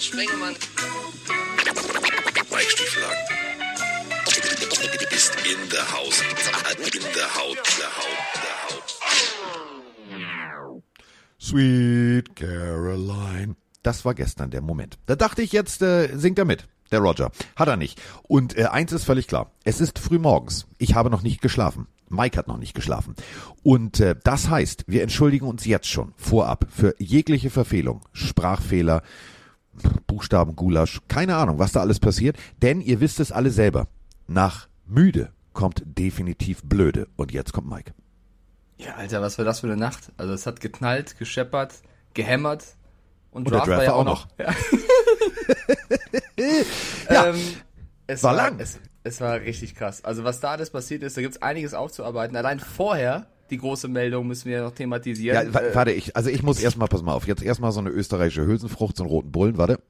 Sprengemann. Mike Stieflagen. Ist in der Haus. In der Haut. Der Haut. Der Haut. Sweet Caroline. Das war gestern der Moment. Da dachte ich, jetzt äh, singt er mit. Der Roger. Hat er nicht. Und äh, eins ist völlig klar. Es ist früh morgens. Ich habe noch nicht geschlafen. Mike hat noch nicht geschlafen. Und äh, das heißt, wir entschuldigen uns jetzt schon vorab für jegliche Verfehlung, Sprachfehler, Buchstabengulasch, keine Ahnung, was da alles passiert. Denn ihr wisst es alle selber. Nach müde kommt definitiv blöde. Und jetzt kommt Mike. Ja, Alter, was war das für eine Nacht? Also es hat geknallt, gescheppert, gehämmert und, Und der Draft Draft war ja war auch auch noch. Ja. Ja, ähm, es war lang. Es, es war richtig krass. Also was da alles passiert ist, da gibt's einiges aufzuarbeiten. Allein vorher, die große Meldung müssen wir ja noch Ja, thematisieren. Äh, warte, ich, also ich muss erstmal, pass mal auf, jetzt erstmal so eine österreichische Hülsenfrucht, so einen roten Bullen, warte.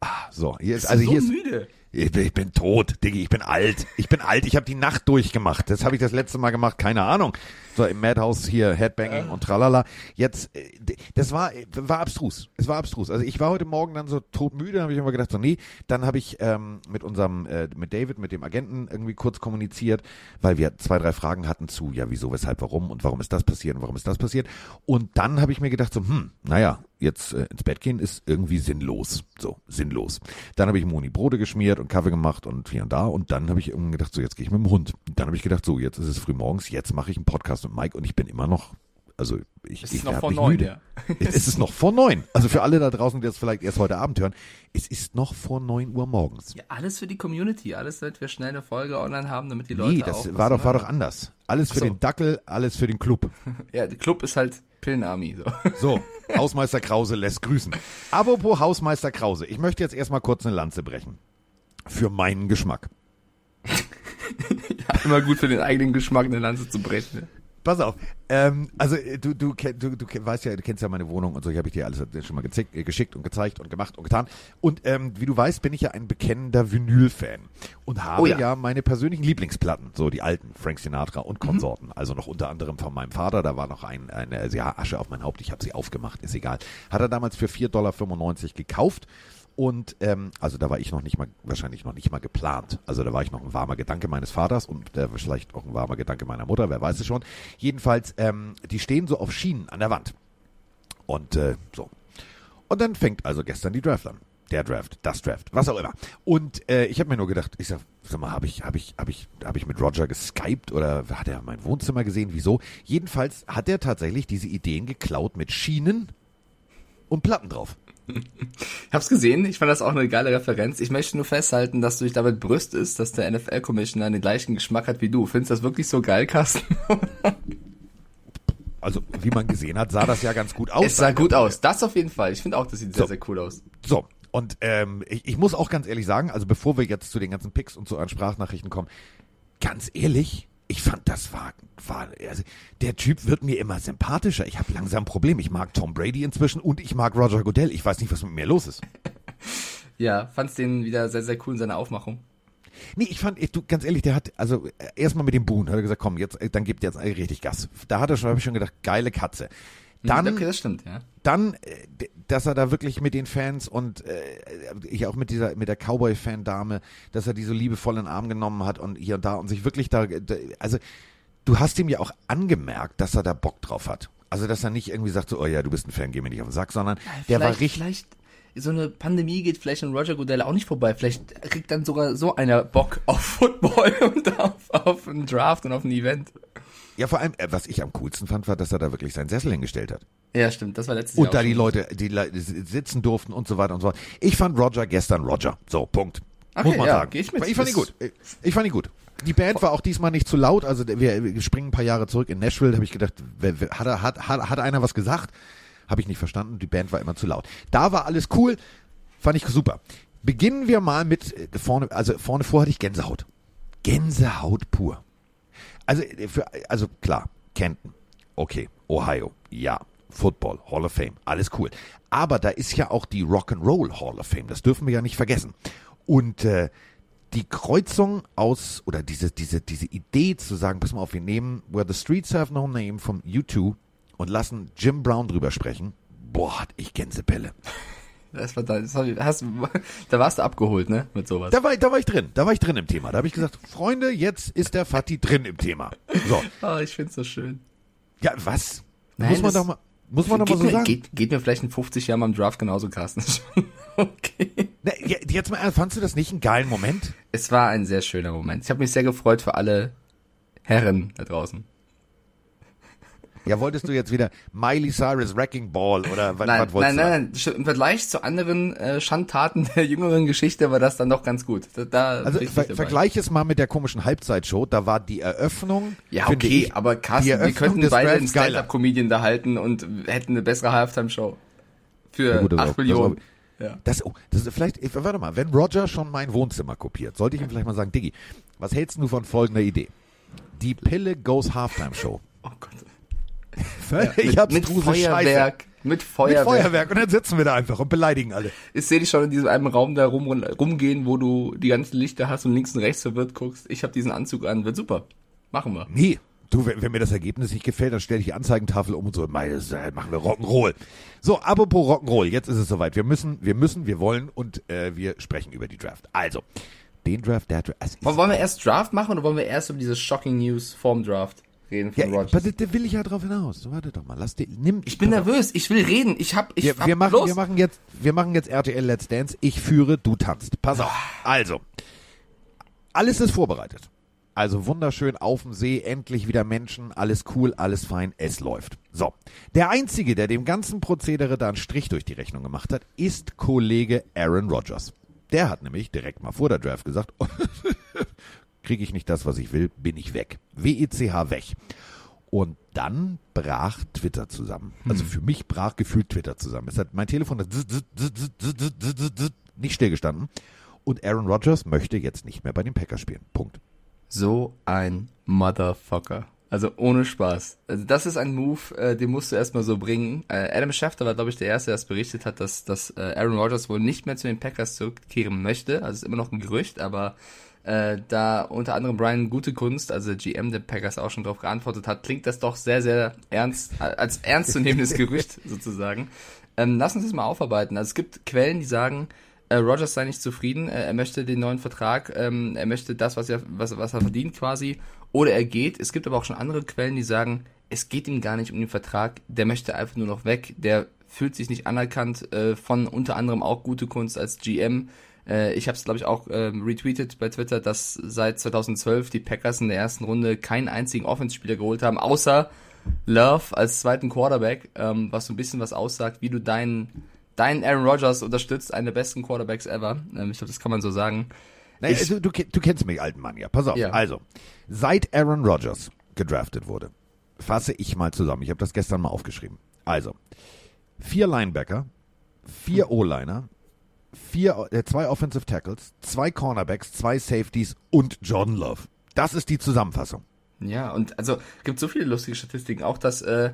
Ah, so, hier ist, also du hier so ist, müde. ich bin, ich bin tot, Diggi, ich bin alt. Ich bin alt, ich habe die Nacht durchgemacht. Das habe ich das letzte Mal gemacht, keine Ahnung. So im Madhouse hier Headbanging und tralala. Jetzt, äh, das war war abstrus. Es war abstrus. Also ich war heute Morgen dann so todmüde, habe ich immer gedacht so nee. Dann habe ich ähm, mit unserem äh, mit David, mit dem Agenten irgendwie kurz kommuniziert, weil wir zwei drei Fragen hatten zu ja wieso, weshalb, warum und warum ist das passiert und warum ist das passiert. Und dann habe ich mir gedacht so hm, naja, jetzt äh, ins Bett gehen ist irgendwie sinnlos. So, sinnlos. Dann habe ich Moni Brote geschmiert und Kaffee gemacht und hier und da. Und dann habe ich irgendwie gedacht, so jetzt gehe ich mit dem Hund. Dann habe ich gedacht, so jetzt ist es früh morgens, jetzt mache ich einen Podcast mit Mike und ich bin immer noch, also ich, Es ich ist noch nicht neun, müde. ja. Es ist noch vor neun. Also für alle da draußen, die das vielleicht erst heute Abend hören, es ist noch vor neun Uhr morgens. Ja, alles für die Community, alles, damit wir schnell eine Folge online haben, damit die Leute Nee, das auch war doch, war doch anders. Alles für so. den Dackel, alles für den Club. Ja, der Club ist halt Pillenarmy. So. So, Hausmeister Krause lässt grüßen. Apropos Hausmeister Krause, ich möchte jetzt erstmal kurz eine Lanze brechen. Für meinen Geschmack. Immer gut für den eigenen Geschmack eine Lanze zu brechen. Pass auf, ähm, also äh, du, du, du, du weißt ja, du kennst ja meine Wohnung und so, ich habe ich dir alles schon mal äh, geschickt und gezeigt und gemacht und getan. Und ähm, wie du weißt, bin ich ja ein bekennender Vinyl-Fan und habe Oh ja. ja. meine persönlichen Lieblingsplatten, so die alten, Frank Sinatra und Konsorten. Also noch unter anderem von meinem Vater, da war noch ein, eine, ja, Asche auf mein Haupt, ich habe sie aufgemacht, ist egal. Hat er damals für 4,95 Dollar gekauft. Und ähm, also da war ich noch nicht mal, wahrscheinlich noch nicht mal geplant. Also da war ich noch ein warmer Gedanke meines Vaters und war vielleicht auch ein warmer Gedanke meiner Mutter, wer weiß es schon. Jedenfalls, ähm, die stehen so auf Schienen an der Wand. Und äh, so. Und dann fängt also gestern die Draft an. Der Draft, das Draft, was auch immer. Und äh, ich habe mir nur gedacht, ich sag, sag mal, habe ich, habe ich, habe ich, habe ich mit Roger geskypt oder hat er mein Wohnzimmer gesehen? Wieso? Jedenfalls hat er tatsächlich diese Ideen geklaut mit Schienen und Platten drauf. Ich hab's gesehen, ich fand das auch eine geile Referenz. Ich möchte nur festhalten, dass du dich damit brüstest, dass der NFL-Commissioner den gleichen Geschmack hat wie du. Findest du das wirklich so geil, Carsten? Also, wie man gesehen hat, sah das ja ganz gut aus. es sah gut aus. Das auf jeden Fall. Ich finde auch, das sieht sehr, So. sehr cool aus. So, und ähm, ich, ich muss auch ganz ehrlich sagen, also bevor wir jetzt zu den ganzen Picks und zu euren Sprachnachrichten kommen, ganz ehrlich, ich fand das war, war also der Typ wird mir immer sympathischer. Ich habe langsam ein Problem. Ich mag Tom Brady inzwischen und ich mag Roger Goodell. Ich weiß nicht, was mit mir los ist. Ja, fand's den wieder sehr, sehr cool in seiner Aufmachung. Nee, ich fand, ich, du, ganz ehrlich, der hat, also erstmal mit dem Boon, hat er gesagt, komm, jetzt, äh, dann gibt jetzt richtig Gas. Da hat er schon, habe ich schon gedacht, geile Katze. Dann, okay, das stimmt, ja. dann, äh, dass er da wirklich mit den Fans und äh, ich auch mit dieser mit der Cowboy-Fan-Dame, dass er die so liebevoll in den Arm genommen hat und hier und da und sich wirklich da, d- also du hast ihm ja auch angemerkt, dass er da Bock drauf hat. Also dass er nicht irgendwie sagt, so, oh ja, du bist ein Fan, geh mir nicht auf den Sack, sondern der war richtig. Vielleicht, so eine Pandemie geht vielleicht an Roger Goodell auch nicht vorbei. Vielleicht kriegt dann sogar so einer Bock auf Football und auf, auf einen Draft und auf ein Event. Ja, vor allem, äh, was ich am coolsten fand, war, dass er da wirklich seinen Sessel hingestellt hat. Ja, stimmt. Das war letztes Jahr Und da die. Leute, die sitzen durften und so weiter und so fort. Ich fand Roger gestern Roger. So, Punkt. Okay, Muss man ja, sagen. ich mit. Ich fand ihn gut. Ich fand ihn gut. Die Band war auch diesmal nicht zu laut. Also wir, springen ein paar Jahre zurück in Nashville. Habe ich gedacht, hat, er- hat, hat, hat einer was gesagt? Habe ich nicht verstanden. Die Band war immer zu laut. Da war alles cool. Fand ich super. Beginnen wir mal mit äh, vorne. Also vorne vor hatte ich Gänsehaut. Gänsehaut pur. Also, äh, für, also klar, Kenton, okay, Ohio, ja, Football, Hall of Fame, alles cool. Aber da ist ja auch die Rock'n'Roll Hall of Fame, das dürfen wir ja nicht vergessen. Und äh, die Kreuzung aus, oder diese, diese, diese Idee zu sagen, pass mal auf, wir nehmen Where the Streets Have No Name vom U2 und lassen Jim Brown drüber sprechen, boah, hat ich Gänsebälle. Das war da, das hast, da warst du abgeholt, ne? Mit sowas. Da war, da war ich drin, da war ich drin im Thema. Da habe ich gesagt, Freunde, jetzt ist der Fatih drin im Thema. So, Ah, ich find's so schön. ja, was? Nein, muss man doch mal, muss man doch mal so mir, sagen. geht, geht mir vielleicht in 50 Jahren beim Draft genauso, Carsten. Okay. Na, ja, jetzt mal, fandst du das nicht einen geilen Moment? Es war ein sehr schöner Moment. Ich habe mich sehr gefreut für alle Herren da draußen. Ja, wolltest du jetzt wieder Miley Cyrus Wrecking Ball oder was, Nein, was wolltest nein, du? nein, nein. Im Vergleich zu anderen äh, Schandtaten der jüngeren Geschichte war das dann doch ganz gut. Da, da Also ver dabei. vergleich es mal mit der komischen Halbzeitshow. Da war die Eröffnung. Ja, okay, ich, aber Carsten, wir könnten beide einen. Stand-Up-Comedian da halten und hätten eine bessere Halftime-Show. Für gut, das 8 auch- das Millionen. Ja. Das, oh, das ist vielleicht, ich- warte mal, wenn Roger schon mein Wohnzimmer kopiert, sollte ich ihm vielleicht mal sagen, Diggi, was hältst du von folgender Idee? Die Pille Goes Halftime Show. Oh Gott. Ich mit, hab's mit Feuerwerk. Mit Mit Feuerwerk. Feuerwerk. Und dann sitzen wir da einfach und beleidigen alle. Ich sehe dich schon in diesem einen Raum da rum, rumgehen, wo du die ganzen Lichter hast und links und rechts verwirrt guckst. Ich habe diesen Anzug an. Wird super. Machen wir. Nee. Du, wenn, wenn mir das Ergebnis nicht gefällt, dann stelle ich die Anzeigentafel um und so, mei, das, äh, machen wir Rock'n'Roll. So, apropos Rock'n'Roll, jetzt ist es soweit. Wir müssen, wir müssen, wir wollen und äh, wir sprechen über die Draft. Also, den Draft, der Draft. Also, Wollen wollen wir erst Draft machen oder wollen wir erst über diese Shocking News vorm Draft reden ja, von aber Rogers? da, da will ich ja drauf hinaus. So, warte doch mal, lass den, nimm. Ich bin nervös. Ich will reden. Ich hab, ich Wir, hab wir, machen, los. wir, machen jetzt, wir machen jetzt RTL Let's Dance. Ich führe, du tanzt. Pass auf. Also, alles ist vorbereitet. Also wunderschön auf dem See, endlich wieder Menschen, alles cool, alles fein, es läuft. So, der Einzige, der dem ganzen Prozedere da einen Strich durch die Rechnung gemacht hat, ist Kollege Aaron Rodgers. Der hat nämlich direkt mal vor der Draft gesagt, kriege ich nicht das, was ich will, bin ich weg. WECH weg. Und dann brach Twitter zusammen. Also für mich brach gefühlt Twitter zusammen. Es hat mein Telefon hat nicht stillgestanden. Und Aaron Rodgers möchte jetzt nicht mehr bei den Packers spielen. Punkt. So ein Motherfucker. Also ohne Spaß. Also das ist ein Move, äh, den musst du erstmal so bringen. Äh, Adam Schefter war, glaube ich, der Erste, der das berichtet hat, dass, dass äh, Aaron Rodgers wohl nicht mehr zu den Packers zurückkehren möchte. Also ist immer noch ein Gerücht, aber äh, da unter anderem Brian Gutekunst, also GM der Packers, auch schon darauf geantwortet hat, klingt das doch sehr, sehr ernst, als ernstzunehmendes Gerücht sozusagen. Ähm, lass uns das mal aufarbeiten. Also es gibt Quellen, die sagen, äh, Rogers sei nicht zufrieden, äh, er möchte den neuen Vertrag, ähm, er möchte das, was er, was, was er verdient quasi, oder er geht. Es gibt aber auch schon andere Quellen, die sagen, es geht ihm gar nicht um den Vertrag, der möchte einfach nur noch weg, der fühlt sich nicht anerkannt äh, von unter anderem auch gute Kunst als GM. Äh, ich habe es, glaube ich, auch ähm, retweetet bei Twitter, dass seit 2012 die Packers in der ersten Runde keinen einzigen Offenspieler geholt haben, außer Love als zweiten Quarterback, ähm, was so ein bisschen was aussagt, wie du deinen deinen Aaron Rodgers unterstützt, einen der besten Quarterbacks ever. Ähm, ich glaube, das kann man so sagen. Naja, Ich- also, du, du kennst mich, alten Mann, ja. Pass auf. Ja. Also, seit Aaron Rodgers gedraftet wurde, fasse ich mal zusammen. Ich habe das gestern mal aufgeschrieben. Also, vier Linebacker, vier O-Liner, vier, äh, zwei Offensive Tackles, zwei Cornerbacks, zwei Safeties und Jordan Love. Das ist die Zusammenfassung. Ja, und also gibt so viele lustige Statistiken. Auch, dass äh,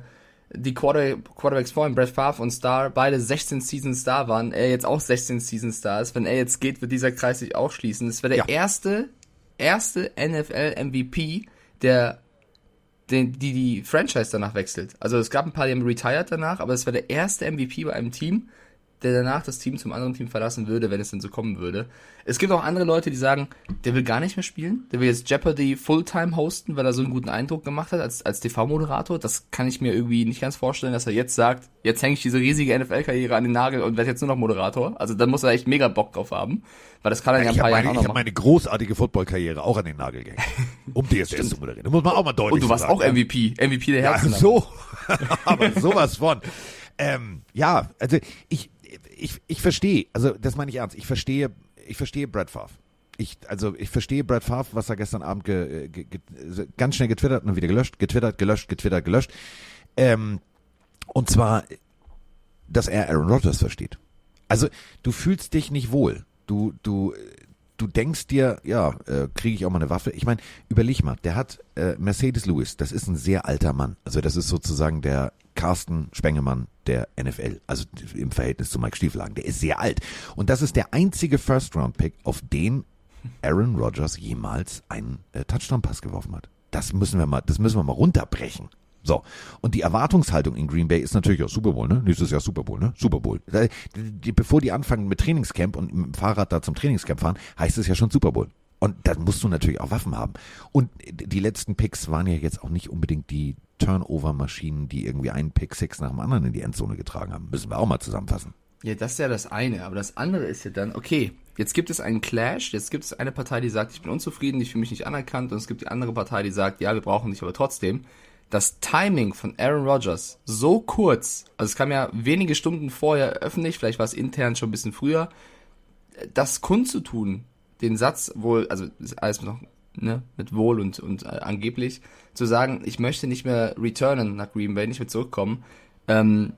die Quarter Quarterbacks vorhin, Brett Favre und Star, beide 16 Seasons Star waren. Er jetzt auch 16 Seasons Star ist. Wenn er jetzt geht, wird dieser Kreis sich auch schließen. Es wäre der Ja. erste, erste NFL-MVP, der den, die die Franchise danach wechselt. Also es gab ein paar, die haben retired danach, aber es wäre der erste MVP bei einem Team, der danach das Team zum anderen Team verlassen würde, wenn es denn so kommen würde. Es gibt auch andere Leute, die sagen, der will gar nicht mehr spielen, der will jetzt Jeopardy Fulltime hosten, weil er so einen guten Eindruck gemacht hat als, als TV-Moderator. Das kann ich mir irgendwie nicht ganz vorstellen, dass er jetzt sagt, jetzt hänge ich diese riesige NFL-Karriere an den Nagel und werde jetzt nur noch Moderator. Also da muss er echt mega Bock drauf haben, weil das kann er ja in ein Ich paar habe ich noch hab machen. meine großartige Footballkarriere auch an den Nagel gehängt. Um DSS zu moderieren. Das muss man auch mal deutlich Und du warst sagen, auch ja. MVP, MVP der Ja, Herzen. so. Aber sowas von. Ähm, ja, also ich, ich, ich verstehe, also das meine ich ernst, ich verstehe, ich verstehe Brad Favre. Ich, also ich verstehe Brad Favre, was er gestern Abend ge, ge, ge, ganz schnell getwittert und wieder gelöscht, getwittert, gelöscht, getwittert, gelöscht. Ähm, und zwar, dass er Aaron Rodgers versteht. Also du fühlst dich nicht wohl. Du, du, du denkst dir, ja, äh, kriege ich auch mal eine Waffe. Ich meine, überleg mal, der hat äh, Mercedes Lewis, das ist ein sehr alter Mann. Also das ist sozusagen der Carsten Spengemann der NFL, also im Verhältnis zu Mike Stieflagen. Der ist sehr alt. Und das ist der einzige First-Round-Pick, auf den Aaron Rodgers jemals einen äh, Touchdown-Pass geworfen hat. Das müssen wir mal, das müssen wir mal runterbrechen. So. Und die Erwartungshaltung in Green Bay ist natürlich auch Super Bowl, ne? Nächstes Jahr Super Bowl, ne? Super Bowl. Äh, bevor die anfangen mit Trainingscamp und mit dem Fahrrad da zum Trainingscamp fahren, heißt es ja schon Super Bowl. Und dann musst du natürlich auch Waffen haben. Und die letzten Picks waren ja jetzt auch nicht unbedingt die Turnover-Maschinen, die irgendwie einen Pick Six nach dem anderen in die Endzone getragen haben. Müssen wir auch mal zusammenfassen. Ja, das ist ja das eine, aber das andere ist ja dann, okay, jetzt gibt es einen Clash, jetzt gibt es eine Partei, die sagt, ich bin unzufrieden, ich fühle mich nicht anerkannt und es gibt die andere Partei, die sagt, ja, wir brauchen dich aber trotzdem. Das Timing von Aaron Rodgers so kurz, also es kam ja wenige Stunden vorher öffentlich, vielleicht war es intern schon ein bisschen früher, das kundzutun, den Satz wohl, also alles noch ne, mit wohl und, und äh, angeblich, zu sagen, ich möchte nicht mehr returnen nach Green Bay, nicht mehr zurückkommen, ähm,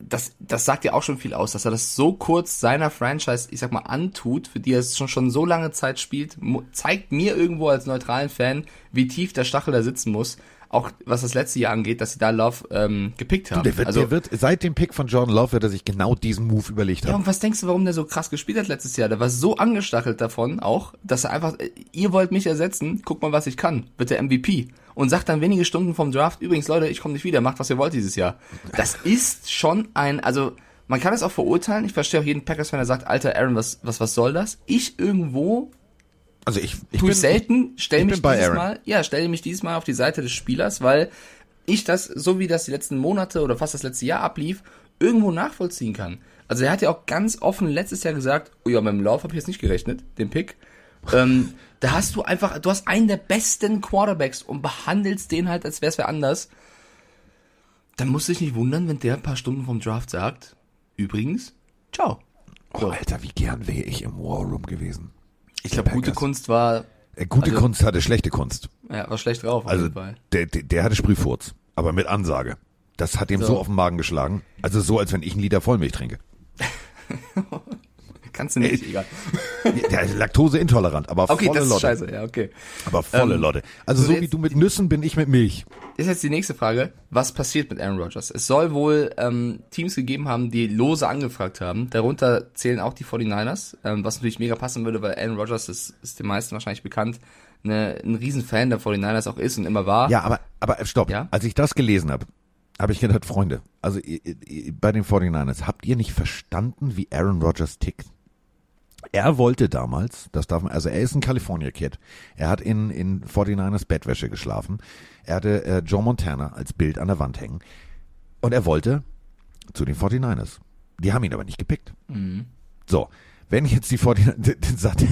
das, das sagt ja auch schon viel aus, dass er das so kurz seiner Franchise, ich sag mal, antut, für die er es schon, schon so lange Zeit spielt, zeigt mir irgendwo als neutralen Fan, wie tief der Stachel da sitzen muss. Auch was das letzte Jahr angeht, dass sie da Love ähm, gepickt haben. Der wird, also, der wird, seit dem Pick von Jordan Love wird er sich genau diesen Move überlegt ja, haben. und was denkst du, warum der so krass gespielt hat letztes Jahr? Der war so angestachelt davon auch, dass er einfach, äh, ihr wollt mich ersetzen, guck mal, was ich kann, bitte MVP. Und sagt dann wenige Stunden vom Draft, übrigens Leute, ich komme nicht wieder, macht, was ihr wollt dieses Jahr. Das ist schon ein, also, man kann es auch verurteilen, ich verstehe auch jeden Packers, wenn er sagt, alter Aaron, was, was, was soll das? Ich irgendwo Also ich, ich tue bin ich selten, stell ich mich bin bei dieses Aaron. Mal, ja, stelle mich dieses Mal auf die Seite des Spielers, weil ich das, so wie das die letzten Monate oder fast das letzte Jahr ablief, irgendwo nachvollziehen kann. Also er hat ja auch ganz offen letztes Jahr gesagt, oh ja, mit dem Lauf habe ich jetzt nicht gerechnet, den Pick. ähm, da hast du einfach, du hast einen der besten Quarterbacks und behandelst den halt, als wäre es wer anders. Dann musst du dich nicht wundern, wenn der ein paar Stunden vom Draft sagt, übrigens, ciao. Oh, Alter, wie gern wäre ich im War Room gewesen. Ich glaube, gute. Kunst war, Äh, Gute Also- Kunst hatte schlechte Kunst. ja, war schlecht drauf auf Also der, der, der hatte Sprühfurz, aber mit Ansage. Das hat ihm so. So. auf den Magen geschlagen. Also so, als wenn ich einen Liter Vollmilch trinke. Kannst du nicht, egal. Der ist laktoseintolerant, aber Okay, volle das ist Lotte. scheiße, ja, okay. Aber volle Ähm, Lotte. Also so wie du mit Nüssen bin ich mit Milch. Ist jetzt die nächste Frage. Was passiert mit Aaron Rodgers? Es soll wohl ähm, Teams gegeben haben, die lose angefragt haben. Darunter zählen auch die 49ers, ähm, was natürlich mega passen würde, weil Aaron Rodgers ist, ist den meisten wahrscheinlich bekannt, ne, ein Riesenfan der 49ers auch ist und immer war. Ja, aber, aber äh, stopp. Ja? Als ich das gelesen habe, habe ich gedacht, Freunde, also ihr- ihr- bei den 49ers, habt ihr nicht verstanden, wie Aaron Rodgers tickt? Er wollte damals, das darf man, also er ist ein California Kid. Er hat in, in 49ers Bettwäsche geschlafen. Er hatte äh, Joe Montana als Bild an der Wand hängen. Und er wollte zu den 49ers. Die haben ihn aber nicht gepickt. So, wenn jetzt die 49ers sagt,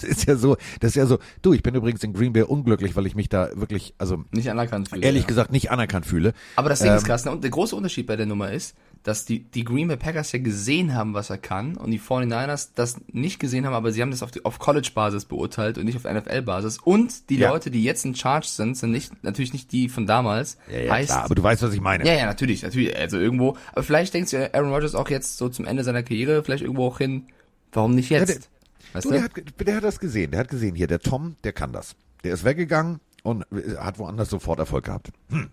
das ist ja so, das ist ja so, du, ich bin übrigens in Green Bay unglücklich, weil ich mich da wirklich, also Nicht anerkannt fühle. ehrlich ja. gesagt nicht anerkannt fühle. Aber das Ding ist Ähm, krass, ne? und der große Unterschied bei der Nummer ist, dass die, die Green Bay Packers ja gesehen haben, was er kann, und die 49ers das nicht gesehen haben, aber sie haben das auf, die- auf College-Basis beurteilt und nicht auf NFL-Basis. Und die Ja. Leute, die jetzt in Charge sind, sind nicht, natürlich nicht die von damals. Ja, ja, heißt, klar, aber du weißt, was ich meine. ja, ja, natürlich, natürlich, also irgendwo. Aber vielleicht denkt sich Aaron Rodgers auch jetzt so zum Ende seiner Karriere, vielleicht irgendwo auch hin, warum nicht jetzt? Der- weißt Du, der, hat, der hat das gesehen. Der hat gesehen, hier, der Tom, der kann das. Der ist weggegangen und hat woanders sofort Erfolg gehabt. Hm.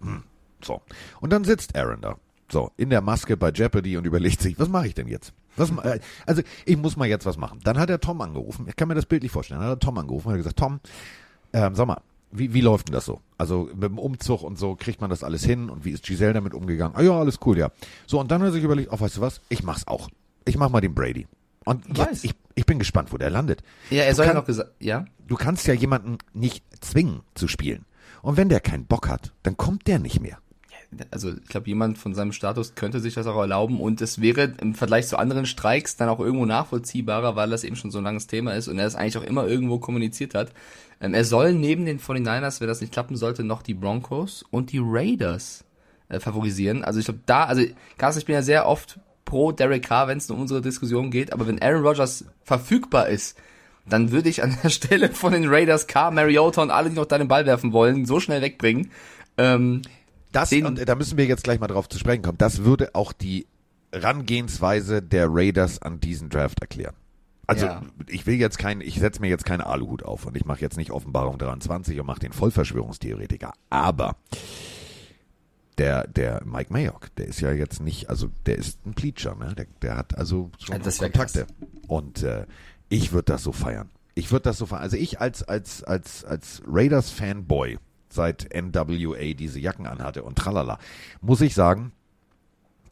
Hm. So. Und dann sitzt Aaron da. So, in der Maske bei Jeopardy und überlegt sich, was mache ich denn jetzt? Was, äh, also, ich muss mal jetzt was machen. Dann hat er Tom angerufen. Ich kann mir das bildlich vorstellen. Dann hat er Tom angerufen und hat gesagt, Tom, ähm, sag mal, wie, wie läuft denn das so? Also mit dem Umzug und so kriegt man das alles hin und wie ist Giselle damit umgegangen? Ah ja, alles cool, ja. So, und dann hat er sich überlegt, oh, weißt du was? Ich mach's auch. Ich mach mal den Brady. Und Weiß. jetzt, ich, ich bin gespannt, wo der landet. ja, er Du soll ja kann- noch gesagt, ja? Du kannst ja jemanden nicht zwingen zu spielen. Und wenn der keinen Bock hat, dann kommt der nicht mehr. also ich glaube, jemand von seinem Status könnte sich das auch erlauben und es wäre im Vergleich zu anderen Streiks dann auch irgendwo nachvollziehbarer, weil das eben schon so ein langes Thema ist und er es eigentlich auch immer irgendwo kommuniziert hat. Ähm, er soll neben den 49ers, wenn das nicht klappen sollte, noch die Broncos und die Raiders äh, favorisieren. Also ich glaube da, also Carsten, ich bin ja sehr oft pro Derek Carr, wenn es um unsere Diskussion geht, aber wenn Aaron Rodgers verfügbar ist, dann würde ich an der Stelle von den Raiders Carr, Mariota und alle, die noch da den Ball werfen wollen, so schnell wegbringen. Ähm, Das, Den- und da müssen wir jetzt gleich mal drauf zu sprechen kommen, das würde auch die Rangehensweise der Raiders an diesen Draft erklären. Also Ja. ich will jetzt kein, ich setze mir jetzt keinen Aluhut auf und ich mache jetzt nicht Offenbarung 23 und mache den Vollverschwörungstheoretiker. Aber der, der Mike Mayock, der ist ja jetzt nicht, also der ist ein Pleacher, ne? Der, der hat also schon wär Kontakte. Und äh, ich würde das so feiern. Ich würde das so feiern. Also ich als, als, als, als Raiders-Fanboy, seit NWA diese Jacken anhatte und tralala, muss ich sagen,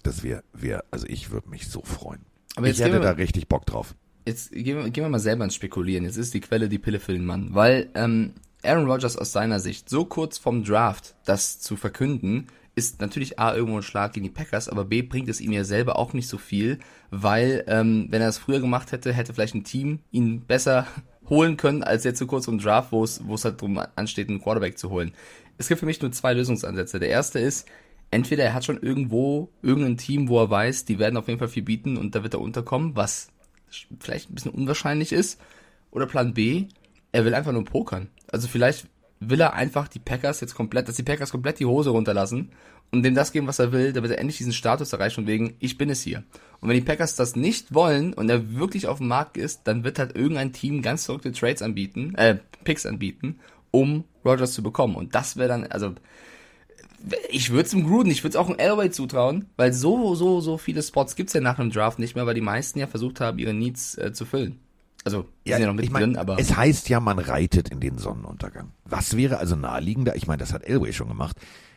dass wir, wir, also ich würde mich so freuen. Aber ich hätte da richtig Bock drauf. Jetzt gehen wir, gehen wir mal selber ins Spekulieren. Jetzt ist die Quelle die Pille für den Mann. Weil ähm, Aaron Rodgers aus seiner Sicht so kurz vom Draft das zu verkünden, ist natürlich A, irgendwo ein Schlag gegen die Packers, aber B, bringt es ihm ja selber auch nicht so viel, weil ähm, wenn er es früher gemacht hätte, hätte vielleicht ein Team ihn besser holen können, als jetzt so kurz vom Draft, wo es wo es halt drum ansteht, einen Quarterback zu holen. Es gibt für mich nur zwei Lösungsansätze. Der erste ist, entweder er hat schon irgendwo irgendein Team, wo er weiß, die werden auf jeden Fall viel bieten und da wird er unterkommen, was vielleicht ein bisschen unwahrscheinlich ist. Oder Plan B, er will einfach nur pokern. Also vielleicht will er einfach die Packers jetzt komplett, dass die Packers komplett die Hose runterlassen und dem das geben, was er will, damit er endlich diesen Status erreicht von wegen, ich bin es hier. Und wenn die Packers das nicht wollen und er wirklich auf dem Markt ist, dann wird halt irgendein Team ganz verrückte Trades anbieten, äh, Picks anbieten, um Rogers zu bekommen. Und das wäre dann, also, ich würde es im Gruden, ich würde es auch im Elway zutrauen, weil so, so, so viele Spots gibt's ja nach einem Draft nicht mehr, weil die meisten ja versucht haben, ihre Needs äh, zu füllen. Also, sind ja noch mit ich mein, drin, aber. es heißt ja, man reitet in den Sonnenuntergang. Was wäre also naheliegender? Ich meine, das hat Elway schon gemacht.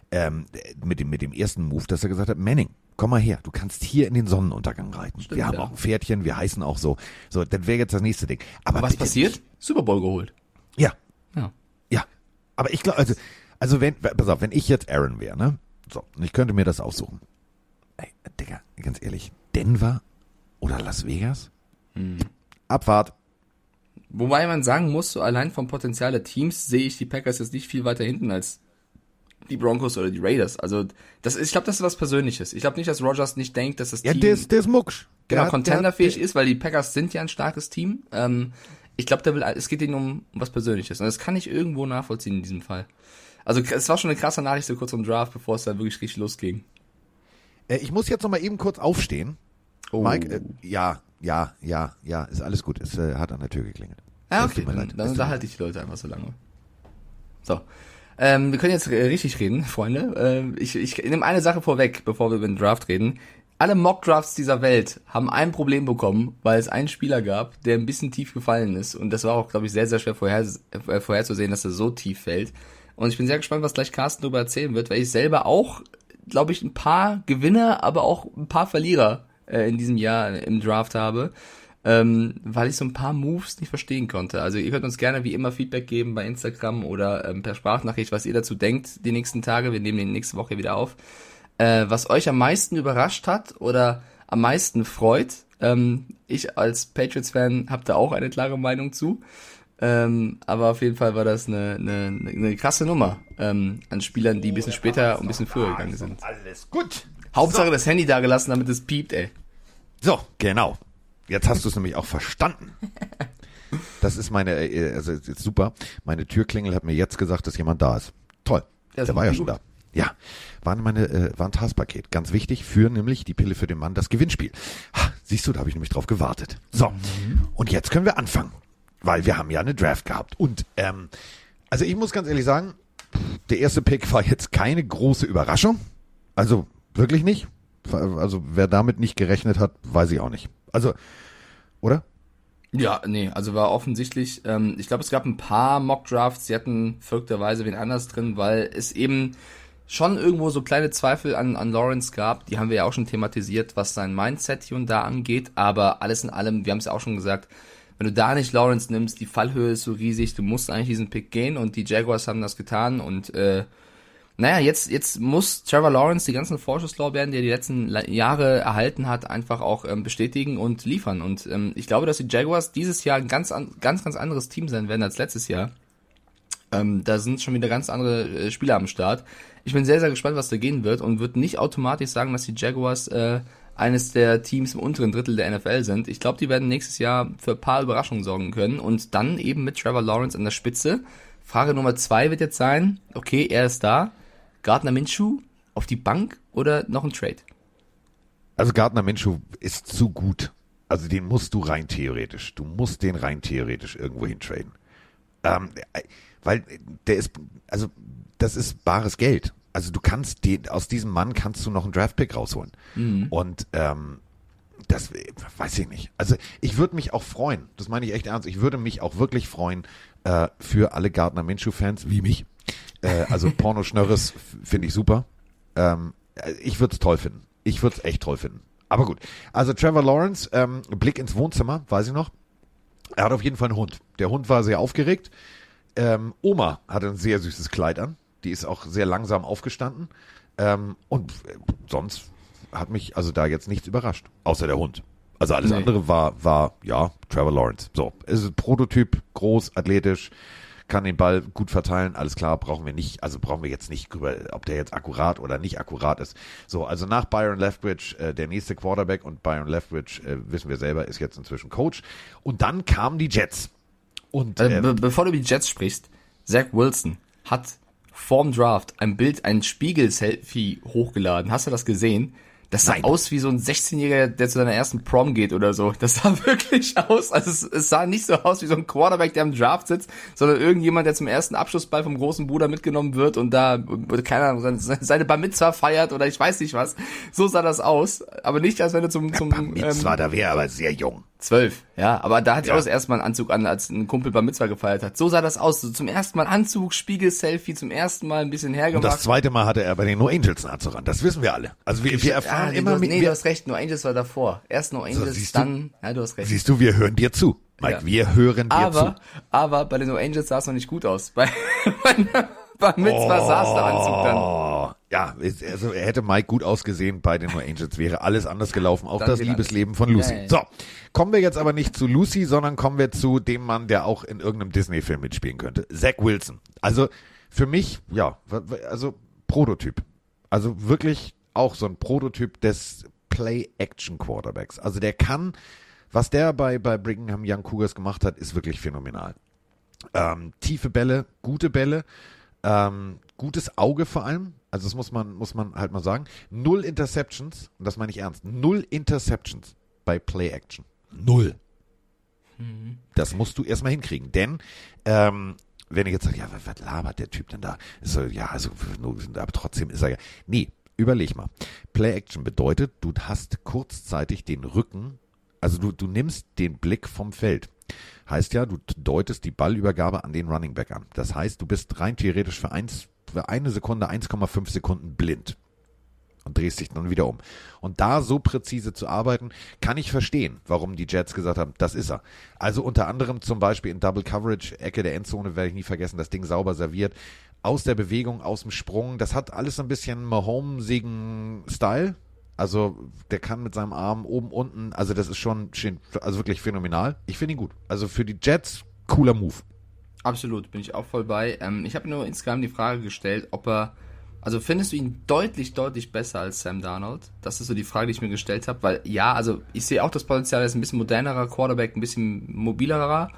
Ähm, mit dem mit dem ersten Move, dass er gesagt hat, Manning, komm mal her, du kannst hier in den Sonnenuntergang reiten. Stimmt, wir haben ja. auch ein Pferdchen, wir heißen auch so. So, das wäre jetzt das nächste Ding. Aber was bitte passiert? nicht- Super Bowl geholt. Ja, Ja. ja. Aber ich glaube, also, also wenn, pass auf, wenn ich jetzt Aaron wäre, ne? So, und ich könnte mir das aussuchen. Ey, Digga, ganz ehrlich, Denver oder Las Vegas? Hm. Abfahrt. Wobei man sagen muss, so allein vom Potenzial der Teams sehe ich die Packers jetzt nicht viel weiter hinten als die Broncos oder die Raiders. Also, das ist, ich glaube, das ist was Persönliches. Ich glaube nicht, dass Rogers nicht denkt, dass das Ja, Team der ist, der ist mucksch. Genau contendерfähig der- ist, weil die Packers sind ja ein starkes Team. Ähm, ich glaube, der will, es geht ihnen um was Persönliches. Und das kann ich irgendwo nachvollziehen in diesem Fall. Also, es war schon eine krasse Nachricht so kurz vom Draft, bevor es dann wirklich richtig losging. Äh, ich muss jetzt noch mal eben kurz aufstehen. Oh. Mike, äh, ja, ja, ja, ja, ist alles gut. Es äh, hat an der Tür geklingelt. Ja, Es okay, dann, dann unterhalte ich die Leute einfach so lange. So. Ähm, wir können jetzt richtig reden, Freunde. Ähm, ich, ich nehme eine Sache vorweg, bevor wir über den Draft reden. Alle Mock-Drafts dieser Welt haben ein Problem bekommen, weil es einen Spieler gab, der ein bisschen tief gefallen ist. Und das war auch, glaube ich, sehr, sehr schwer vorher, äh, vorherzusehen, dass er so tief fällt. Und ich bin sehr gespannt, was gleich Carsten darüber erzählen wird, weil ich selber auch, glaube ich, ein paar Gewinner, aber auch ein paar Verlierer äh, in diesem Jahr im Draft habe ähm, weil ich so ein paar Moves nicht verstehen konnte. Also ihr könnt uns gerne wie immer Feedback geben bei Instagram oder ähm, per Sprachnachricht, was ihr dazu denkt die nächsten Tage. Wir nehmen den nächste Woche wieder auf. Äh, was euch am meisten überrascht hat oder am meisten freut. Ähm, ich als Patriots-Fan habe da auch eine klare Meinung zu. Ähm, aber auf jeden Fall war das eine, eine, eine krasse Nummer ähm, an Spielern, die ein bisschen später und ein bisschen früher gegangen sind. Alles gut. Hauptsache das Handy da gelassen, damit es piept, ey. So, genau. Jetzt hast du es nämlich auch verstanden. Das ist meine, äh, also ist super. Meine Türklingel hat mir jetzt gesagt, dass jemand da ist. Toll. Ja, Der war ja gut. schon da. Ja, war meine, äh, war ein Taskpaket. Ganz wichtig für nämlich die Pille für den Mann, das Gewinnspiel. Ha, siehst du, da habe ich nämlich drauf gewartet. So, und jetzt können wir anfangen, weil wir haben ja eine Draft gehabt. Und ähm, also ich muss ganz ehrlich sagen, der erste Pick war jetzt keine große Überraschung. Also wirklich nicht. Also wer damit nicht gerechnet hat, weiß ich auch nicht. Also, oder? Ja, nee, also war offensichtlich, ähm, ich glaube, es gab ein paar Mock-Drafts, die hatten verrückterweise wen anders drin, weil es eben schon irgendwo so kleine Zweifel an, an Lawrence gab. Die haben wir ja auch schon thematisiert, was sein Mindset hier und da angeht. Aber alles in allem, wir haben es ja auch schon gesagt, wenn du da nicht Lawrence nimmst, die Fallhöhe ist so riesig, du musst eigentlich diesen Pick gehen und die Jaguars haben das getan und äh, naja, jetzt, jetzt muss Trevor Lawrence die ganzen Vorschusslorbeeren, die er die letzten Jahre erhalten hat, einfach auch ähm, bestätigen und liefern. Und ähm, ich glaube, dass die Jaguars dieses Jahr ein ganz, an, ganz, ganz anderes Team sein werden als letztes Jahr. Ähm, da sind schon wieder ganz andere äh, Spieler am Start. Ich bin sehr, sehr gespannt, was da gehen wird und würde nicht automatisch sagen, dass die Jaguars äh, eines der Teams im unteren Drittel der NFL sind. Ich glaube, die werden nächstes Jahr für ein paar Überraschungen sorgen können und dann eben mit Trevor Lawrence an der Spitze. Frage Nummer zwei wird jetzt sein, okay, er ist da. Gardner Minshew auf die Bank oder noch ein Trade? Also Gardner Minshew ist zu gut. Also den musst du rein theoretisch. Du musst den rein theoretisch irgendwo hintraden. Ähm, äh, weil der ist, also das ist bares Geld. Also du kannst den, aus diesem Mann kannst du noch einen Draftpick rausholen. Und ähm, das weiß ich nicht. Also ich würde mich auch freuen. Das meine ich echt ernst. Ich würde mich auch wirklich freuen äh, für alle Gardner Minshew Fans wie mich Äh, also Pornoschnörres finde ich super. Ähm, ich würde es toll finden. Ich würde es echt toll finden. Aber gut. Also Trevor Lawrence, ähm, Blick ins Wohnzimmer, weiß ich noch. Er hat auf jeden Fall einen Hund. Der Hund war sehr aufgeregt. Ähm, Oma hatte ein sehr süßes Kleid an. Die ist auch sehr langsam aufgestanden. Ähm, und äh, sonst hat mich also da jetzt nichts überrascht. Außer der Hund. Also alles Nee. andere war, war, ja, Trevor Lawrence. So, ist ein Prototyp, groß, athletisch, kann den Ball gut verteilen, alles klar, brauchen wir nicht, also brauchen wir jetzt nicht drüber, ob der jetzt akkurat oder nicht akkurat ist. So, also nach Byron Leftwich äh, der nächste Quarterback und Byron Leftwich, äh, wissen wir selber, ist jetzt inzwischen Coach. Und dann kamen die Jets. Und Äh, äh, be bevor du über die Jets sprichst, Zach Wilson hat vorm Draft ein Bild, ein Spiegel-Selfie hochgeladen. Hast du das gesehen? Das sah Nein. aus wie so ein 16-Jähriger, der zu seiner ersten Prom geht oder so. Das sah wirklich aus. Also es, es sah nicht so aus wie so ein Quarterback, der im Draft sitzt, sondern irgendjemand, der zum ersten Abschlussball vom großen Bruder mitgenommen wird und da, keine Ahnung, seine, Bar Mitzvah feiert oder ich weiß nicht was. So sah das aus. Aber nicht, als wenn er zum, zum Bar Mitzvah, ähm, da wäre aber sehr jung. Zwölf, ja, aber da hatte Ja. ich auch das erste Mal einen Anzug an, als ein Kumpel Bar Mitzvah gefeiert hat. So sah das aus. So zum ersten Mal Anzug, Spiegel-Selfie, zum ersten Mal ein bisschen Und hergemacht. das zweite Mal hatte er bei den No Angels einen Anzug an. Das wissen wir alle. Also wir, wir erfahren Ah, nee, immer du hast, mit, nee, du hast recht, No Angels war davor. Erst No Angels, du? dann, ja, du hast recht. siehst du, wir hören dir zu. Mike, Ja. wir hören dir aber, zu. aber bei den No Angels sah es noch nicht gut aus. Bei, bei, bei Mitzvah saß der Anzug dann. Oh, ja, also er hätte Mike gut ausgesehen bei den No Angels, wäre alles anders gelaufen, auch Dann das Liebesleben von Lucy. Ja. So, kommen wir jetzt aber nicht zu Lucy, sondern kommen wir zu dem Mann, der auch in irgendeinem Disney-Film mitspielen könnte. Zach Wilson. Also für mich, ja, also Prototyp. Also wirklich auch so ein Prototyp des Play-Action-Quarterbacks. Also der kann, was der bei, bei Brigham Young Cougars gemacht hat, ist wirklich phänomenal. Ähm, tiefe Bälle, gute Bälle, ähm, gutes Auge vor allem. Also das muss man, muss man halt mal sagen. Null Interceptions, und das meine ich ernst, null Interceptions bei Play Action. Null. Das musst du erstmal hinkriegen. Denn, ähm, wenn ich jetzt sage, ja, was, was labert der Typ denn da? Ist so, ja, also, aber trotzdem ist er ja. Nee, überleg mal. Play Action bedeutet, du hast kurzzeitig den Rücken, also du, du nimmst den Blick vom Feld. Heißt ja, du deutest die Ballübergabe an den Running Back an. Das heißt, du bist rein theoretisch für, eins, für eine Sekunde 1,5 Sekunden blind und drehst dich dann wieder um. Und da so präzise zu arbeiten, kann ich verstehen, warum die Jets gesagt haben, das ist er. Also unter anderem zum Beispiel in Double Coverage, Ecke der Endzone, werde ich nie vergessen, das Ding sauber serviert, aus der Bewegung, aus dem Sprung, das hat alles ein bisschen Mahomes-sigen Style. Also der kann mit seinem Arm oben, unten, also das ist schon, also wirklich phänomenal. Ich finde ihn gut. Also für die Jets, cooler Move. Absolut, bin ich auch voll bei. Ähm, ich habe nur insgesamt die Frage gestellt, ob er, also findest du ihn deutlich, deutlich besser als Sam Darnold? Das ist so die Frage, die ich mir gestellt habe, weil ja, also ich sehe auch das Potenzial, er ist ein bisschen modernerer Quarterback, ein bisschen mobilerer,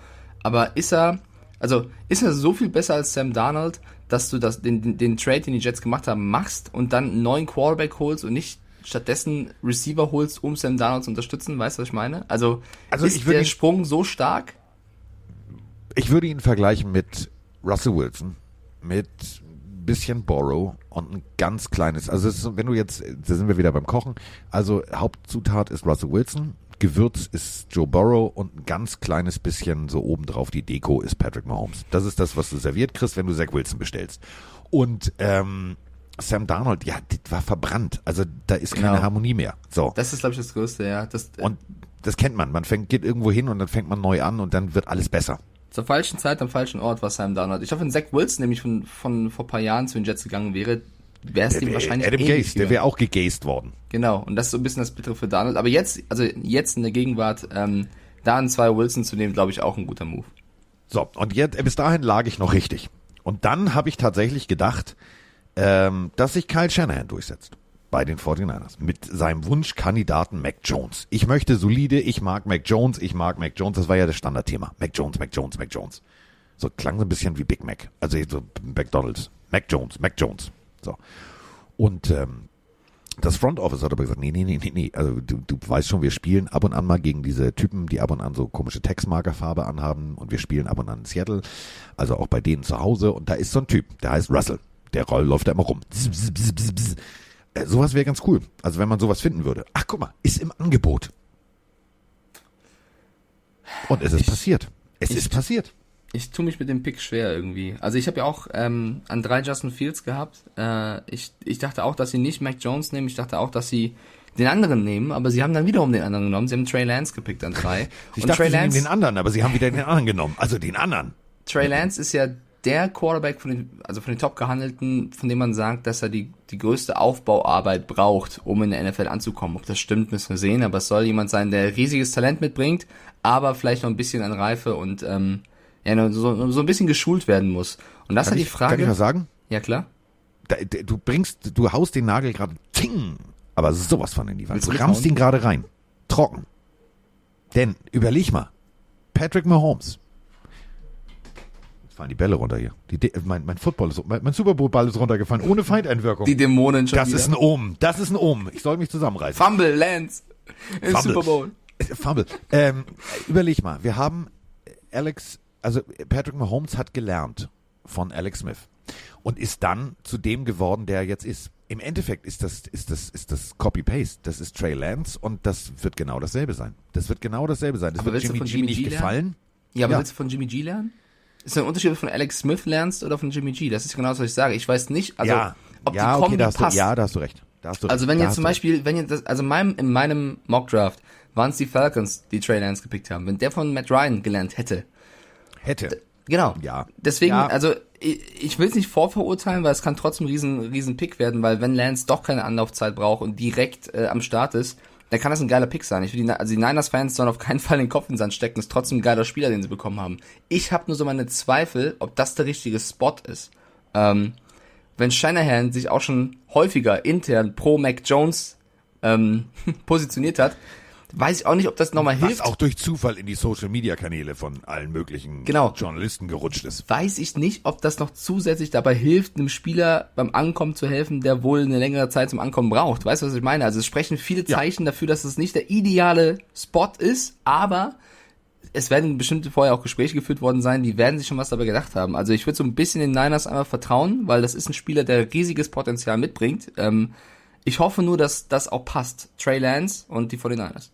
aber ist er, also ist er so viel besser als Sam Darnold, dass du das, den, den, den Trade, den die Jets gemacht haben, machst und dann einen neuen Quarterback holst und nicht stattdessen Receiver holst, um Sam Darnold zu unterstützen, weißt du, was ich meine? Also, Also ist ich würde der ihn- Sprung so stark? Ich würde ihn vergleichen mit Russell Wilson, mit ein bisschen Borrow und ein ganz kleines, also ist, wenn du jetzt, da sind wir wieder beim Kochen, also Hauptzutat ist Russell Wilson, Gewürz ist Joe Burrow und ein ganz kleines bisschen so obendrauf die Deko ist Patrick Mahomes. Das ist das, was du serviert kriegst, wenn du Zach Wilson bestellst. Und ähm, Sam Darnold, ja, das war verbrannt. Also da ist keine Genau. Harmonie mehr. So. Das ist, glaube ich, das Größte, ja. Das, Und das kennt man. Man fängt, geht irgendwo hin und dann fängt man neu an und dann wird alles besser. zur falschen Zeit am falschen Ort war Sam Darnold. Ich hoffe, wenn Zach Wilson nämlich von, von vor ein paar Jahren zu den Jets gegangen wäre, wäre es ihm wahrscheinlich Adam ähnlich Gase, der wäre auch gegaced worden. Genau, und das ist so ein bisschen das Bittere für Darnold. Aber jetzt, also jetzt in der Gegenwart, ähm, da einen zwei Wilson zu nehmen, glaube ich, auch ein guter Move. So, und jetzt, bis dahin lag ich noch richtig. Und dann habe ich tatsächlich gedacht, ähm, dass sich Kyle Shanahan durchsetzt bei den 49ers mit seinem Wunschkandidaten Mac Jones. Ich möchte solide, ich mag Mac Jones, ich mag Mac Jones, das war ja das Standardthema. Mac Jones, Mac Jones, Mac Jones. So klang so ein bisschen wie Big Mac, also so McDonald's. Mac Jones, Mac Jones. So. Und ähm, das Front Office hat aber gesagt, nee, nee, nee, nee, nee. Also du, du weißt schon, wir spielen ab und an mal gegen diese Typen, die ab und an so komische Textmarkerfarbe anhaben und wir spielen ab und an in Seattle, also auch bei denen zu Hause und da ist so ein Typ, der heißt Russell. Der Roll läuft da immer rum. Bzz, bzz, bzz. Äh, sowas wäre ganz cool. Also wenn man sowas finden würde. Ach, guck mal, ist im Angebot. Und es ist passiert. Es ich- ist passiert. Ich tue mich mit dem Pick schwer irgendwie. Also ich habe ja auch ähm, an drei Justin Fields gehabt. Äh, ich, ich dachte auch, dass sie nicht Mac Jones nehmen. Ich dachte auch, dass sie den anderen nehmen, aber sie haben dann wiederum den anderen genommen. Sie haben Trey Lance gepickt an drei. Ich Und dachte, Trey sie nehmen Lance, den anderen, aber sie haben wieder den anderen genommen. Also den anderen. Trey Lance ist ja der Quarterback von den, also von den top gehandelten, von dem man sagt, dass er die, die größte Aufbauarbeit braucht, um in der NFL anzukommen. Ob das stimmt, müssen wir sehen, aber es soll jemand sein, der riesiges Talent mitbringt, aber vielleicht noch ein bisschen an Reife und ähm, ja, so, so ein bisschen geschult werden muss. Und das Kann ist ich, die Frage. kann ich was sagen? ja klar. Da, da, du bringst, du haust den Nagel gerade ting, aber sowas von in die Wand. Willst Du rammst ihn gerade rein. Trocken. Denn, überleg mal, Patrick Mahomes. Fallen die Bälle runter hier. Die, mein, mein Football ist, mein, mein Super Bowl Ball ist runtergefallen, ohne Feindeinwirkung. Die Dämonen schon das wieder. ist ein Ohm. Das ist ein Ohm. Ich soll mich zusammenreißen. Fumble, Lance. Im Fumble. Super Bowl. Fumble. Ähm, überleg mal, wir haben Alex, also Patrick Mahomes hat gelernt von Alex Smith und ist dann zu dem geworden, der er jetzt ist. Im Endeffekt ist das, ist das, ist das Copy-Paste. Das ist Trey Lance und das wird genau dasselbe sein. Das wird genau dasselbe sein. Das Aber wird Jimmy G Jimmy nicht G lernen? gefallen. Ja, aber Ja. willst du von Jimmy G lernen? Ist da ein Unterschied, ob du von Alex Smith lernst oder von Jimmy G? Das ist genau das, was ich sage. Ich weiß nicht, also, ja, ob ja, die okay, Kombi da hast passt. du, ja, da hast du recht. Da hast du Also recht. wenn Da jetzt zum Beispiel, wenn jetzt das, also meinem, in meinem Mockdraft waren es die Falcons, die Trey Lance gepickt haben. Wenn der von Matt Ryan gelernt hätte. hätte. Genau. Ja. Deswegen, Ja. also ich, ich will es nicht vorverurteilen, weil es kann trotzdem ein riesen, riesen Pick werden, weil wenn Lance doch keine Anlaufzeit braucht und direkt äh, am Start ist, dann kann das ein geiler Pick sein. Ich will die, also die Niners-Fans sollen auf keinen Fall den Kopf in den Sand stecken. Ist trotzdem ein geiler Spieler, den sie bekommen haben. Ich habe nur so meine Zweifel, ob das der richtige Spot ist. Ähm, wenn Shanahan sich auch schon häufiger intern pro Mac Jones ähm, positioniert hat, weiß ich auch nicht, ob das nochmal Was hilft. auch durch Zufall in die Social-Media-Kanäle von allen möglichen Genau. Journalisten gerutscht ist. weiß ich nicht, ob das noch zusätzlich dabei hilft, einem Spieler beim Ankommen zu helfen, der wohl eine längere Zeit zum Ankommen braucht. Weißt du, was ich meine? Also es sprechen viele Ja. Zeichen dafür, dass es nicht der ideale Spot ist, aber es werden bestimmte vorher auch Gespräche geführt worden sein, die werden sich schon was dabei gedacht haben. Also ich würde so ein bisschen den Niners einmal vertrauen, weil das ist ein Spieler, der riesiges Potenzial mitbringt. Ähm, ich hoffe nur, dass das auch passt. Trey Lance und die 49ers.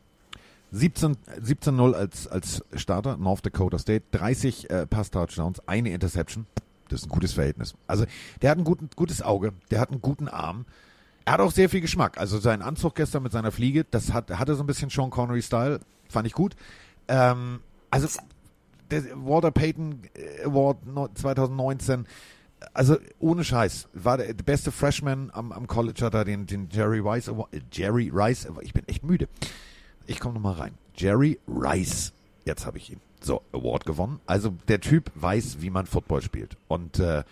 17 17-0 als, als Starter, North Dakota State, 30 äh, Pass-Touchdowns, eine Interception. Das ist ein gutes Verhältnis. Also, der hat ein guten, gutes Auge, der hat einen guten Arm. Er hat auch sehr viel Geschmack. Also, sein Anzug gestern mit seiner Fliege, das hat, hatte so ein bisschen Sean Connery-Style. Fand ich gut. Ähm, also, der Walter Payton äh, Award no- 2019, also ohne Scheiß, war der, beste Freshman am, am College, hat er den, den Jerry Rice Award, äh, Jerry Rice, ich bin echt müde. Ich komme nochmal rein. Jerry Rice, jetzt habe ich ihn. So, Award gewonnen. Also der Typ weiß, wie man Football spielt. Und äh,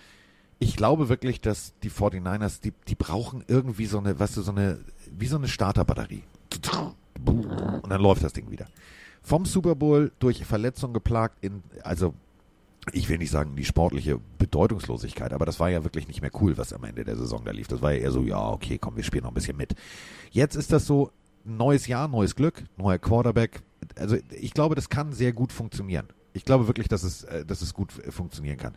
ich glaube wirklich, dass die 49ers, die, die brauchen irgendwie so eine, weißt du, so eine, wie so eine Starterbatterie. Und dann läuft das Ding wieder. Vom Super Bowl durch Verletzung geplagt in, also ich will nicht sagen die sportliche Bedeutungslosigkeit, aber das war ja wirklich nicht mehr cool, was am Ende der Saison da lief. Das war ja eher so, ja, okay, komm, wir spielen noch ein bisschen mit. Jetzt ist das so, neues Jahr, neues Glück, neuer Quarterback. Also ich glaube, das kann sehr gut funktionieren. Ich glaube wirklich, dass es, äh, dass es gut äh, funktionieren kann.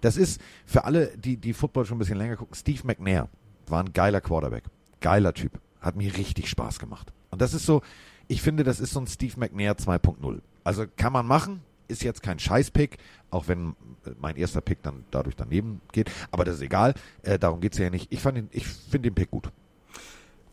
Das ist für alle, die, die Football schon ein bisschen länger gucken, Steve McNair war ein geiler Quarterback. Geiler Typ. Hat mir richtig Spaß gemacht. Und das ist so, ich finde, das ist so ein Steve McNair 2.0. Also kann man machen, ist jetzt kein Scheiß-Pick, auch wenn mein erster Pick dann dadurch daneben geht. Aber das ist egal, äh, darum geht's ja nicht. Ich, ich finde den Pick gut.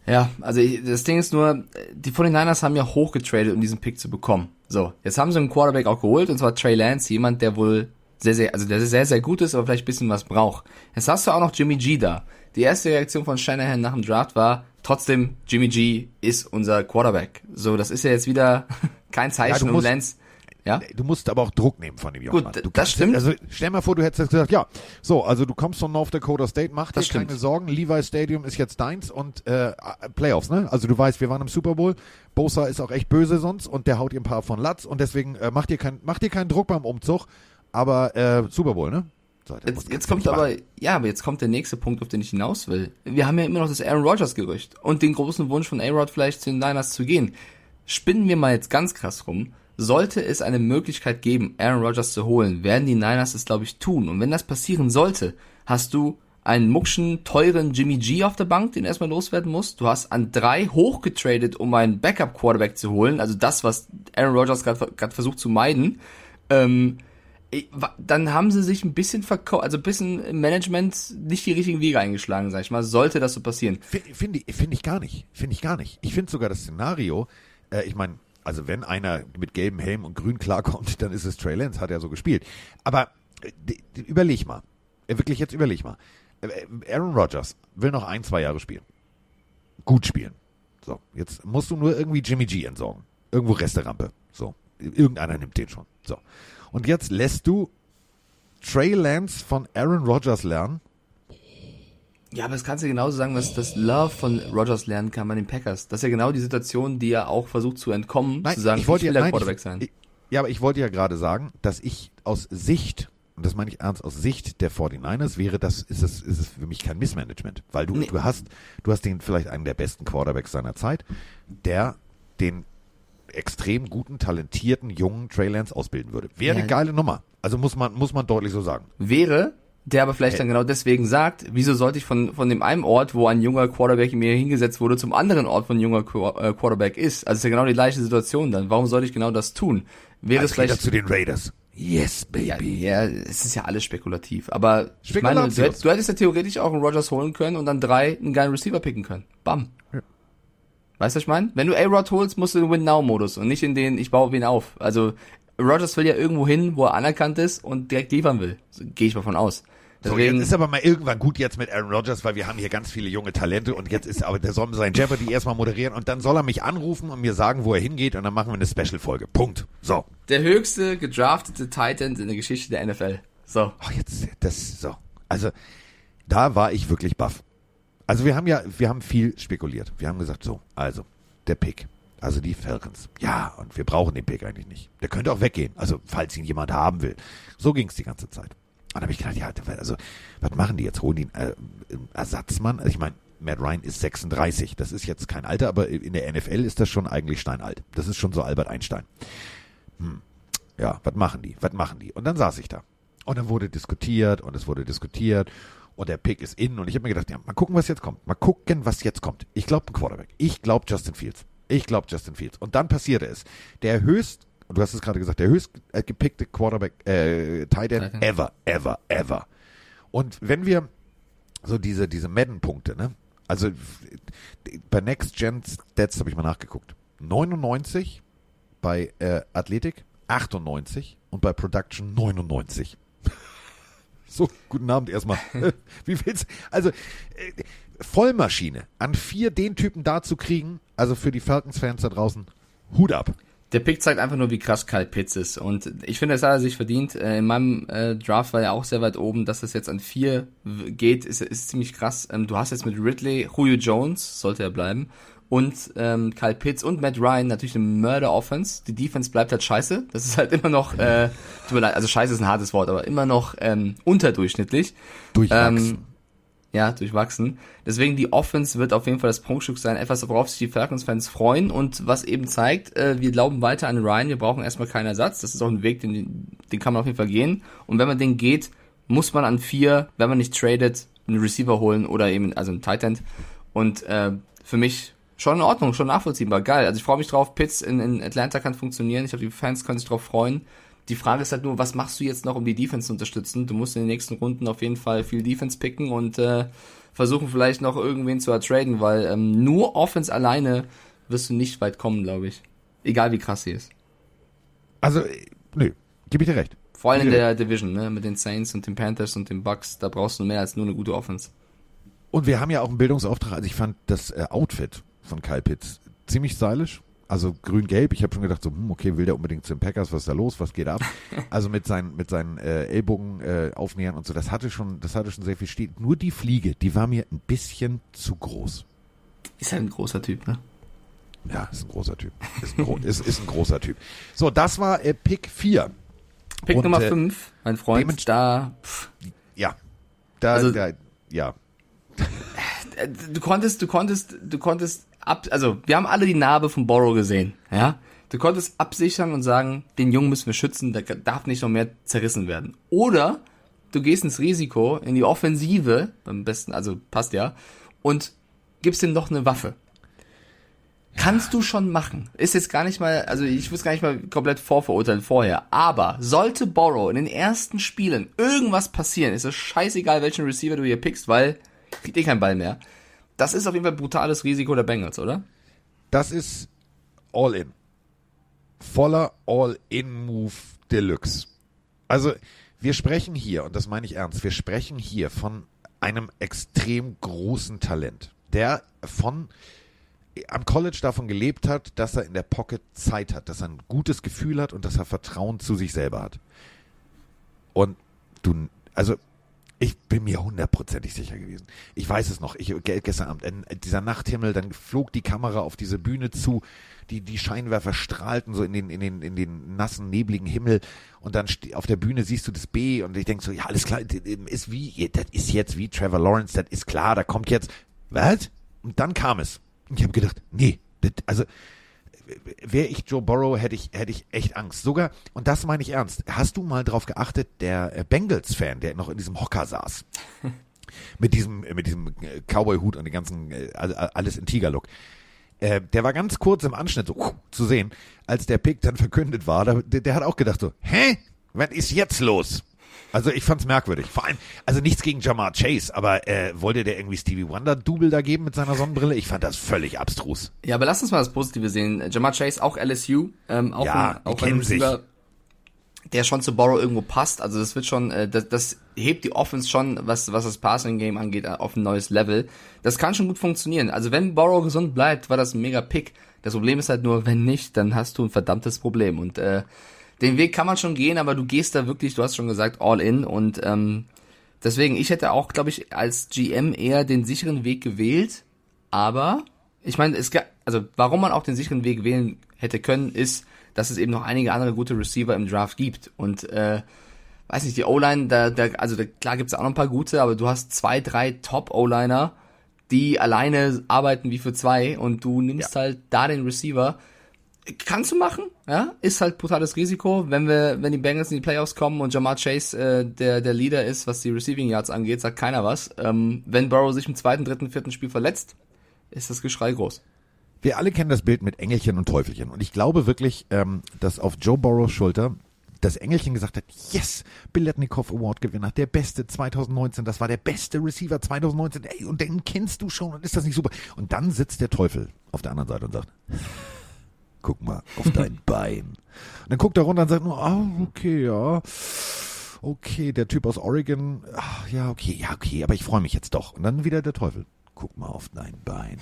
Ja, also das Ding ist nur, die 49ers haben ja hochgetradet, um diesen Pick zu bekommen. So, jetzt haben sie einen Quarterback auch geholt, und zwar Trey Lance, jemand, der wohl sehr, sehr, also der sehr, sehr gut ist, aber vielleicht ein bisschen was braucht. Jetzt hast du auch noch Jimmy G da. Die erste Reaktion von Shanahan nach dem Draft war, trotzdem, Jimmy G ist unser Quarterback. So, das ist ja jetzt wieder kein Zeichen, Ja, um Lance, ja? Du musst aber auch Druck nehmen von dem Jungen. Gut, Mann. Du das kannst- stimmt. Also stell mal vor, du hättest jetzt gesagt, ja, so, also du kommst von North Dakota State, mach dir Das keine stimmt. Sorgen, Levi Stadium ist jetzt deins und äh, Playoffs, ne? Also du weißt, wir waren im Super Bowl, Bosa ist auch echt böse sonst und der haut ihr ein paar von Latz und deswegen äh, mach dir kein, mach dir keinen Druck beim Umzug, aber äh, Super Bowl, ne? So, Jetzt, jetzt kommt aber, machen. ja, aber jetzt kommt der nächste Punkt, auf den ich hinaus will. Wir haben ja immer noch das Aaron Rodgers Gerücht und den großen Wunsch von A-Rod vielleicht zu den Niners zu gehen. Spinnen wir mal jetzt ganz krass rum. Sollte es eine Möglichkeit geben, Aaron Rodgers zu holen, werden die Niners es, glaube ich, tun. Und wenn das passieren sollte, hast du einen muckschen, teuren Jimmy G auf der Bank, den du erstmal loswerden musst. Du hast an drei hochgetradet, um einen Backup-Quarterback zu holen. Also das, was Aaron Rodgers gerade versucht zu meiden. Ähm, Dann haben sie sich ein bisschen verkauft, also ein bisschen im Management nicht die richtigen Wege eingeschlagen, sag ich mal. Sollte das so passieren? Finde find, find ich gar nicht. Finde ich gar nicht. Ich finde sogar das Szenario, äh, ich meine, also wenn einer mit gelbem Helm und grün klarkommt, dann ist es Trey Lance, hat er so gespielt. Aber äh, überleg mal. Äh, wirklich jetzt überleg mal. Äh, Aaron Rodgers will noch ein, zwei Jahre spielen. Gut spielen. So, jetzt musst du nur irgendwie Jimmy G entsorgen. Irgendwo Resterampe. So, irgendeiner nimmt den schon. So. Und jetzt lässt du Trey Lance von Aaron Rodgers lernen. Ja, aber das kannst du genauso sagen, was das Love von Rodgers lernen kann bei den Packers. Das ist ja genau die Situation, die er auch versucht zu entkommen, nein, zu sagen, ich, wollte ich will ja, der Quarterback sein. Ich, ja, aber ich wollte ja gerade sagen, dass ich aus Sicht, und das meine ich ernst, aus Sicht der 49ers wäre das, ist es, ist es für mich kein Missmanagement. Weil du, Nee. du hast, du hast den vielleicht einen der besten Quarterbacks seiner Zeit, der den extrem guten, talentierten, jungen Trey Lance ausbilden würde. Wäre Ja. eine geile Nummer. Also muss man, muss man deutlich so sagen. Wäre, der aber vielleicht Hey. dann genau deswegen sagt, wieso sollte ich von, von dem einen Ort, wo ein junger Quarterback mir hingesetzt wurde, zum anderen Ort, wo ein junger Qu- äh, Quarterback ist. Also es ist ja genau die gleiche Situation dann. Warum sollte ich genau das tun? Wäre es vielleicht zu den Raiders. Yes, Ja, baby. ja, es ist ja alles spekulativ. Aber ich meine, du, hättest- du hättest ja theoretisch auch einen Rogers holen können und dann drei einen geilen Receiver picken können. Bam. Ja. Weißt du, was ich meine? Wenn du A-Rod holst, musst du in den Win-Now-Modus und nicht in den Ich baue wen auf. Also Rogers will ja irgendwo hin, wo er anerkannt ist und direkt liefern will. So, Gehe ich mal von aus. So, Deswegen, jetzt ist aber mal irgendwann gut jetzt mit Aaron Rodgers, weil wir haben hier ganz viele junge Talente und jetzt ist aber der soll sein Jeopardy erstmal moderieren und dann soll er mich anrufen und mir sagen, wo er hingeht und dann machen wir eine Special-Folge. Punkt. So. der höchste gedraftete Titan in der Geschichte der NFL. So. Ach, jetzt, das, so. Also, da war ich wirklich baff. Also, wir haben ja, wir haben viel spekuliert. Wir haben gesagt, so, also, der Pick. Also die Falcons. Ja, und wir brauchen den Pick eigentlich nicht. Der könnte auch weggehen. Also, falls ihn jemand haben will. So ging's die ganze Zeit. Und dann habe ich gedacht, ja, also, was machen die jetzt? Holen die einen äh, Ersatzmann? Also, ich meine, Matt Ryan ist 36. Das ist jetzt kein Alter, aber in der NFL ist das schon eigentlich steinalt. Das ist schon so Albert Einstein. Hm. Ja, was machen die? Was machen die? Und dann saß ich da. Und dann wurde diskutiert und es wurde diskutiert und der Pick ist in und ich habe mir gedacht, ja, mal gucken, was jetzt kommt. Mal gucken, was jetzt kommt. Ich glaube ein Quarterback. Ich glaube Justin Fields. Ich glaube Justin Fields. Und dann passierte es. Der höchst, und du hast es gerade gesagt, der höchst äh, gepickte Quarterback, äh, Tight End ever, ever, ever. Und wenn wir so diese, diese Madden-Punkte, ne? Also bei Next Gen Stats habe ich mal nachgeguckt. 99 bei äh, Athletik, 98 und bei Production 99. So, guten Abend erstmal. Wie willst Also, äh, Vollmaschine. An vier den Typen da zu kriegen, also für die Falcons-Fans da draußen, Hut ab. Der Pick zeigt einfach nur, wie krass Kyle Pitts ist. Und ich finde, das hat er sich verdient. Äh, In meinem äh, Draft war er auch sehr weit oben. Dass das jetzt an vier geht, ist, ist ziemlich krass. Ähm, du hast jetzt mit Ridley, Julio Jones, sollte er bleiben, und ähm, Kyle Pitts und Matt Ryan natürlich eine Murder-Offense. Die Defense bleibt halt scheiße. Das ist halt immer noch, äh, tut mir leid, also scheiße ist ein hartes Wort, aber immer noch ähm, unterdurchschnittlich. Durchwachsen. Ähm, ja, durchwachsen. Deswegen die Offense wird auf jeden Fall das Prunkstück sein, etwas, worauf sich die Falcons-Fans freuen und was eben zeigt, äh, wir glauben weiter an Ryan, wir brauchen erstmal keinen Ersatz. Das ist auch ein Weg, den, den kann man auf jeden Fall gehen. Und wenn man den geht, muss man an vier, wenn man nicht tradet, einen Receiver holen oder eben, also einen Tight End. Und äh, für mich schon in Ordnung, schon nachvollziehbar, geil. Also ich freue mich drauf, Pitts in, in Atlanta kann funktionieren, ich glaube, die Fans können sich drauf freuen. Die Frage ist halt nur, was machst du jetzt noch, um die Defense zu unterstützen? Du musst in den nächsten Runden auf jeden Fall viel Defense picken und äh, versuchen vielleicht noch irgendwen zu ertraden, weil ähm, nur Offense alleine wirst du nicht weit kommen, glaube ich. Egal wie krass sie ist. Also, nö, gebe ich dir recht. Vor allem in der Division, ne? Mit den Saints und den Panthers und den Bucks, da brauchst du mehr als nur eine gute Offense. Und wir haben ja auch einen Bildungsauftrag. Also ich fand das äh, Outfit von Kyle Pitts ziemlich stylisch. Also grün-gelb. Ich habe schon gedacht, so, hm, okay, will der unbedingt zu den Packers? Was ist da los? Was geht ab? also mit seinen, mit seinen äh, Ellbogen äh, aufnähern und so. Das hatte schon, das hatte schon sehr viel Stil. Nur die Fliege, die war mir ein bisschen zu groß. Ist halt ein großer Typ, ne? Ja, ist ein großer Typ. Ist ein, gro ist, ist ein großer Typ. So, das war äh, Pick 4. Pick Und, Nummer äh, 5, mein Freund, da, pff, Ja. Da, Also- da, ja. äh, du konntest, du konntest, du konntest ab, also wir haben alle die Narbe von Borrow gesehen, ja. Du konntest absichern und sagen, den Jungen müssen wir schützen, der darf nicht noch mehr zerrissen werden. Oder du gehst ins Risiko, in die Offensive, am besten, also passt ja, und gibst ihm noch eine Waffe. Kannst du schon machen. Ist jetzt gar nicht mal, also ich muss gar nicht mal komplett vorverurteilen vorher. Aber sollte Borrow in den ersten Spielen irgendwas passieren, ist es scheißegal, welchen Receiver du hier pickst, weil kriegt eh keinen Ball mehr. Das ist auf jeden Fall brutales Risiko der Bengals, oder? Das ist All-In. Voller All-In-Move Deluxe. Also, wir sprechen hier, und das meine ich ernst, wir sprechen hier von einem extrem großen Talent, der von am College davon gelebt hat, dass er in der Pocket Zeit hat, dass er ein gutes Gefühl hat und dass er Vertrauen zu sich selber hat. Und du, also ich bin mir hundertprozentig sicher gewesen. Ich weiß es noch. Ich, gestern Abend, in dieser Nachthimmel, dann flog die Kamera auf diese Bühne zu, die, die Scheinwerfer strahlten so in den, in den, in den nassen, nebligen Himmel und dann auf der Bühne siehst du das B und ich denk so, ja, alles klar, ist wie, das ist jetzt wie Trevor Lawrence, das ist klar, da kommt jetzt, was? Und dann kam es. Und ich habe gedacht, nee, das, also wäre ich Joe Burrow, hätte ich, hätte ich echt Angst. Sogar, und das meine ich ernst, hast du mal drauf geachtet, der äh, Bengals-Fan, der noch in diesem Hocker saß, mit diesem, mit diesem äh, Cowboy-Hut und den ganzen, äh, alles in Tiger-Look, äh, der war ganz kurz im Anschnitt so uh, zu sehen, als der Pick dann verkündet war, der, der hat auch gedacht so, hä? Was ist jetzt los? Also ich fand's merkwürdig. Vor allem, also nichts gegen Jamar Chase, aber äh, wollte der irgendwie Stevie Wonder Double da geben mit seiner Sonnenbrille? Ich fand das völlig abstrus. Ja, aber lass uns mal das Positive sehen. Jamar Chase, auch LSU, ähm, auch ja, ein, auch ein Receiver, der schon zu Borrow irgendwo passt. Also das wird schon, äh, das, das hebt die Offense schon, was, was das Passing Game angeht, auf ein neues Level. Das kann schon gut funktionieren. Also wenn Borrow gesund bleibt, war das ein mega Pick. Das Problem ist halt nur, wenn nicht, dann hast du ein verdammtes Problem. Und äh, den Weg kann man schon gehen, aber du gehst da wirklich, du hast schon gesagt, all in. Und ähm, deswegen, ich hätte auch, glaube ich, als GM eher den sicheren Weg gewählt, aber ich meine, es also warum man auch den sicheren Weg wählen hätte können, ist, dass es eben noch einige andere gute Receiver im Draft gibt. Und äh, weiß nicht, die O-Line, da, da, also da, klar gibt's auch noch ein paar gute, aber du hast zwei, drei Top-O-Liner, die alleine arbeiten wie für zwei. Und du nimmst ja. halt da den Receiver kannst du machen, ja, ist halt brutales Risiko, wenn wir, wenn die Bengals in die Playoffs kommen und Jamar Chase äh, der der Leader ist, was die Receiving Yards angeht, sagt keiner was. Ähm, wenn Burrow sich im zweiten, dritten, vierten Spiel verletzt, ist das Geschrei groß. Wir alle kennen das Bild mit Engelchen und Teufelchen und ich glaube wirklich, ähm, dass auf Joe Burrows Schulter das Engelchen gesagt hat, yes, Biletnikoff Award Gewinner, der beste 2019, das war der beste Receiver 2019, ey, und den kennst du schon und ist das nicht super? Und dann sitzt der Teufel auf der anderen Seite und sagt, guck mal auf dein Bein. Und dann guckt er runter und sagt nur, ah, okay, ja. Okay, der Typ aus Oregon, ach, ja, okay, ja, okay, aber ich freue mich jetzt doch. Und dann wieder der Teufel. Guck mal auf dein Bein.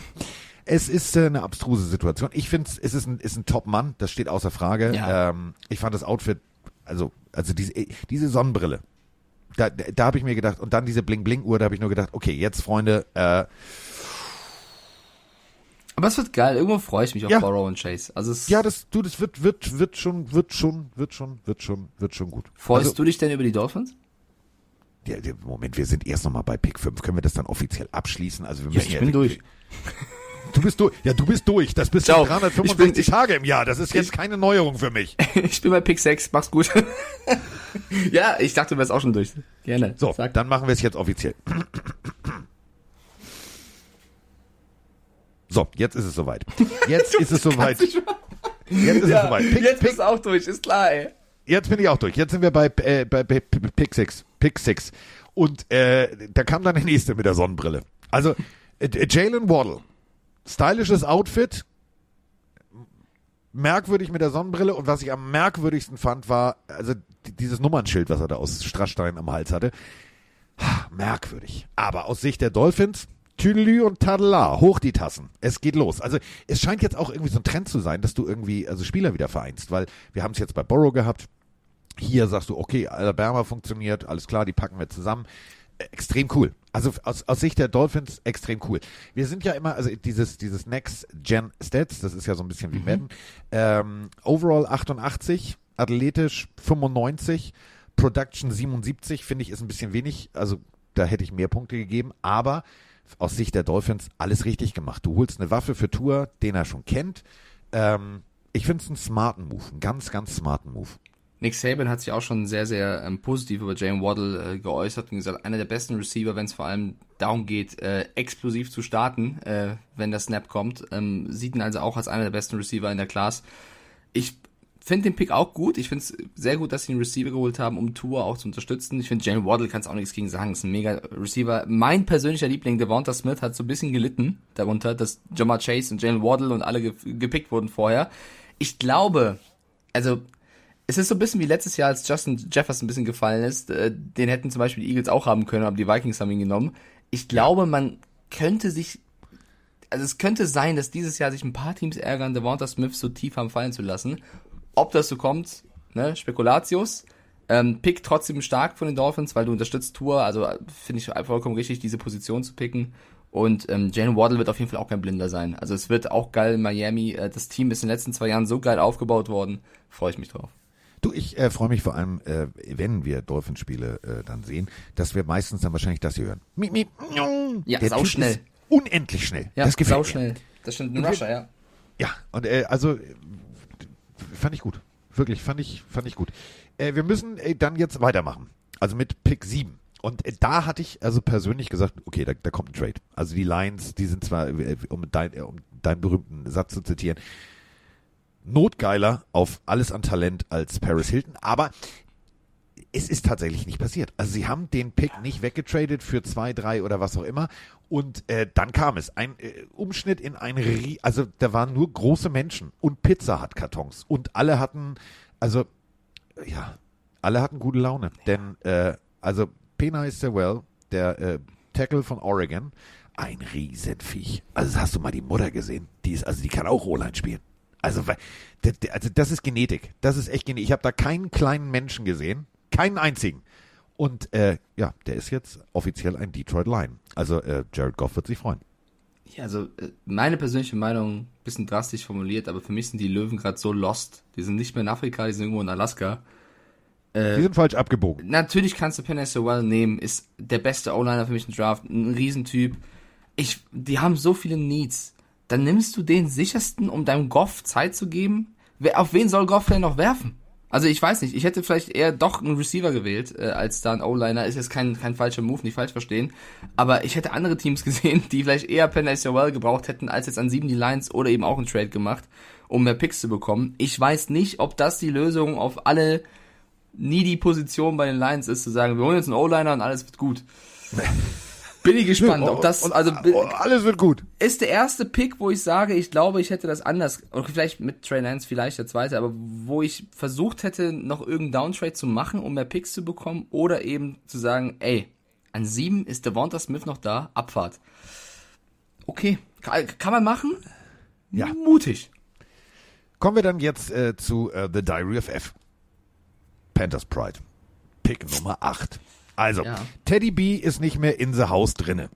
Es ist äh, eine abstruse Situation. Ich finde, es ist ein, ist ein Top-Mann, das steht außer Frage. Ja. Ähm, ich fand das Outfit, also, also diese, diese Sonnenbrille, da, da habe ich mir gedacht, und dann diese Bling-Bling-Uhr, da habe ich nur gedacht, okay, jetzt Freunde, äh, aber es wird geil. Irgendwo freue ich mich auf ja. Borrow und Chase. Also es ja, das, du, das wird, wird, wird schon, wird schon, wird schon, wird schon, wird schon gut. Freust also, du dich denn über die Dolphins? Ja, Moment, wir sind erst nochmal bei Pick 5. Können wir das dann offiziell abschließen? Also wir ja, ich bin durch. Du bist durch. Ja, du bist durch. Das bist Ciao. 365 bin, ich, Tage im Jahr. Das ist jetzt ich, keine Neuerung für mich. ich bin bei Pick 6. Mach's gut. ja, ich dachte, du wärst auch schon durch. Gerne. So, Sag. dann machen wir es jetzt offiziell. So, jetzt ist es soweit. Jetzt ist es soweit. Jetzt ist ja, es soweit. Pick, jetzt Pick, bist du auch durch, ist klar, ey. Jetzt bin ich auch durch. Jetzt sind wir bei, äh, bei, bei Pick 6. Pick 6. Und äh, da kam dann der nächste mit der Sonnenbrille. Also, äh, Jalen Waddle. Stylisches Outfit. Merkwürdig mit der Sonnenbrille. Und was ich am merkwürdigsten fand, war, also dieses Nummernschild, was er da aus Strassstein am Hals hatte. Merkwürdig. Aber aus Sicht der Dolphins, Tüdelü und Tadela, hoch die Tassen. Es geht los. Also es scheint jetzt auch irgendwie so ein Trend zu sein, dass du irgendwie also Spieler wieder vereinst, weil wir haben es jetzt bei Borrow gehabt. Hier sagst du, okay, Alabama funktioniert, alles klar, die packen wir zusammen. Extrem cool. Also aus, aus Sicht der Dolphins extrem cool. Wir sind ja immer, also dieses, dieses Next Gen Stats, das ist ja so ein bisschen wie mhm. Madden. Ähm, overall 88, athletisch 95, Production 77, finde ich, ist ein bisschen wenig. Also da hätte ich mehr Punkte gegeben, aber aus Sicht der Dolphins alles richtig gemacht. Du holst eine Waffe für Tour, den er schon kennt. Ähm, ich finde es einen smarten Move, einen ganz, ganz smarten Move. Nick Saban hat sich auch schon sehr, sehr ähm, positiv über Jalen Waddle äh, geäußert und gesagt, einer der besten Receiver, wenn es vor allem darum geht, äh, explosiv zu starten, äh, wenn der Snap kommt. Ähm, sieht ihn also auch als einer der besten Receiver in der Class. Ich finde den Pick auch gut. Ich finde es sehr gut, dass sie einen Receiver geholt haben, um Tour auch zu unterstützen. Ich finde, Jalen Waddle kann es auch nichts gegen sagen. Ist ein mega Receiver. Mein persönlicher Liebling, Devonta Smith, hat so ein bisschen gelitten darunter, dass Jamar Chase und Jalen Waddle und alle ge gepickt wurden vorher. Ich glaube, also es ist so ein bisschen wie letztes Jahr, als Justin Jefferson ein bisschen gefallen ist. Äh, den hätten zum Beispiel die Eagles auch haben können, aber die Vikings haben ihn genommen. Ich glaube, man könnte sich, also es könnte sein, dass dieses Jahr sich ein paar Teams ärgern, Devonta Smith so tief haben fallen zu lassen. Ob das so kommt, ne, Spekulatius. Ähm, pick trotzdem stark von den Dolphins, weil du unterstützt Tour, also finde ich vollkommen richtig, diese Position zu picken. Und ähm, Jalen Waddle wird auf jeden Fall auch kein Blinder sein. Also es wird auch geil in Miami. Äh, das Team ist in den letzten zwei Jahren so geil aufgebaut worden. Freue ich mich drauf. Du, ich äh, freue mich vor allem, äh, wenn wir Dolphinspiele äh, dann sehen, dass wir meistens dann wahrscheinlich das hier hören. Miep, miep, Ja, Der sau Typ schnell. Ist unendlich schnell. Ja, das gefällt sau mir. schnell. Das stimmt, ein Rusher, ja. Ja, und äh, also äh, fand ich gut. Wirklich, fand ich, fand ich gut. Äh, wir müssen äh, dann jetzt weitermachen. Also mit Pick 7. Und äh, da hatte ich also persönlich gesagt, okay, da, da kommt ein Trade. Also die Lions, die sind zwar, äh, um, dein, äh, um deinen berühmten Satz zu zitieren, notgeiler auf alles an Talent als Paris Hilton, aber es ist tatsächlich nicht passiert. Also sie haben den Pick nicht weggetradet für zwei, drei oder was auch immer. Und äh, dann kam es. Ein äh, Umschnitt in ein Rie also da waren nur große Menschen und Pizza hat Kartons. Und alle hatten, also ja, alle hatten gute Laune. Denn äh, also Pena Sewell, der äh, Tackle von Oregon, ein Riesenviech. Also hast du mal die Mutter gesehen. Die ist, also die kann auch O-Line spielen. Also, also das ist Genetik. Das ist echt Genetik. Ich habe da keinen kleinen Menschen gesehen. Keinen einzigen. Und äh, ja, der ist jetzt offiziell ein Detroit Lion. Also äh, Jared Goff wird sich freuen. Ja, also äh, meine persönliche Meinung, bisschen drastisch formuliert, aber für mich sind die Löwen gerade so lost. Die sind nicht mehr in Afrika, die sind irgendwo in Alaska. Die sind falsch abgebogen. Natürlich kannst du Penny Sewell nehmen, ist der beste O-Liner für mich im Draft, ein Riesentyp. Ich, die haben so viele Needs. Dann nimmst du den sichersten, um deinem Goff Zeit zu geben. Wer, auf wen soll Goff denn noch werfen? Also ich weiß nicht, ich hätte vielleicht eher doch einen Receiver gewählt, äh, als da ein O-Liner. Ist jetzt kein, kein falscher Move, nicht falsch verstehen. Aber ich hätte andere Teams gesehen, die vielleicht eher Penny Sewell gebraucht hätten, als jetzt an sieben die Lions oder eben auch einen Trade gemacht, um mehr Picks zu bekommen. Ich weiß nicht, ob das die Lösung auf alle nie die Position bei den Lions ist, zu sagen, wir holen jetzt einen O-Liner und alles wird gut. Bin ich gespannt, ob das, Und- also, und alles wird gut. ist der erste Pick, wo ich sage, ich glaube, ich hätte das anders, oder vielleicht mit Trey Lance vielleicht der zweite, aber wo ich versucht hätte, noch irgendeinen Downtrade zu machen, um mehr Picks zu bekommen, oder eben zu sagen, ey, an sieben ist Devonta Smith noch da, Abfahrt. Okay, kann, kann man machen? Ja. Mutig. Kommen wir dann jetzt äh, zu äh, The Diary of F. Panthers Pride. Pick Nummer 8. Also, Ja. Teddy B ist nicht mehr in the House drinne.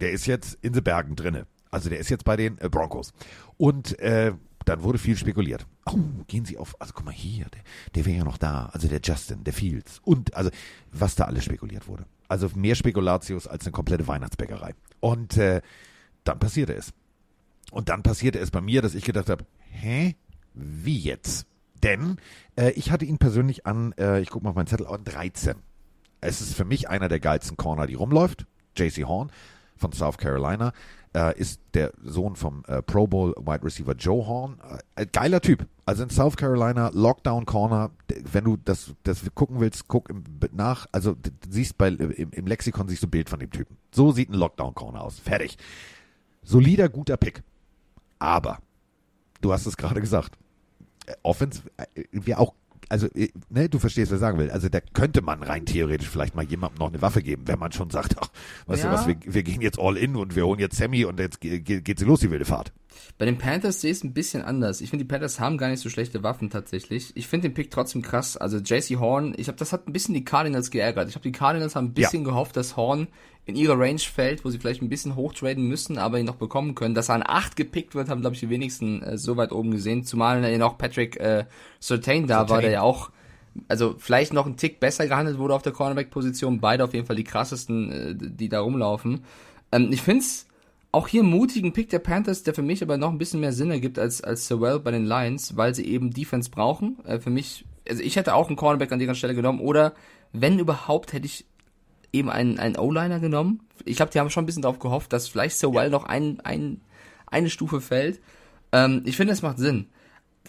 Der ist jetzt in the Bergen drinne. Also der ist jetzt bei den äh, Broncos. Und äh, dann wurde viel spekuliert. Oh, gehen Sie auf, also guck mal hier, der, der wäre ja noch da. Also der Justin, der Fields. Und also, was da alles spekuliert wurde. Also mehr Spekulatius als eine komplette Weihnachtsbäckerei. Und äh, dann passierte es. Und dann passierte es bei mir, dass ich gedacht habe, hä? Wie jetzt? Denn äh, ich hatte ihn persönlich an, äh, ich gucke mal auf meinen Zettel, an 13. Es ist für mich einer der geilsten Corner, die rumläuft. JC Horn von South Carolina äh, ist der Sohn vom äh, Pro Bowl Wide Receiver Joe Horn. Äh, geiler Typ. Also in South Carolina, Lockdown Corner, wenn du das, das gucken willst, guck im, nach. Also siehst bei, im, im Lexikon siehst du ein Bild von dem Typen. So sieht ein Lockdown Corner aus. Fertig. Solider, guter Pick. Aber, du hast es gerade gesagt, äh, Offense äh, wäre auch, also, äh, ne, du verstehst, was ich sagen will. Also, da könnte man rein theoretisch vielleicht mal jemandem noch eine Waffe geben, wenn man schon sagt, ach, weißt Ja. du was, wir, wir gehen jetzt all in und wir holen jetzt Sammy und jetzt ge- ge- geht sie los, die wilde Fahrt. Bei den Panthers sehe ich es ein bisschen anders. Ich finde, die Panthers haben gar nicht so schlechte Waffen tatsächlich. Ich finde den Pick trotzdem krass. Also JC Horn, ich habe das hat ein bisschen die Cardinals geärgert. Ich habe die Cardinals haben ein bisschen gehofft, dass Horn in ihre Range fällt, wo sie vielleicht ein bisschen hochtraden müssen, aber ihn noch bekommen können. Dass er an 8 gepickt wird, haben glaube ich die wenigsten äh, so weit oben gesehen. Zumal ja noch Patrick äh, Surtain da war, Surtain. der ja auch also vielleicht noch ein Tick besser gehandelt wurde auf der Cornerback-Position. Beide auf jeden Fall die krassesten, äh, die da rumlaufen. Ähm, ich find's auch hier einen mutigen Pick der Panthers, der für mich aber noch ein bisschen mehr Sinn ergibt als, als Sewell bei den Lions, weil sie eben Defense brauchen. Äh, für mich also ich hätte auch einen Cornerback an deren Stelle genommen oder wenn überhaupt hätte ich eben einen, einen O-Liner genommen. Ich glaube, die haben schon ein bisschen darauf gehofft, dass vielleicht Sowell ja. noch ein, ein, eine Stufe fällt. Ähm, ich finde, es macht Sinn.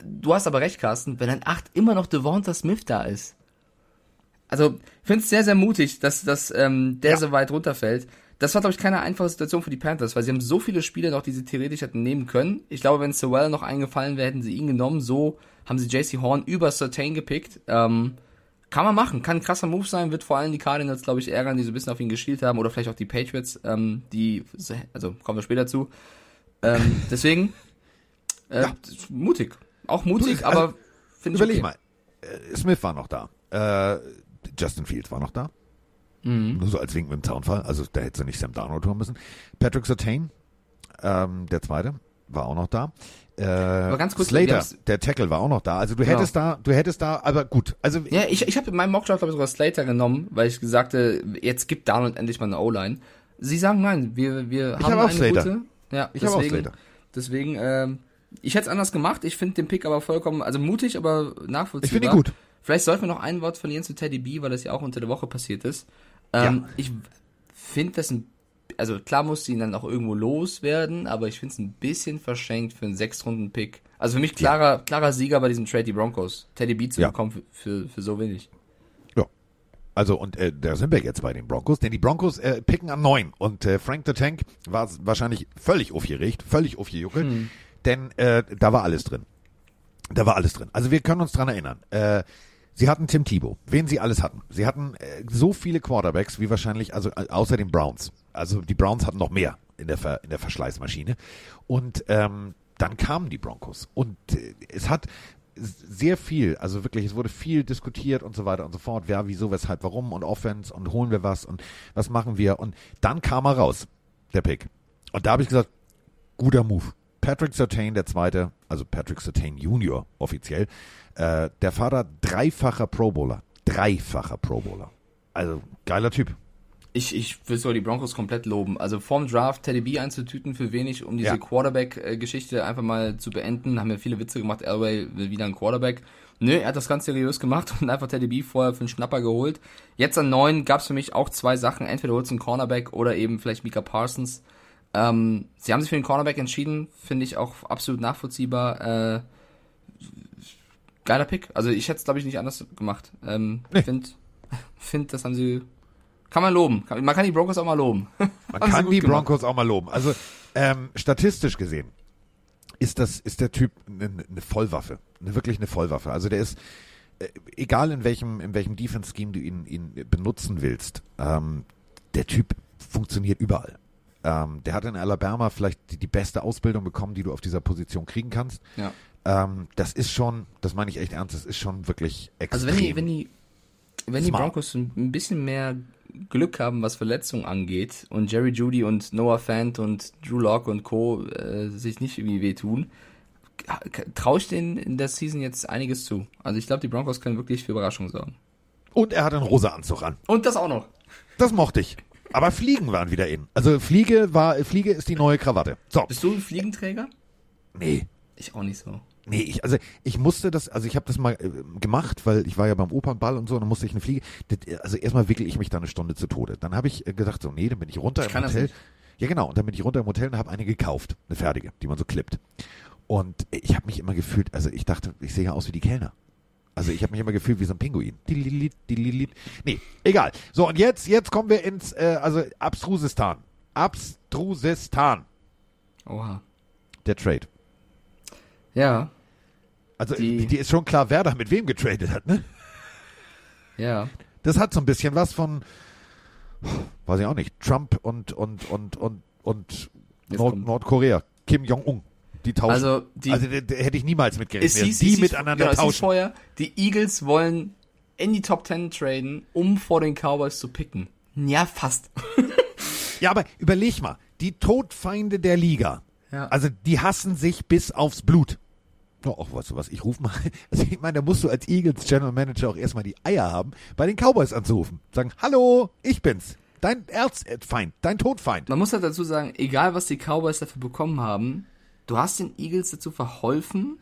Du hast aber recht, Carsten, wenn an 8 immer noch Devonta Smith da ist. Also, ich finde es sehr, sehr mutig, dass, dass ähm, der ja. so weit runterfällt. Das war, glaube ich, keine einfache Situation für die Panthers, weil sie haben so viele Spieler noch, die sie theoretisch hätten nehmen können. Ich glaube, wenn Sowell noch eingefallen wäre, hätten sie ihn genommen. So haben sie JC Horn über Certain gepickt. Ähm, kann man machen, kann ein krasser Move sein, wird vor allem die Cardinals, glaube ich, ärgern, die so ein bisschen auf ihn gespielt haben, oder vielleicht auch die Patriots, ähm, die, also kommen wir später zu. Ähm, deswegen, äh, ja. mutig. Auch mutig, also, aber finde ich. Überleg okay. mal, äh, Smith war noch da. Äh, Justin Fields war noch da. Mhm. Nur so als Wink mit dem Zaunfall. Also da hätte sie nicht Sam Darnold tun müssen. Patrick Sertain, ähm, der zweite, war auch noch da. Äh, aber ganz kurz, Slater, der Tackle war auch noch da. Also du genau. hättest da, du hättest da, aber gut. Also ja, ich, ich habe in meinem Mockdraft glaube ich sogar Slater genommen, weil ich sagte, jetzt gibt Darnold endlich mal eine O-Line. Sie sagen nein, wir wir ich haben hab eine Slater. gute. Ja, ich habe auch Slater. Deswegen, ähm, ich hätte es anders gemacht. Ich finde den Pick aber vollkommen, also mutig, aber nachvollziehbar. Ich finde ihn gut. Vielleicht sollten wir noch ein Wort verlieren zu Teddy B, weil das ja auch unter der Woche passiert ist. Ähm, ja. Ich finde das ein also klar muss sie ihn dann auch irgendwo loswerden, aber ich finde es ein bisschen verschenkt für einen Sechstrunden-Pick. Also für mich klarer, ja. klarer Sieger bei diesem Trade die Broncos. Teddy B zu ja. bekommen für, für, für, so wenig. Ja. Also und äh, da sind wir jetzt bei den Broncos, denn die Broncos äh, picken an neun und äh, Frank the Tank war wahrscheinlich völlig aufgeregt, völlig aufgejuckelt, hm. denn äh, da war alles drin. Da war alles drin. Also wir können uns dran erinnern. Äh, Sie hatten Tim Thibault, wen sie alles hatten. Sie hatten äh, so viele Quarterbacks wie wahrscheinlich, also äh, außer den Browns. Also die Browns hatten noch mehr in der, Ver, in der Verschleißmaschine. Und ähm, dann kamen die Broncos. Und äh, es hat sehr viel, also wirklich, es wurde viel diskutiert und so weiter und so fort. Wer, wieso, weshalb, warum und Offense und holen wir was und was machen wir. Und dann kam er raus, der Pick. Und da habe ich gesagt, guter Move. Patrick Sertain, der zweite, also Patrick Sertain Junior offiziell, äh, der Vater dreifacher Pro Bowler. Dreifacher Pro Bowler. Also geiler Typ. Ich, ich will sogar die Broncos komplett loben. Also vorm Draft Teddy B einzutüten für wenig, um diese ja. Quarterback-Geschichte einfach mal zu beenden. Haben ja viele Witze gemacht, Elway will wieder ein Quarterback. Nö, er hat das ganz seriös gemacht und einfach Teddy B vorher für einen Schnapper geholt. Jetzt an neun gab es für mich auch zwei Sachen. Entweder holst du einen Cornerback oder eben vielleicht Mika Parsons. Ähm, sie haben sich für den Cornerback entschieden, finde ich auch absolut nachvollziehbar. Äh, geiler Pick. Also ich hätte es, glaube ich, nicht anders gemacht. Ähm, nee. Finde, find, das haben sie. Kann man loben. Man kann die Broncos auch mal loben. Man kann die gemacht. Broncos auch mal loben. Also ähm, statistisch gesehen ist das ist der Typ eine, eine Vollwaffe, eine, wirklich eine Vollwaffe. Also der ist äh, egal in welchem in welchem Defense Scheme du ihn ihn benutzen willst, ähm, der Typ funktioniert überall. Ähm, der hat in Alabama vielleicht die, die, beste Ausbildung bekommen, die du auf dieser Position kriegen kannst. Ja. Ähm, das ist schon, das meine ich echt ernst, das ist schon wirklich extrem. Also wenn die, wenn die, wenn die Broncos ein bisschen mehr Glück haben, was Verletzungen angeht und Jerry Judy und Noah Fant und Drew Locke und Co. Äh, sich nicht irgendwie wehtun, traue ich denen in der Season jetzt einiges zu. Also ich glaube, die Broncos können wirklich für Überraschungen sorgen. Und er hat einen rosa Anzug an. Und das auch noch. Das mochte ich. Aber Fliegen waren wieder in. Also Fliege war, Fliege ist die neue Krawatte. So. Bist du ein Fliegenträger? Nee. Ich auch nicht so. Nee, ich, also ich musste das, also ich habe das mal äh, gemacht, weil ich war ja beim Opernball und so, und dann musste ich eine Fliege. Das, also erstmal wickel ich mich da eine Stunde zu Tode. Dann habe ich äh, gesagt, so, nee, dann bin ich runter ich im Hotel. Ja, genau, und dann bin ich runter im Hotel und habe eine gekauft, eine fertige, die man so klippt. Und ich habe mich immer gefühlt, also ich dachte, ich sehe ja aus wie die Kellner. Also ich habe mich immer gefühlt wie so ein Pinguin. Nee, egal. So, und jetzt, jetzt kommen wir ins, äh, also Abstrusistan. Abstrusistan. Oha. Der Trade. Ja. Also die, die ist schon klar, wer da mit wem getradet hat, ne? Ja. Das hat so ein bisschen was von, weiß ich auch nicht, Trump und und und und und Nord Nordkorea, Kim Jong Un. Die tauschen. Also, die, also der, der hätte ich niemals mitgerechnet. Hieß, die miteinander genau, tauschen. Vorher, die Eagles wollen in die Top Ten traden, um vor den Cowboys zu picken. Ja, fast. ja, aber überleg mal, die Todfeinde der Liga. Ja. Also die hassen sich bis aufs Blut. Oh, auch du was, ich rufe mal, also ich meine, da musst du als Eagles General Manager auch erstmal die Eier haben, bei den Cowboys anzurufen. Sagen, hallo, ich bin's. Dein Erzfeind, dein Todfeind. Man muss halt dazu sagen, egal was die Cowboys dafür bekommen haben, du hast den Eagles dazu verholfen,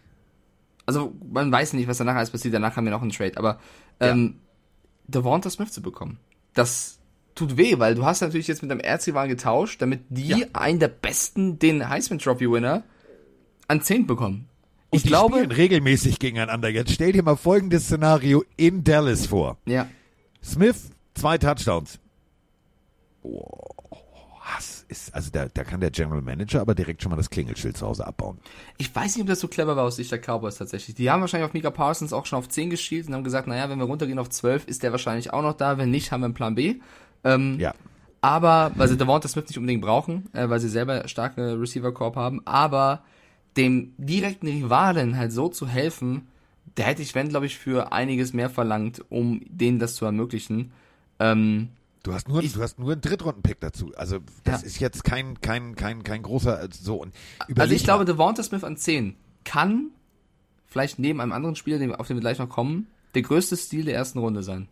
also man weiß nicht, was danach alles passiert, danach haben wir noch einen Trade, aber ähm, Devonta Smith zu bekommen, das tut weh, weil du hast natürlich jetzt mit deinem Erzrivalen getauscht, damit die Ja. einen der besten, den Heisman Trophy Winner, an 10 bekommen. Und Ich die glaube, spielen regelmäßig gegeneinander. Jetzt stell dir mal folgendes Szenario in Dallas vor. ja, Smith, zwei Touchdowns. Oh, was ist, also da, da kann der General Manager aber direkt schon mal das Klingelschild zu Hause abbauen. Ich weiß nicht, ob das so clever war aus Sicht der Cowboys tatsächlich. Die haben wahrscheinlich auf Mika Parsons auch schon auf 10 geschielt und haben gesagt, naja, wenn wir runtergehen auf 12, ist der wahrscheinlich auch noch da. Wenn nicht, haben wir einen Plan B. Ähm, Ja. Aber, weil sie Devonta Smith nicht unbedingt brauchen, äh, weil sie selber starke Receiver-Corp haben, aber dem direkten Rivalen halt so zu helfen, da hätte ich, wenn, glaube ich, für einiges mehr verlangt, um denen das zu ermöglichen. Ähm, Du hast nur, du hast nur einen Drittrunden-Pick dazu. Also das Ja. ist jetzt kein, kein, kein, kein großer, äh, so. Und also ich glaube, mal, Devonta Smith an 10 kann vielleicht neben einem anderen Spieler, auf den wir gleich noch kommen, der größte Stil der ersten Runde sein.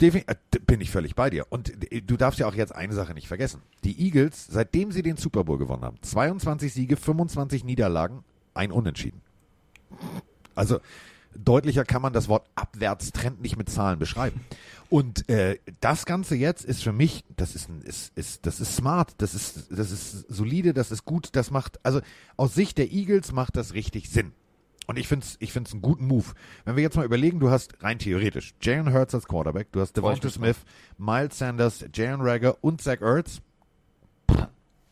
Äh, bin ich völlig bei dir. Und äh, du darfst ja auch jetzt eine Sache nicht vergessen. Die Eagles, seitdem sie den Super Bowl gewonnen haben, 22 Siege, 25 Niederlagen, ein Unentschieden. Also deutlicher kann man das Wort Abwärtstrend nicht mit Zahlen beschreiben. Und äh, das Ganze jetzt ist für mich, das ist, ein, ist, ist, das ist smart, das ist, das ist solide, das ist gut, das macht, also aus Sicht der Eagles macht das richtig Sinn. Und ich finde es ich find's einen guten Move. Wenn wir jetzt mal überlegen, du hast rein theoretisch Jalen Hurts als Quarterback, du hast Devonta Smith, Miles Sanders, Jalen Rager und Zach Ertz.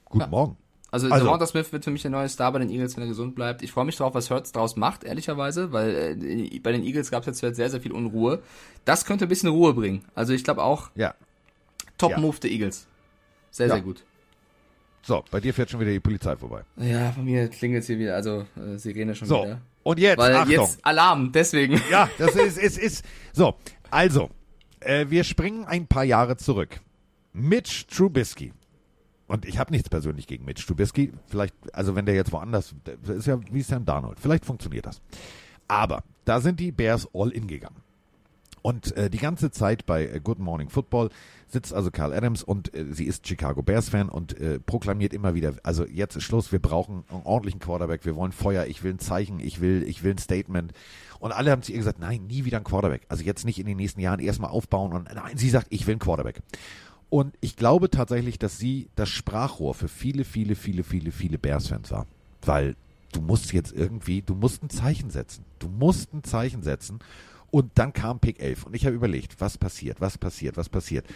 Guten Ja. Morgen. Also, Also- Devonta Smith wird für mich der neue Star bei den Eagles, wenn er gesund bleibt. Ich freue mich drauf, was Hurts draus macht, ehrlicherweise, weil äh, bei den Eagles gab es jetzt zuletzt sehr, sehr viel Unruhe. Das könnte ein bisschen Ruhe bringen. Also ich glaube auch, Ja. Top-Move der Eagles. Sehr, Ja. sehr gut. So, bei dir fährt schon wieder die Polizei vorbei. Ja, bei mir klingelt hier wieder, also äh, Sirene schon So, wieder. und jetzt, Weil Achtung. jetzt Alarm, deswegen. Ja, das ist, ist, ist. So, also, äh, wir springen ein paar Jahre zurück. Mitch Trubisky. Und ich habe nichts persönlich gegen Mitch Trubisky. Vielleicht, also wenn der jetzt woanders, der ist ja wie Sam Darnold. Vielleicht funktioniert das. Aber da sind die Bears all in gegangen. Und äh, die ganze Zeit bei äh, Good Morning Football sitzt also Carl Adams und äh, sie ist Chicago Bears Fan und äh, proklamiert immer wieder, also jetzt ist Schluss, wir brauchen einen ordentlichen Quarterback, wir wollen Feuer, ich will ein Zeichen, ich will, ich will ein Statement. Und alle haben zu ihr gesagt, nein, nie wieder ein Quarterback. Also jetzt nicht in den nächsten Jahren erstmal aufbauen und nein, sie sagt, ich will einen Quarterback. Und ich glaube tatsächlich, dass sie das Sprachrohr für viele, viele, viele, viele, viele Bears-Fans war. Weil du musst jetzt irgendwie, du musst ein Zeichen setzen. Du musst ein Zeichen setzen. Und dann kam Pick 11 und ich habe überlegt, was passiert, was passiert, was passiert.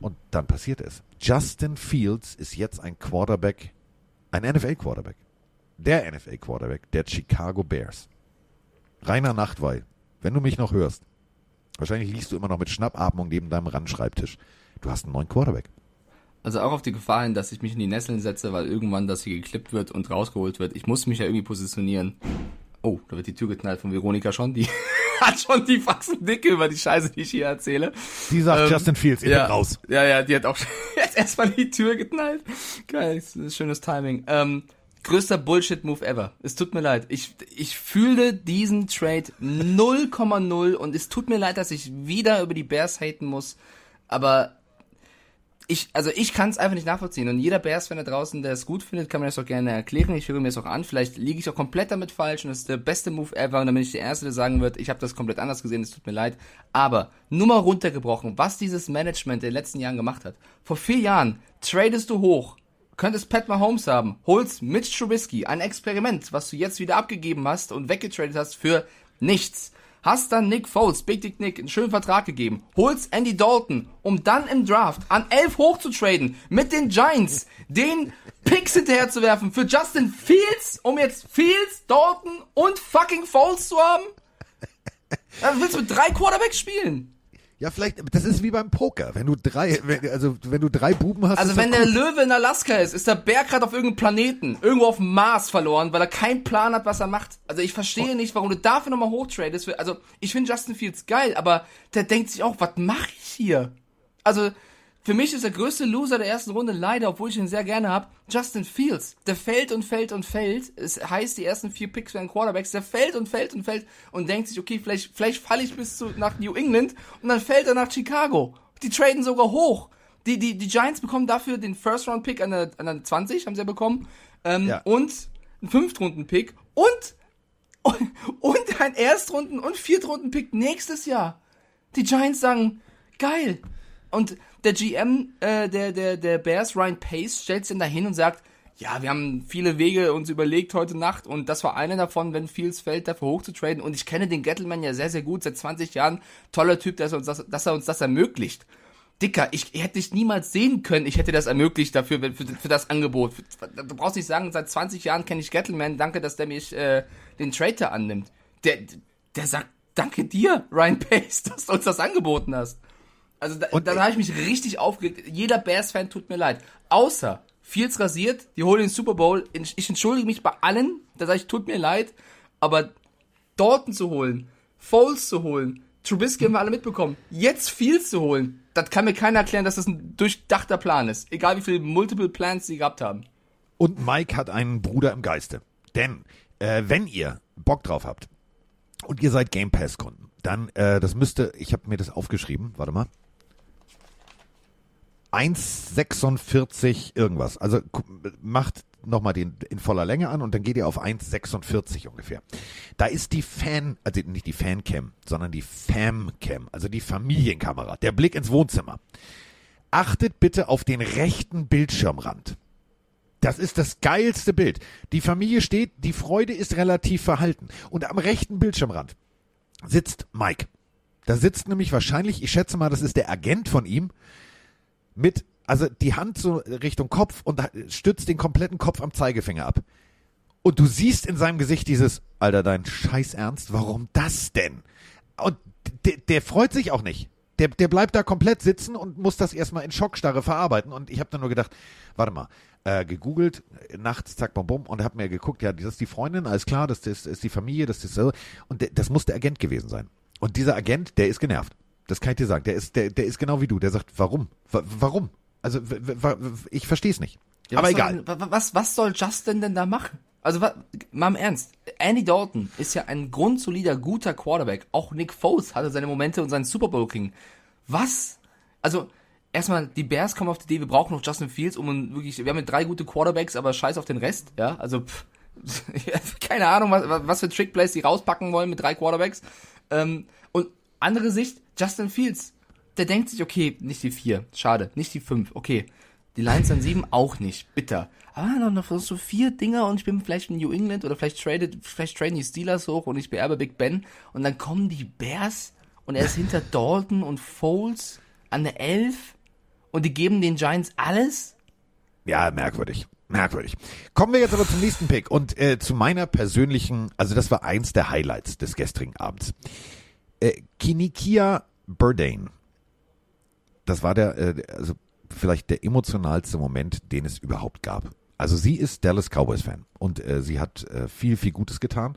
Und dann passiert es. Justin Fields ist jetzt ein Quarterback, ein NFL-Quarterback. Der NFL-Quarterback der Chicago Bears. Rainer Nachtwey, wenn du mich noch hörst, wahrscheinlich liegst du immer noch mit Schnappatmung neben deinem Randschreibtisch. Du hast einen neuen Quarterback. Also auch auf die Gefahr hin, dass ich mich in die Nesseln setze, weil irgendwann das hier geklippt wird und rausgeholt wird. Ich muss mich ja irgendwie positionieren. Oh, da wird die Tür geknallt von Veronika schon. Die hat schon die Faxen dicke über die Scheiße, die ich hier erzähle. Die sagt Ähm, Justin Fields, in ja, raus. Ja, ja, die hat auch jetzt erstmal die Tür geknallt. Geil, schönes Timing. Ähm, größter Bullshit-Move ever. Es tut mir leid. Ich, ich fühle diesen Trade 0,0 und es tut mir leid, dass ich wieder über die Bears haten muss. Aber ich, also ich kann es einfach nicht nachvollziehen. Und jeder Bears-Fan da draußen, der es gut findet, kann mir das auch gerne erklären. Ich höre mir das auch an. Vielleicht liege ich auch komplett damit falsch und es ist der beste Move ever. Und dann bin ich der Erste, der sagen wird, ich habe das komplett anders gesehen, es tut mir leid. Aber nur mal runtergebrochen, was dieses Management in den letzten Jahren gemacht hat. Vor vier Jahren tradest du hoch, könntest Pat Mahomes haben, holst Mitch Trubisky, ein Experiment, was du jetzt wieder abgegeben hast und weggetradet hast für nichts. Hast dann Nick Foles, Big Dick Nick, einen schönen Vertrag gegeben, holst Andy Dalton, um dann im Draft an 11 hochzutraden mit den Giants, den Picks hinterherzuwerfen für Justin Fields, um jetzt Fields, Dalton und fucking Foles zu haben? Dann willst du mit drei Quarterbacks spielen. Ja, vielleicht, das ist wie beim Poker. Wenn du drei, wenn, also wenn du drei Buben hast. Also wenn der gut. Löwe in Alaska ist, ist der Bär gerade auf irgendeinem Planeten, irgendwo auf dem Mars verloren, weil er keinen Plan hat, was er macht. Also ich verstehe nicht, warum du dafür nochmal hochtradest. Also ich finde Justin Fields geil, aber der denkt sich auch, was mache ich hier? Also für mich ist der größte Loser der ersten Runde leider, obwohl ich ihn sehr gerne habe, Justin Fields. Der fällt und fällt und fällt. Es heißt, die ersten vier Picks werden Quarterbacks. Der fällt und fällt und fällt und denkt sich, okay, vielleicht, vielleicht falle ich bis zu, nach New England und dann fällt er nach Chicago. Die traden sogar hoch. Die, die, die Giants bekommen dafür den First-Round-Pick an der, an der 20, haben sie ja bekommen. Ähm, Ja. Und einen Fünftrunden-Pick und, und, und kein Erstrunden- und Viertrunden-Pick nächstes Jahr. Die Giants sagen, geil. Und der GM äh, der, der, der Bears, Ryan Pace, stellt sich dann dahin und sagt, ja, wir haben viele Wege uns überlegt heute Nacht und das war einer davon, wenn Fields fällt, dafür hochzutraden. Und ich kenne den Gettleman ja sehr, sehr gut, seit 20 Jahren. Toller Typ, dass er uns das, dass er uns das ermöglicht. Dicker, ich hätte dich niemals sehen können, ich hätte das ermöglicht dafür, für, für das Angebot. Du brauchst nicht sagen, seit 20 Jahren kenne ich Gettleman, danke, dass der mich äh, den Trader annimmt. Der, der sagt, danke dir, Ryan Pace, dass du uns das angeboten hast. Also da, Und da habe ich mich richtig aufgeregt. Jeder Bears-Fan tut mir leid. Außer Fields rasiert, die holen den Super Bowl. Ich entschuldige mich bei allen, da sage ich, tut mir leid, aber Dalton zu holen, Foles zu holen, Trubisky haben wir alle mitbekommen. Jetzt Fields zu holen, das kann mir keiner erklären, dass das ein durchdachter Plan ist. Egal wie viele Multiple Plans sie gehabt haben. Und Mike hat einen Bruder im Geiste. Denn äh, wenn ihr Bock drauf habt und ihr seid Game Pass Kunden, dann äh, das müsste, ich habe mir das aufgeschrieben, warte mal. 1,46 irgendwas. Also macht nochmal den in voller Länge an und dann geht ihr auf 1,46 ungefähr. Da ist die Fan, also nicht die Fancam, sondern die Famcam, also die Familienkamera, der Blick ins Wohnzimmer. Achtet bitte auf den rechten Bildschirmrand. Das ist das geilste Bild. Die Familie steht, die Freude ist relativ verhalten. Und am rechten Bildschirmrand sitzt Mike. Da sitzt nämlich wahrscheinlich, ich schätze mal, das ist der Agent von ihm, mit, also die Hand so Richtung Kopf und stützt den kompletten Kopf am Zeigefinger ab. Und du siehst in seinem Gesicht dieses, Alter, dein Scheiß Ernst, warum das denn? Und der, der freut sich auch nicht. Der, der bleibt da komplett sitzen und muss das erstmal in Schockstarre verarbeiten. Und ich habe dann nur gedacht, warte mal, äh, gegoogelt, nachts, zack, bum, bum, und habe mir geguckt, ja, das ist die Freundin, alles klar, das ist, ist die Familie, das ist so. Und das muss der Agent gewesen sein. Und dieser Agent, der ist genervt. Das kann ich dir sagen. Der ist, der, der ist genau wie du. Der sagt, warum? Wa- Warum? Also, w- w- ich verstehe es nicht. Ja, Aber was egal. Wa- was, was soll Justin denn da machen? Also, mal im Ernst. Andy Dalton ist ja ein grundsolider, guter Quarterback. Auch Nick Foles hatte seine Momente und seinen Super Bowl King. Was? Also, erstmal, die Bears kommen auf die Idee, wir brauchen noch Justin Fields, um wirklich, wir haben drei gute Quarterbacks, aber scheiß auf den Rest, ja? Also, pff, keine Ahnung, was, was für Trickplays die rauspacken wollen mit drei Quarterbacks. Ähm, und andere Sicht, Justin Fields, der denkt sich, okay, nicht die vier, schade, nicht die fünf, okay. Die Lions an sieben auch nicht, bitter. Aber noch, noch so vier Dinger und ich bin vielleicht in New England oder vielleicht tradet, vielleicht traden die Steelers hoch und ich beerbe Big Ben und dann kommen die Bears und er ist hinter Dalton und Foles an der Elf und die geben den Giants alles? Ja, merkwürdig. Merkwürdig. Kommen wir jetzt aber zum nächsten Pick und äh, zu meiner persönlichen, also das war eins der Highlights des gestrigen Abends. Äh, Kinikia Burdane. Das war der, äh, also vielleicht der emotionalste Moment, den es überhaupt gab. Also sie ist Dallas Cowboys Fan und äh, sie hat äh, viel, viel Gutes getan,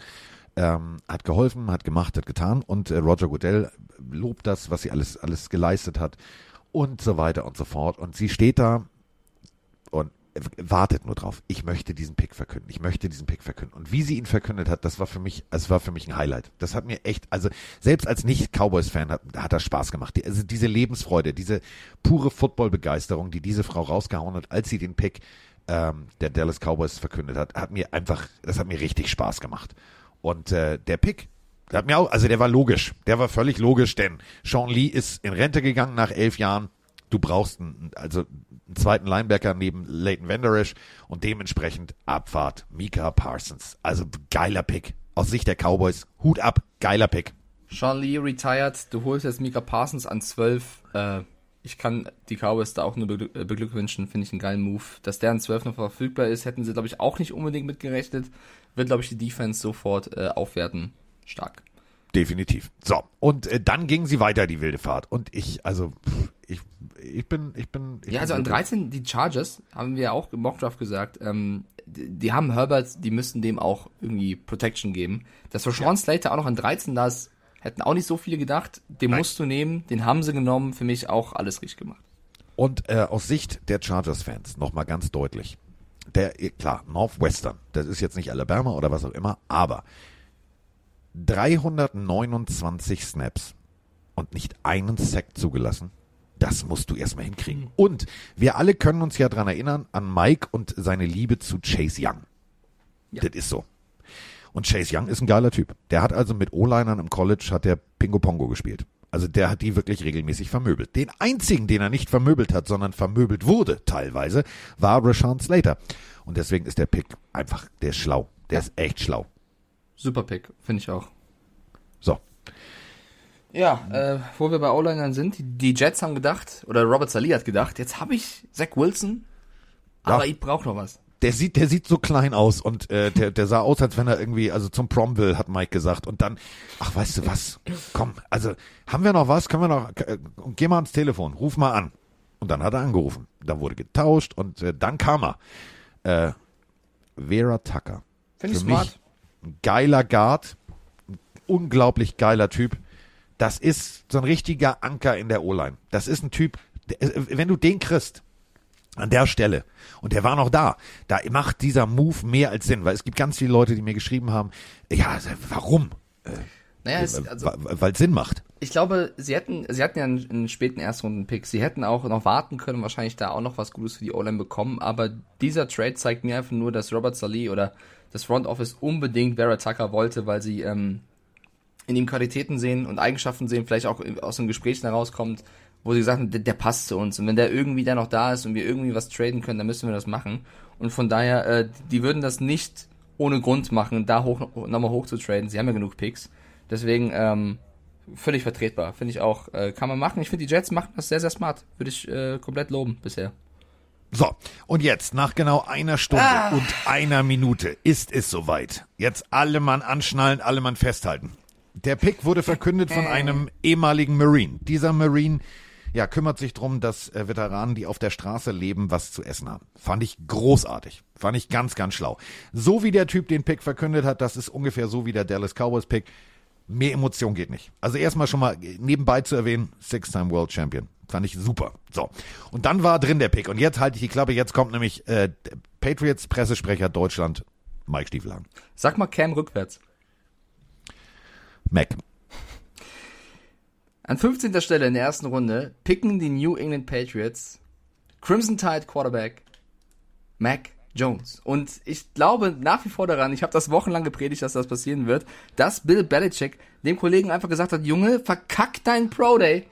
ähm, hat geholfen, hat gemacht, hat getan und äh, Roger Goodell lobt das, was sie alles, alles geleistet hat und so weiter und so fort. Und sie steht da und wartet nur drauf. Ich möchte diesen Pick verkünden. Ich möchte diesen Pick verkünden. Und wie sie ihn verkündet hat, das war für mich, es war für mich ein Highlight. Das hat mir echt, also selbst als Nicht-Cowboys-Fan hat, hat das Spaß gemacht. Die, also diese Lebensfreude, diese pure Football-Begeisterung, die diese Frau rausgehauen hat, als sie den Pick ähm, der Dallas Cowboys verkündet hat, hat mir einfach, das hat mir richtig Spaß gemacht. Und äh, der Pick, der hat mir auch, also der war logisch. Der war völlig logisch, denn Sean Lee ist in Rente gegangen nach elf Jahren. Du brauchst einen, also einen zweiten Linebacker neben Leighton Vanderish und dementsprechend Abfahrt Mika Parsons. Also geiler Pick. Aus Sicht der Cowboys. Hut ab, geiler Pick. Sean Lee retired, du holst jetzt Mika Parsons an 12. Äh, ich kann die Cowboys da auch nur äh, beglückwünschen, finde ich einen geilen Move. Dass der an 12 noch verfügbar ist, hätten sie, glaube ich, auch nicht unbedingt mitgerechnet. Wird, glaube ich, die Defense sofort äh, aufwerten. Stark. Definitiv. So, und äh, dann ging sie weiter, die wilde Fahrt. Und ich, also, pff, ich, ich bin, ich bin. Ich Ja, also an 13, die Chargers, haben wir auch im Mockdraft gesagt, ähm, die, die haben Herbert, die müssten dem auch irgendwie Protection geben. Dass für Sean Slater auch noch an 13 da ist, hätten auch nicht so viele gedacht. Den Nein. musst du nehmen, den haben sie genommen, für mich auch alles richtig gemacht. Und äh, aus Sicht der Chargers-Fans nochmal ganz deutlich. Der, klar, Northwestern, das ist jetzt nicht Alabama oder was auch immer, aber 329 Snaps und nicht einen Sack zugelassen, das musst du erstmal hinkriegen. Und wir alle können uns ja dran erinnern an Mike und seine Liebe zu Chase Young. Ja. Das ist so. Und Chase Young ist ein geiler Typ. Der hat also mit O-Linern im College hat der Pingo Pongo gespielt. Also der hat die wirklich regelmäßig vermöbelt. Den einzigen, den er nicht vermöbelt hat, sondern vermöbelt wurde teilweise, war Rashawn Slater. Und deswegen ist der Pick einfach, der ist schlau. Der ist echt schlau. Super Pick, finde ich auch. So. Ja, äh, wo wir bei O-Linern sind, die, Jets haben gedacht, oder Robert Salih hat gedacht, jetzt habe ich Zach Wilson, aber Ja. ich brauche noch was. Der sieht, der sieht so klein aus und äh, der, der sah aus, als wenn er irgendwie, also zum Prom will, hat Mike gesagt. Und dann, ach, weißt du was? Komm, also haben wir noch was? Können wir noch? Äh, geh mal ans Telefon, ruf mal an. Und dann hat er angerufen. Dann wurde getauscht und äh, dann kam er. Äh, Vera Tucker. Finde ich smart. mich ein geiler Guard, ein unglaublich geiler Typ. Das ist so ein richtiger Anker in der O-Line. Das ist ein Typ, äh, wenn du den kriegst, an der Stelle, und der war noch da, da macht dieser Move mehr als Sinn, weil es gibt ganz viele Leute, die mir geschrieben haben, ja, warum? Naja, es, Äh, also, Weil es Sinn macht. ich glaube, sie hätten, sie hatten ja einen, einen späten Erstrunden-Pick. Sie hätten auch noch warten können, wahrscheinlich da auch noch was Gutes für die O-Line bekommen. Aber dieser Trade zeigt mir einfach nur, dass Robert Salih oder das Front Office unbedingt Vera Tucker wollte, weil sie ähm, in ihm Qualitäten sehen und Eigenschaften sehen, vielleicht auch aus den Gesprächen herauskommt, wo sie gesagt haben, der, der passt zu uns. Und wenn der irgendwie da noch da ist und wir irgendwie was traden können, dann müssen wir das machen. Und von daher, äh, die würden das nicht ohne Grund machen, da hoch, nochmal hoch zu traden. Sie haben ja genug Picks. Deswegen, ähm, völlig vertretbar. Finde ich auch. Äh, kann man machen. Ich finde, die Jets machen das sehr, sehr smart. Würde ich äh, komplett loben bisher. So, und jetzt, nach genau einer Stunde und einer Minute, ist es soweit. Jetzt alle Mann anschnallen, alle Mann festhalten. Der Pick wurde verkündet von einem ehemaligen Marine. Dieser Marine, ja, kümmert sich drum, dass äh, Veteranen, die auf der Straße leben, was zu essen haben. Fand ich großartig. Fand ich ganz, ganz schlau. So wie der Typ den Pick verkündet hat, das ist ungefähr so wie der Dallas Cowboys Pick. Mehr Emotion geht nicht. Also erstmal schon mal nebenbei zu erwähnen, Six-Time World Champion. Fand ich super. So. Und dann war drin der Pick. Und jetzt halte ich die Klappe. Jetzt kommt nämlich äh, der Patriots Pressesprecher Deutschland, Mike Stiefelhagen. Sag mal Cam rückwärts. Mac. An 15. Stelle in der ersten Runde picken die New England Patriots Crimson Tide Quarterback Mac Jones. Und ich glaube nach wie vor daran, ich habe das wochenlang gepredigt, dass das passieren wird, dass Bill Belichick dem Kollegen einfach gesagt hat, Junge, verkack deinen Pro Day.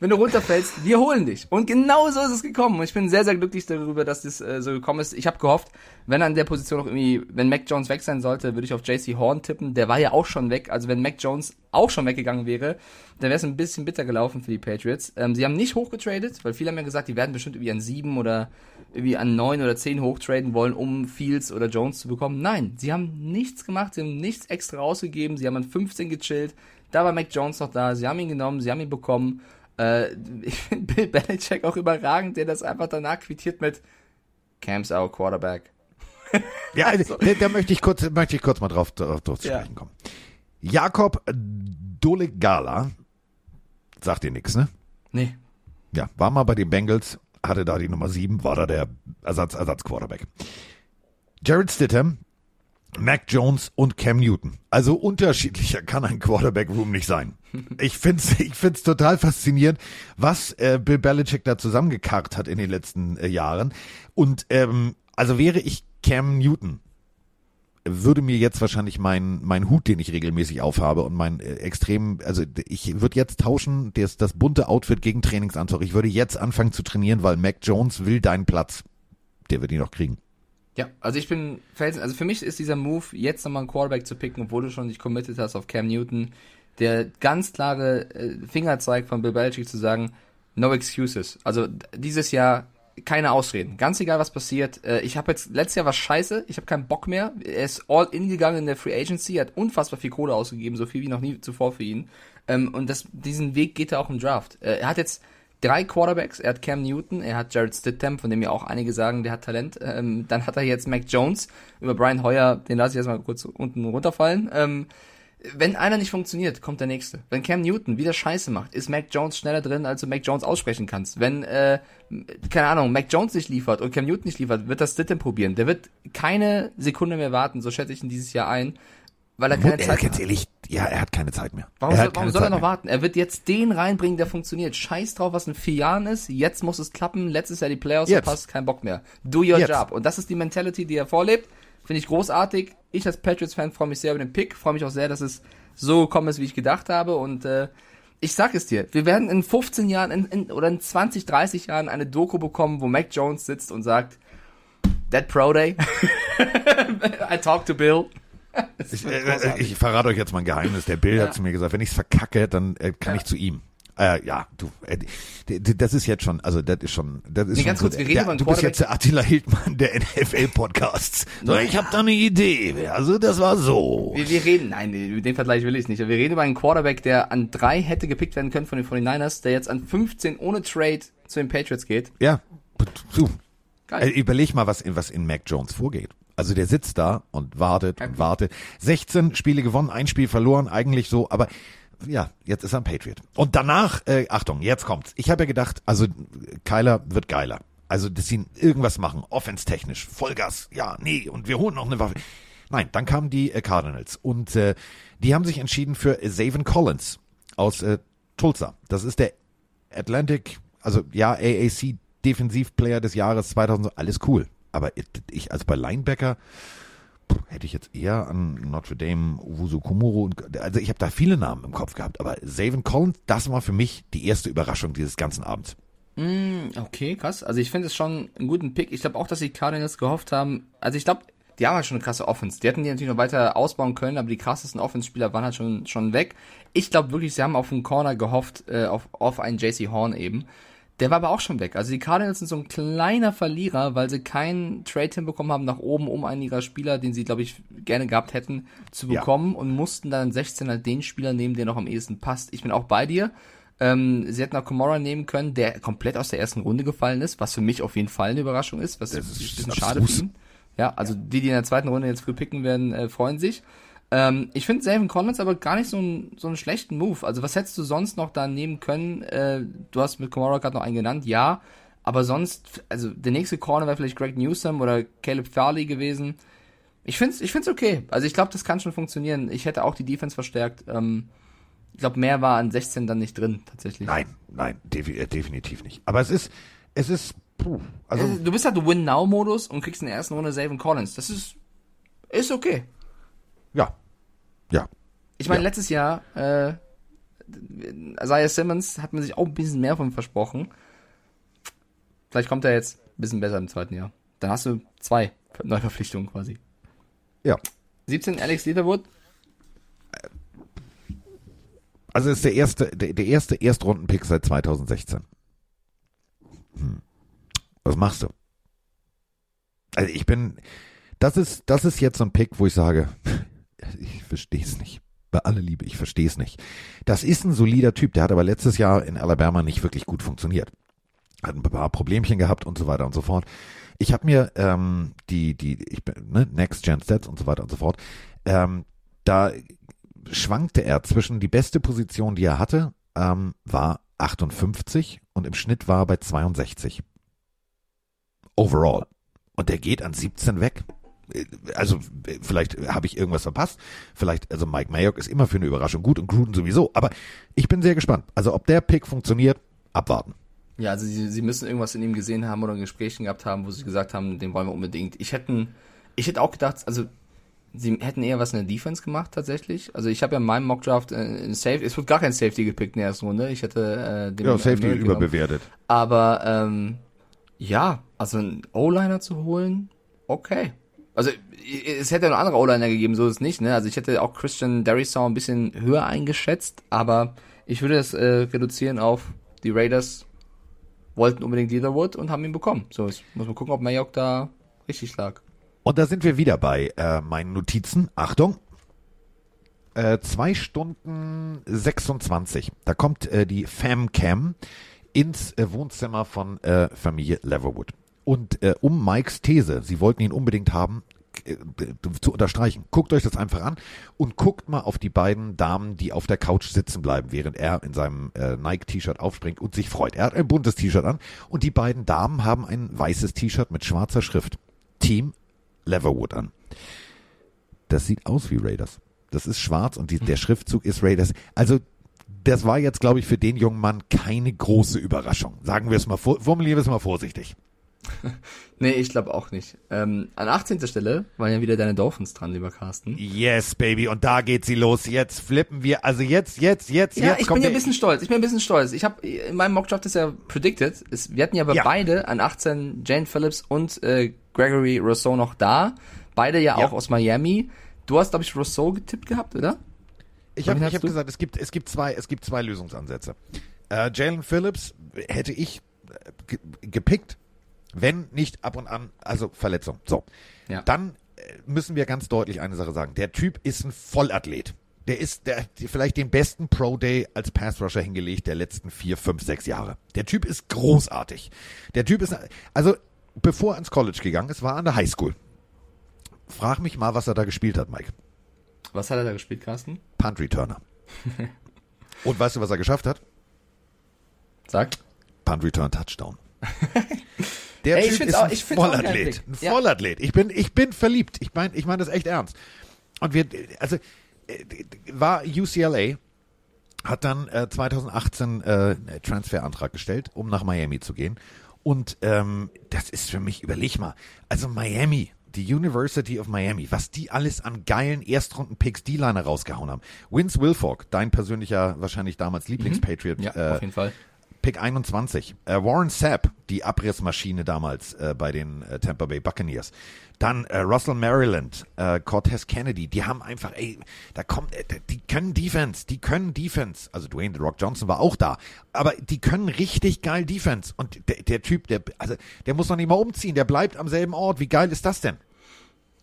Wenn du runterfällst, wir holen dich. Und genau so ist es gekommen. Und ich bin sehr, sehr glücklich darüber, dass das äh, so gekommen ist. Ich habe gehofft, wenn an der Position noch irgendwie, wenn Mac Jones weg sein sollte, würde ich auf JC Horn tippen. Der war ja auch schon weg. Also wenn Mac Jones auch schon weggegangen wäre, dann wäre es ein bisschen bitter gelaufen für die Patriots. Ähm, sie haben nicht hochgetradet, weil viele haben ja gesagt, die werden bestimmt irgendwie an sieben oder irgendwie an neun oder zehn hochtraden wollen, um Fields oder Jones zu bekommen. Nein, sie haben nichts gemacht, sie haben nichts extra ausgegeben, sie haben an 15 gechillt. Da war Mac Jones noch da, sie haben ihn genommen, sie haben ihn bekommen. Äh, ich finde Bill Belichick auch überragend, der das einfach danach quittiert mit Cam's our Quarterback. Ja, also, da, da möchte ich kurz, möchte ich kurz mal drauf, drauf, drauf zu sprechen kommen. Jakob Dolegala, sagt dir nichts, ne? Nee. Ja, war mal bei den Bengals, hatte da die Nummer 7, war da der Ersatz, Ersatz-Quarterback. Jared Stidham, Mac Jones und Cam Newton. Also unterschiedlicher kann ein Quarterback-Room nicht sein. Ich find's, ich find's total faszinierend, was äh, Bill Belichick da zusammengekarrt hat in den letzten äh, Jahren. Und ähm, also wäre ich Cam Newton, würde mir jetzt wahrscheinlich mein, mein Hut, den ich regelmäßig aufhabe und mein äh, extrem, also ich würde jetzt tauschen, das, das bunte Outfit gegen Trainingsanzug. Ich würde jetzt anfangen zu trainieren, weil Mac Jones will deinen Platz. Der wird ihn noch kriegen. Ja, also ich bin Felsen, also für mich ist dieser Move, jetzt nochmal einen Quarterback zu picken, obwohl du schon dich committed hast auf Cam Newton, der ganz klare äh, Fingerzeig von Bill Belichick zu sagen, no excuses. Also dieses Jahr keine Ausreden. Ganz egal, was passiert. Äh, ich habe jetzt letztes Jahr was scheiße, ich habe keinen Bock mehr. Er ist all in gegangen in der Free Agency, hat unfassbar viel Kohle ausgegeben, so viel wie noch nie zuvor für ihn. Ähm, und das, diesen Weg geht er auch im Draft. Äh, er hat jetzt drei Quarterbacks. Er hat Cam Newton, er hat Jared Stidham, von dem ja auch einige sagen, der hat Talent. Ähm, dann hat er jetzt Mac Jones. Über Brian Hoyer, den lasse ich erstmal kurz unten runterfallen. Ähm, wenn einer nicht funktioniert, kommt der nächste. Wenn Cam Newton wieder Scheiße macht, ist Mac Jones schneller drin, als du Mac Jones aussprechen kannst. Wenn, äh, keine Ahnung, Mac Jones nicht liefert und Cam Newton nicht liefert, wird das Stidham probieren. Der wird keine Sekunde mehr warten, so schätze ich ihn dieses Jahr ein, weil er keine er, Zeit mehr ganz hat. ehrlich, ja, er hat keine Zeit mehr. Warum, soll, warum soll er noch mehr. warten? Er wird jetzt den reinbringen, der funktioniert. Scheiß drauf, was in vier Jahren ist. Jetzt muss es klappen. Letztes Jahr die Playoffs Jetzt. verpasst, kein Bock mehr. Do your Jetzt. job. Und das ist die Mentality, die er vorlebt. Finde ich großartig. Ich als Patriots-Fan freue mich sehr über den Pick, freue mich auch sehr, dass es so gekommen ist, wie ich gedacht habe. Und äh, ich sag es dir, wir werden in 15 Jahren in, in, oder in 20, 30 Jahren eine Doku bekommen, wo Mac Jones sitzt und sagt, That Pro Day. I talk to Bill. Ich, äh, ich, verrate euch jetzt mal ein Geheimnis. Der Bill ja. hat zu mir gesagt, wenn ich es verkacke, dann äh, kann ja. ich zu ihm. Äh, ja, du, äh, das ist jetzt schon, also das ist schon, das ist nee, schon ganz so, kurz, wir reden der, Du bist jetzt der Attila Hildmann der NFL-Podcasts. So, ich habe da eine Idee. Also das war so. Wir, wir reden, nein, den Vergleich will ich nicht. Wir reden über einen Quarterback, der an drei hätte gepickt werden können von den 49ers, der jetzt an 15 ohne Trade zu den Patriots geht. Ja, du. Geil. Also überleg mal, was in, was in Mac Jones vorgeht. Also der sitzt da und wartet und wartet. 16 Spiele gewonnen, ein Spiel verloren, eigentlich so, aber ja, jetzt ist er ein Patriot. Und danach, äh, Achtung, jetzt kommt's. Ich habe ja gedacht, also Kyler wird geiler. Also, dass sie irgendwas machen, offense-technisch, Vollgas, ja, nee, und wir holen noch eine Waffe. Nein, dann kamen die äh, Cardinals und äh, die haben sich entschieden für Zaven Collins aus äh, Tulsa. Das ist der Atlantic, also ja, AAC Defensivplayer des Jahres 2000, alles cool. Aber ich, also bei Linebacker, hätte ich jetzt eher an Notre Dame, Uwusu Kumuro und also ich habe da viele Namen im Kopf gehabt, aber Savin Collins, das war für mich die erste Überraschung dieses ganzen Abends. Mm, okay, krass. Also ich finde es schon einen guten Pick. Ich glaube auch, dass die Cardinals gehofft haben. Also ich glaube, die haben halt schon eine krasse Offense. Die hätten die natürlich noch weiter ausbauen können, aber die krassesten Offense-Spieler waren halt schon, schon weg. Ich glaube wirklich, sie haben auf einen Corner gehofft, äh, auf, auf einen JC Horn eben. Der war aber auch schon weg. Also die Cardinals sind so ein kleiner Verlierer, weil sie keinen Trade hinbekommen haben nach oben, um einen ihrer Spieler, den sie, glaube ich, gerne gehabt hätten, zu bekommen ja. und mussten dann 16 halt den Spieler nehmen, der noch am ehesten passt. Ich bin auch bei dir. Ähm, sie hätten auch Komora nehmen können, der komplett aus der ersten Runde gefallen ist, was für mich auf jeden Fall eine Überraschung ist, was das ist ein bisschen schade für ihn. Ja, also die, die in der zweiten Runde jetzt früh picken werden, äh, freuen sich. Ähm, ich finde Savin Collins aber gar nicht so, ein, so einen schlechten Move. Also was hättest du sonst noch da nehmen können? Äh, du hast mit Kamara gerade noch einen genannt, ja. Aber sonst, also der nächste Corner wäre vielleicht Greg Newsom oder Caleb Farley gewesen. Ich finde es ich find's okay. Also ich glaube, das kann schon funktionieren. Ich hätte auch die Defense verstärkt. Ähm, ich glaube, mehr war an 16 dann nicht drin, tatsächlich. Nein, nein, defi äh, definitiv nicht. Aber es ist, es ist, puh, also. Du bist halt Win-Now-Modus und kriegst in der ersten Runde Savin Collins. Das ist, ist okay. Ja. Ja. Ich meine, ja. letztes Jahr, äh, Isaiah Simmons hat man sich auch ein bisschen mehr von versprochen. Vielleicht kommt er jetzt ein bisschen besser im zweiten Jahr. Dann hast du zwei Neuverpflichtungen quasi. Ja. 17 Alex Leatherwood. Also ist der erste, der, der erste Erstrundenpick seit 2016. Hm. Was machst du? Also ich bin, das ist, das ist jetzt so ein Pick, wo ich sage, ich verstehe es nicht. Bei aller Liebe, ich verstehe es nicht. Das ist ein solider Typ, der hat aber letztes Jahr in Alabama nicht wirklich gut funktioniert. Hat ein paar Problemchen gehabt und so weiter und so fort. Ich habe mir ähm, die, die, ich bin, ne, Next Gen Stats und so weiter und so fort, ähm, da schwankte er zwischen die beste Position, die er hatte, ähm, war 58 und im Schnitt war er bei 62. Overall. Und der geht an 17 weg also vielleicht habe ich irgendwas verpasst. Vielleicht, also Mike Mayock ist immer für eine Überraschung gut und Gruden sowieso. Aber ich bin sehr gespannt. Also ob der Pick funktioniert, abwarten. Ja, also sie, sie müssen irgendwas in ihm gesehen haben oder in Gesprächen gehabt haben, wo sie gesagt haben, den wollen wir unbedingt. Ich hätte, ich hätte auch gedacht, also sie hätten eher was in der Defense gemacht tatsächlich. Also ich habe ja in meinem Mockdraft äh, Safe, es wird gar kein Safety gepickt in der ersten Runde. Ich hätte äh, den Ja, Safety American überbewertet. Genommen. Aber ähm, ja, also einen O-Liner zu holen, okay. Also es hätte noch andere O-Liner gegeben, so ist es nicht. Ne? Also ich hätte auch Christian Darrisaw ein bisschen höher eingeschätzt, aber ich würde das äh, reduzieren auf die Raiders wollten unbedingt Leatherwood und haben ihn bekommen. So, ich muss mal gucken, ob Mayock da richtig lag. Und da sind wir wieder bei äh, meinen Notizen. Achtung. Äh, zwei Stunden 26. Da kommt äh, die Famcam ins äh, Wohnzimmer von äh, Familie Leverwood. Und äh, um Mikes These, sie wollten ihn unbedingt haben, äh, zu unterstreichen. Guckt euch das einfach an und guckt mal auf die beiden Damen, die auf der Couch sitzen bleiben, während er in seinem äh, Nike-T-Shirt aufspringt und sich freut. Er hat ein buntes T-Shirt an und die beiden Damen haben ein weißes T-Shirt mit schwarzer Schrift. Team Leverwood an. Das sieht aus wie Raiders. Das ist schwarz und die, der Schriftzug ist Raiders. Also das war jetzt, glaube ich, für den jungen Mann keine große Überraschung. Sagen wir es mal, formulieren wir es mal vorsichtig. Nee, ich glaube auch nicht. Ähm, an 18. Stelle waren ja wieder deine Dolphins dran, lieber Carsten. Yes, Baby, und da geht sie los. Jetzt flippen wir, also jetzt, jetzt, jetzt, Ja, jetzt ich kommt bin ja ein bisschen stolz. Ich bin ein bisschen stolz. Ich habe in meinem Mockdraft ist ja predicted. Es, wir hatten ja aber Ja. beide an 18 Jane Phillips und äh, Gregory Rousseau noch da. Beide ja, Ja. auch aus Miami. Du hast, glaube ich, Rousseau getippt gehabt, oder? Ich habe ich hab gesagt, es gibt, es gibt zwei, es gibt zwei Lösungsansätze. Äh, Jalen Phillips hätte ich äh, ge gepickt, wenn nicht ab und an, also Verletzung. So. Ja. Dann äh, müssen wir ganz deutlich eine Sache sagen. Der Typ ist ein Vollathlet. Der ist der, hat vielleicht den besten Pro Day als Pass Rusher hingelegt der letzten vier, fünf, sechs Jahre. Der Typ ist großartig. Der Typ ist, also bevor er ins College gegangen ist, war er an der High School. Frag mich mal, was er da gespielt hat, Mike. Was hat er da gespielt, Carsten? Punt Returner. Und weißt du, was er geschafft hat? Sag. Punt Return Touchdown. Der Ey, Typ ist auch- ein Vollathlet. Ein Ja. Vollathlet. Ich bin, ich bin verliebt. Ich meine, ich meine das echt ernst. Und wir, also, äh, war UCLA, hat dann äh, 2018 äh, einen Transferantrag gestellt, um nach Miami zu gehen. Und ähm, das ist für mich, überleg mal, also Miami, die University of Miami, was die alles an geilen Erstrunden-Picks D-Liner rausgehauen haben. Vince Wilfork, dein persönlicher, wahrscheinlich damals Lieblingspatriot, Mhm. Ja, äh, auf jeden Fall. Pick 21. Äh, Warren Sapp, die Abrissmaschine damals äh, bei den äh, Tampa Bay Buccaneers. Dann äh, Russell Maryland, äh, Cortez Kennedy. Die haben einfach, ey, da kommt, äh, die können Defense, die können Defense. Also Dwayne The Rock Johnson war auch da, aber die können richtig geil Defense. Und der, der Typ, der, also der muss noch nicht mal umziehen, der bleibt am selben Ort. Wie geil ist das denn?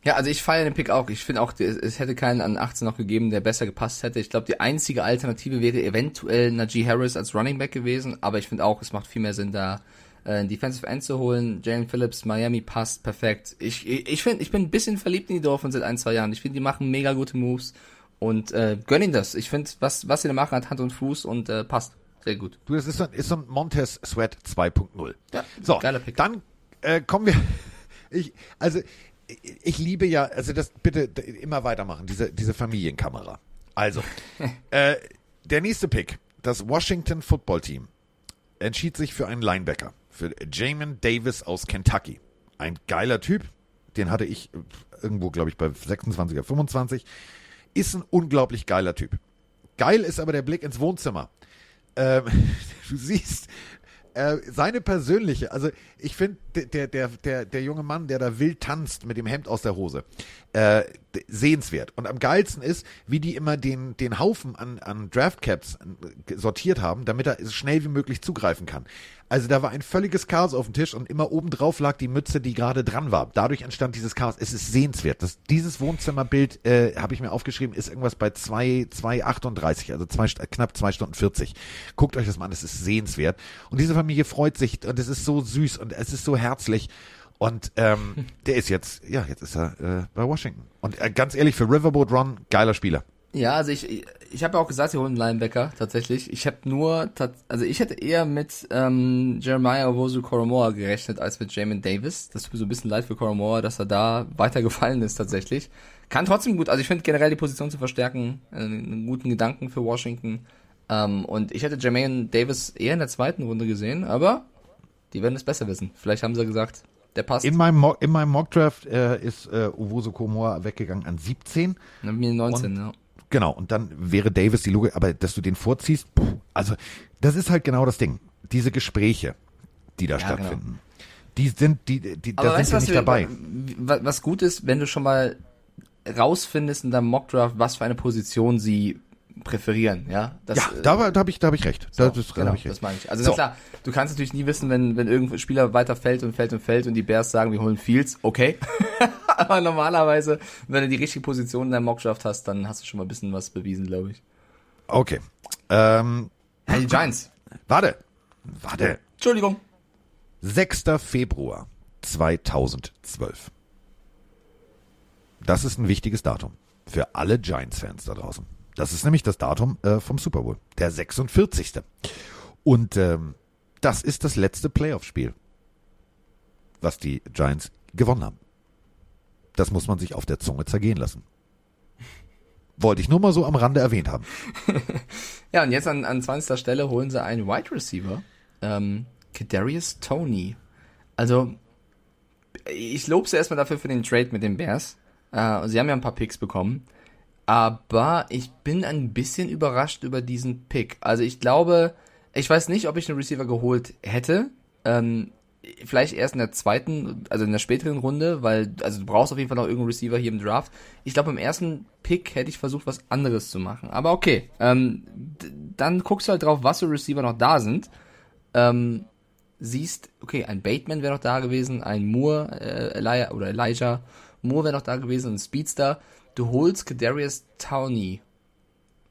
Ja, also ich feiere den Pick auch. Ich finde auch, es hätte keinen an 18 noch gegeben, der besser gepasst hätte. Ich glaube, die einzige Alternative wäre eventuell Najee Harris als Running Back gewesen, aber ich finde auch, es macht viel mehr Sinn, da äh, einen Defensive End zu holen. Jalen Phillips, Miami passt perfekt. Ich, ich, finde, ich bin ein bisschen verliebt in die Dolphins seit ein, zwei Jahren. Ich finde, die machen mega gute Moves und äh, gönn ihnen das. Ich finde, was, was sie da machen, hat Hand und Fuß und äh, passt. Sehr gut. Du, das ist so, ist so ein Montez Sweat 2.0. Ja, so, geiler Pick. dann äh, kommen wir. Ich, also, ich, liebe ja, also das bitte immer weitermachen, diese, diese Familienkamera. Also, äh, der nächste Pick, das Washington Football Team, entschied sich für einen Linebacker, für Jamin Davis aus Kentucky. Ein geiler Typ, den hatte ich äh, irgendwo, glaube ich, bei 26 oder 25. Ist ein unglaublich geiler Typ. Geil ist aber der Blick ins Wohnzimmer. Ähm, du siehst äh, seine persönliche, also ich finde der, der, der, der junge Mann, der da wild tanzt mit dem Hemd aus der Hose, äh, sehenswert. Und am geilsten ist, wie die immer den, den Haufen an, an Draftcaps äh, sortiert haben, damit er so schnell wie möglich zugreifen kann. Also da war ein völliges Chaos auf dem Tisch und immer oben drauf lag die Mütze, die gerade dran war. Dadurch entstand dieses Chaos. Es ist sehenswert. Das, dieses Wohnzimmerbild äh, habe ich mir aufgeschrieben, ist irgendwas bei 2, 2,38, also zwei, St- knapp 2 Stunden 40. Guckt euch das mal an, es ist sehenswert. Und diese Familie freut sich und es ist so süß und es ist so herzlich. Und ähm, der ist jetzt, ja, jetzt ist er äh, bei Washington. Und äh, ganz ehrlich, für Riverboat Run, geiler Spieler. Ja, also ich, ich habe ja auch gesagt, sie holen einen Linebacker, tatsächlich. Ich habe nur, also ich hätte eher mit ähm, Jeremiah Owosu Koromoa gerechnet, als mit Jamin Davis. Das tut mir so ein bisschen leid für Koromoa, dass er da weitergefallen ist, tatsächlich. Kann trotzdem gut, also ich finde generell die Position zu verstärken, äh, einen guten Gedanken für Washington. Ähm, und ich hätte Jermaine Davis eher in der zweiten Runde gesehen, aber die werden es besser wissen. Vielleicht haben sie gesagt, der passt. In meinem, Mock, in meinem Mockdraft äh, ist äh, Uwoso Komoa weggegangen an 17. Dann mir 19, ja. Genau, und dann wäre Davis die Logik, aber dass du den vorziehst, puh, also das ist halt genau das Ding. Diese Gespräche, die da Ja, genau. stattfinden, die sind, die, die, Aber da weißt sind sie nicht wir- dabei. wa- was gut ist, wenn du schon mal rausfindest in deinem Mockdraft, was für eine Position sie präferieren, ja? Das, Ja, äh, da, da habe ich, da hab ich recht. Da, das, da genau, ich das recht. meine ich. Also So. klar, du kannst natürlich nie wissen, wenn, wenn irgendein Spieler weiter fällt und fällt und fällt und die Bears sagen, wir holen Fields, okay. Aber normalerweise, wenn du die richtige Position in deinem Mockdraft hast, dann hast du schon mal ein bisschen was bewiesen, glaube ich. Okay. Ähm, Ja, die Giants. warte. Warte. Entschuldigung. 6. Februar 2012. Das ist ein wichtiges Datum für alle Giants-Fans da draußen. Das ist nämlich das Datum äh, vom Super Bowl, der 46. Und ähm, das ist das letzte Playoff-Spiel, was die Giants gewonnen haben. Das muss man sich auf der Zunge zergehen lassen. Wollte ich nur mal so am Rande erwähnt haben. Ja, und jetzt an, an 20. Stelle holen sie einen Wide Receiver, ähm, Kadarius Tony. Also, ich lobe sie erstmal dafür für den Trade mit den Bears. Äh, sie haben ja ein paar Picks bekommen. Aber ich bin ein bisschen überrascht über diesen Pick. Also ich glaube, ich weiß nicht, ob ich einen Receiver geholt hätte. Ähm, vielleicht erst in der zweiten, also in der späteren Runde, weil, also du brauchst auf jeden Fall noch irgendeinen Receiver hier im Draft. Ich glaube, im ersten Pick hätte ich versucht, was anderes zu machen. Aber okay, ähm, dann guckst du halt drauf, was für Receiver noch da sind. Ähm, siehst, okay, ein Bateman wäre noch da gewesen, ein Moore, äh, Elijah, oder Elijah Moore wäre noch da gewesen, ein Speedster. Du holst Kadarius Towney.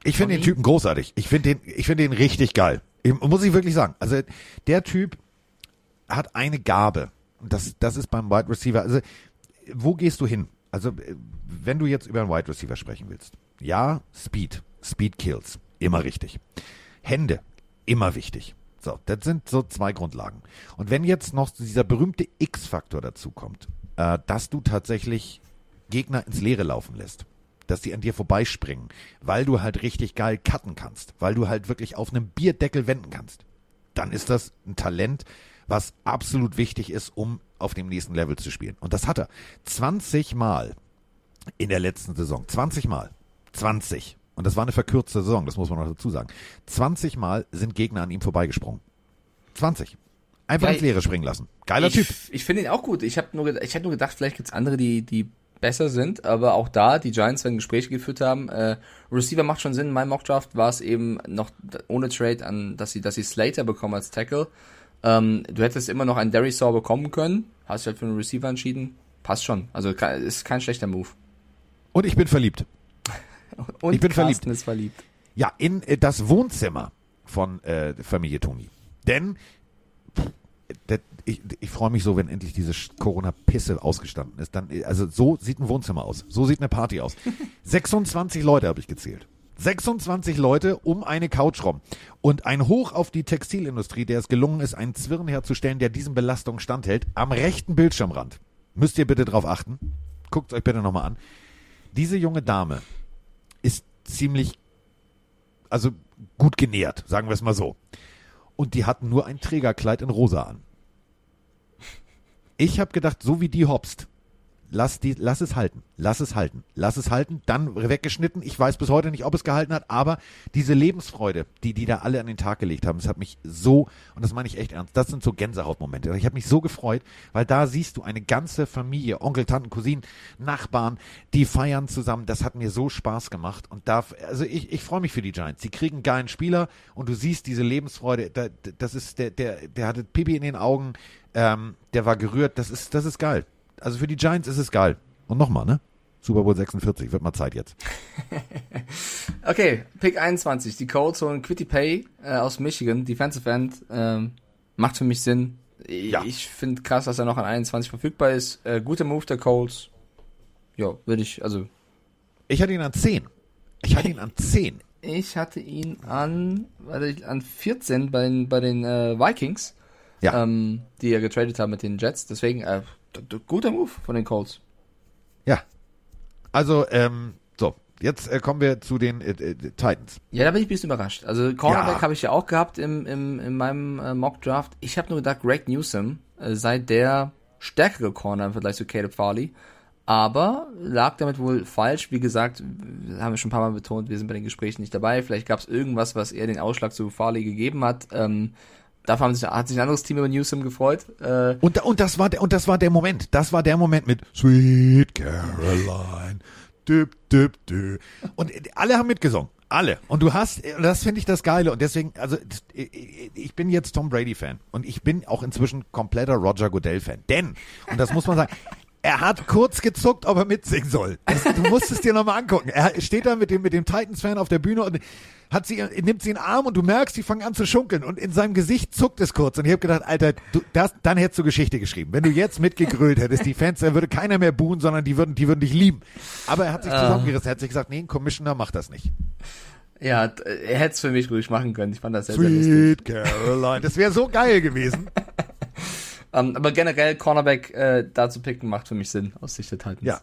Ich finde den Typen großartig. Ich finde den, ich finde den richtig geil. Ich, muss ich wirklich sagen. Also der Typ hat eine Gabe. Das, das ist beim Wide Receiver. Also wo gehst du hin? Also wenn du jetzt über einen Wide Receiver sprechen willst. Ja, Speed. Speed kills. Immer richtig. Hände. Immer wichtig. So, das sind so zwei Grundlagen. Und wenn jetzt noch dieser berühmte X-Faktor dazu kommt, äh, dass du tatsächlich Gegner ins Leere laufen lässt, dass die an dir vorbeispringen, weil du halt richtig geil cutten kannst, weil du halt wirklich auf einem Bierdeckel wenden kannst, dann ist das ein Talent, was absolut wichtig ist, um auf dem nächsten Level zu spielen. Und das hat er 20 Mal in der letzten Saison. 20 Mal. 20 und das war eine verkürzte Saison, das muss man noch dazu sagen. 20 Mal sind Gegner an ihm vorbeigesprungen. 20. Einfach Geil. ins Leere springen lassen. Geiler ich, Typ. Ich finde ihn auch gut. Ich habe nur, ich hätte nur gedacht, vielleicht gibt's andere, die, die besser sind, aber auch da, die Giants, wenn Gespräche geführt haben, äh, Receiver macht schon Sinn. In meinem Mockdraft war es eben noch ohne Trade an, dass sie, dass sie Slater bekommen als Tackle. Ähm, du hättest immer noch einen Darius Saw bekommen können, hast du halt für einen Receiver entschieden. Passt schon. Also ist kein schlechter Move. Und ich bin verliebt. Und ich bin Carsten verliebt. ist verliebt. Ja, in äh, das Wohnzimmer von äh, Familie Toni. Denn das, ich, ich freue mich so, wenn endlich diese Corona-Pisse ausgestanden ist. Dann, also so sieht ein Wohnzimmer aus. So sieht eine Party aus. 26 Leute habe ich gezählt. 26 Leute um eine Couch rum. Und ein Hoch auf die Textilindustrie, der es gelungen ist, einen Zwirn herzustellen, der diesen Belastungen standhält, am rechten Bildschirmrand. Müsst ihr bitte drauf achten. Guckt euch bitte nochmal an. Diese junge Dame ist ziemlich, also gut genährt, sagen wir es mal so. Und die hatten nur ein Trägerkleid in rosa an. Ich habe gedacht, so wie die hopst, lass, die, lass es halten, lass es halten, lass es halten, dann weggeschnitten. Ich weiß bis heute nicht, ob es gehalten hat, aber diese Lebensfreude, die die da alle an den Tag gelegt haben, das hat mich so, und das meine ich echt ernst, das sind so Gänsehautmomente. Ich habe mich so gefreut, weil da siehst du eine ganze Familie, Onkel, Tanten, Cousinen, Nachbarn, die feiern zusammen. Das hat mir so Spaß gemacht und da, also ich, ich freue mich für die Giants. Sie kriegen einen geilen Spieler und du siehst diese Lebensfreude, da, das ist der, der, der hatte Pipi in den Augen, ähm, der war gerührt, das ist, das ist geil also für die Giants ist es geil. Und nochmal, ne? Super Bowl 46, wird mal Zeit jetzt. okay, Pick 21. Die Colts holen Quitty Pay äh, aus Michigan, Defensive End. Ähm, macht für mich Sinn. Ja. Ich finde krass, dass er noch an 21 verfügbar ist. Äh, guter Move der Colts. Ja, würde ich, also. Ich hatte ihn an 10. Ich hatte ihn an 10. Ich hatte ihn an, warte, an 14 bei den, bei den äh, Vikings. Ja. Ähm, die ja getradet haben mit den Jets. Deswegen, äh, guter Move von den Colts. Ja. Also, ähm, so, jetzt äh, kommen wir zu den äh, äh, Titans. Ja, da bin ich ein bisschen überrascht. Also Cornerback ja. habe ich ja auch gehabt im, im, in meinem äh, Mock Draft. Ich habe nur gedacht, Greg Newsom äh, sei der stärkere Corner im Vergleich zu Caleb Farley. Aber lag damit wohl falsch. Wie gesagt, haben wir schon ein paar Mal betont, wir sind bei den Gesprächen nicht dabei. Vielleicht gab es irgendwas, was eher den Ausschlag zu Farley gegeben hat. Ähm, Dafür haben sich, hat sich ein anderes Team über Newsom gefreut. Äh, und, und, das war der, und das war der Moment. Das war der Moment mit Sweet Caroline. Düb, düb, düb. Und alle haben mitgesungen. Alle. Und du hast, das finde ich das Geile. Und deswegen, also ich bin jetzt Tom Brady-Fan. Und ich bin auch inzwischen kompletter Roger Goodell-Fan. Denn, und das muss man sagen, er hat kurz gezuckt, ob er mitsingen soll. Das, du musst es dir nochmal angucken. Er steht da mit dem, mit dem Titans-Fan auf der Bühne und hat sie, nimmt sie in den Arm und du merkst, die fangen an zu schunkeln und in seinem Gesicht zuckt es kurz. Und ich habe gedacht, Alter, du, das, dann hättest du Geschichte geschrieben. Wenn du jetzt mitgegrölt hättest, die Fans, dann würde keiner mehr buhen, sondern die würden, die würden dich lieben. Aber er hat sich ah. zusammengerissen. Er hat sich gesagt, nee, ein Commissioner macht das nicht. Ja, er hätte es für mich ruhig machen können. Ich fand das sehr, Sweet sehr lustig. Caroline. Das wäre so geil gewesen. Um, ähm, aber generell Cornerback äh, da zu picken macht für mich Sinn aus Sicht der Titans. Ja.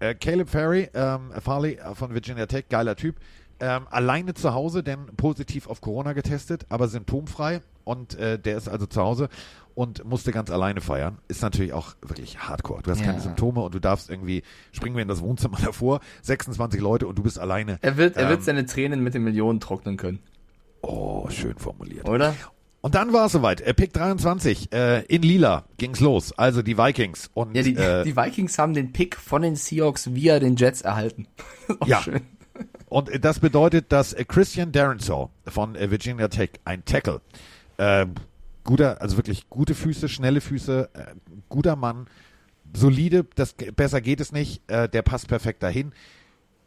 Äh, Caleb Ferry, ähm, Farley von Virginia Tech, geiler Typ. ähm, alleine zu Hause, denn positiv auf Corona getestet, aber symptomfrei und äh, der ist also zu Hause und musste ganz alleine feiern. Ist natürlich auch wirklich hardcore. Du hast Ja. keine Symptome und du darfst irgendwie, springen wir in das Wohnzimmer davor, 26 Leute und du bist alleine. Er wird, er Ähm. wird seine Tränen mit den Millionen trocknen können, Oh, schön formuliert. oder? Und dann war es soweit. Äh, Pick 23, äh, in Lila ging's los. Also die Vikings. Und Ja, die, äh, die Vikings haben den Pick von den Seahawks via den Jets erhalten. Ja. schön. Und das bedeutet, dass äh, Christian Darrensaw von äh, Virginia Tech, ein Tackle, äh, guter, also wirklich gute Füße, schnelle Füße, äh, guter Mann, solide, das besser geht es nicht, äh, der passt perfekt dahin.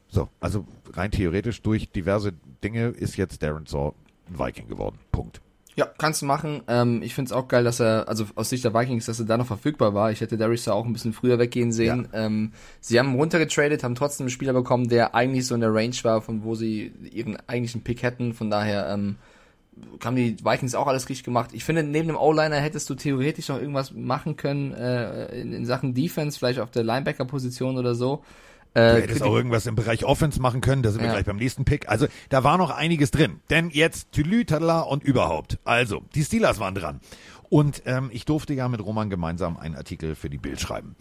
So, also rein theoretisch durch diverse Dinge ist jetzt Darrensaw ein Viking geworden. Punkt. Ja, kannst du machen. Ähm, ich finde es auch geil, dass er, also aus Sicht der Vikings, dass er da noch verfügbar war. Ich hätte Darius da auch ein bisschen früher weggehen sehen. Ähm, sie haben runtergetradet, haben trotzdem einen Spieler bekommen, der eigentlich so in der Range war, von wo sie ihren eigentlichen Pick hätten. Von daher ähm, haben die Vikings auch alles richtig gemacht. Ich finde, neben dem O-Liner hättest du theoretisch noch irgendwas machen können äh, in, in Sachen Defense, vielleicht auf der Linebacker-Position oder so. Du Äh, hättest auch irgendwas im Bereich Offense machen können, da sind wir Ja. gleich beim nächsten Pick. Also da war noch einiges drin. Denn jetzt Tülü, Tadla und überhaupt. Also, die Steelers waren dran. Und ähm, ich durfte ja mit Roman gemeinsam einen Artikel für die Bild schreiben.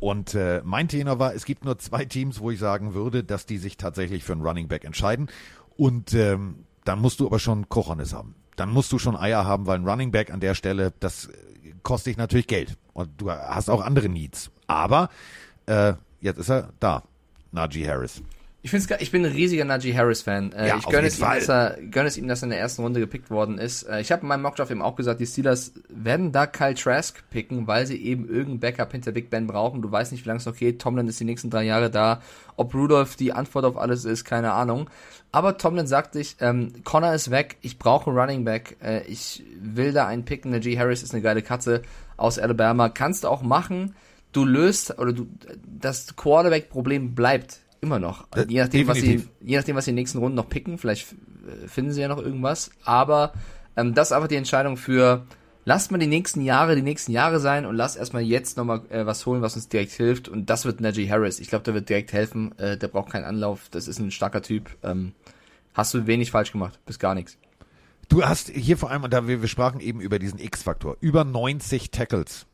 Und äh, mein Tenor war, es gibt nur zwei Teams, wo ich sagen würde, dass die sich tatsächlich für einen Running Back entscheiden. Und ähm, dann musst du aber schon Kochonis haben. Dann musst du schon Eier haben, weil ein Running Back an der Stelle, das äh, kostet dich natürlich Geld. Und du hast auch andere Needs. Aber äh, jetzt ist er da. Najee Harris. Ich find's. Ich bin ein riesiger Najee Harris Fan. Äh, Ja, ich gönne es, ihm, dass er, gönne es ihm, dass er in der ersten Runde gepickt worden ist. Äh, ich habe in meinem Mockdraft eben auch gesagt, die Steelers werden da Kyle Trask picken, weil sie eben irgendeinen Backup hinter Big Ben brauchen. Du weißt nicht, wie lange es noch geht. Tomlin ist die nächsten drei Jahre da. Ob Rudolph die Antwort auf alles ist, keine Ahnung. Aber Tomlin sagt sich, ähm, Connor ist weg, ich brauche einen Running Back, äh, ich will da einen picken. Najee Harris ist eine geile Katze aus Alabama. Kannst du auch machen. Du löst, oder du, das Quarterback-Problem bleibt immer noch. Äh, je nachdem, was sie, definitiv. je nachdem, was sie in den nächsten Runden noch picken, vielleicht äh, finden sie ja noch irgendwas. Aber ähm, das ist einfach die Entscheidung für, lasst mal die nächsten Jahre die nächsten Jahre sein und lasst erstmal jetzt nochmal äh, was holen, was uns direkt hilft. Und das wird Najee Harris. Ich glaube, der wird direkt helfen. Äh, der braucht keinen Anlauf. Das ist ein starker Typ. Ähm, hast du wenig falsch gemacht. Bis gar nichts. Du hast hier vor allem, und da wir, wir sprachen eben über diesen X-Faktor, über 90 Tackles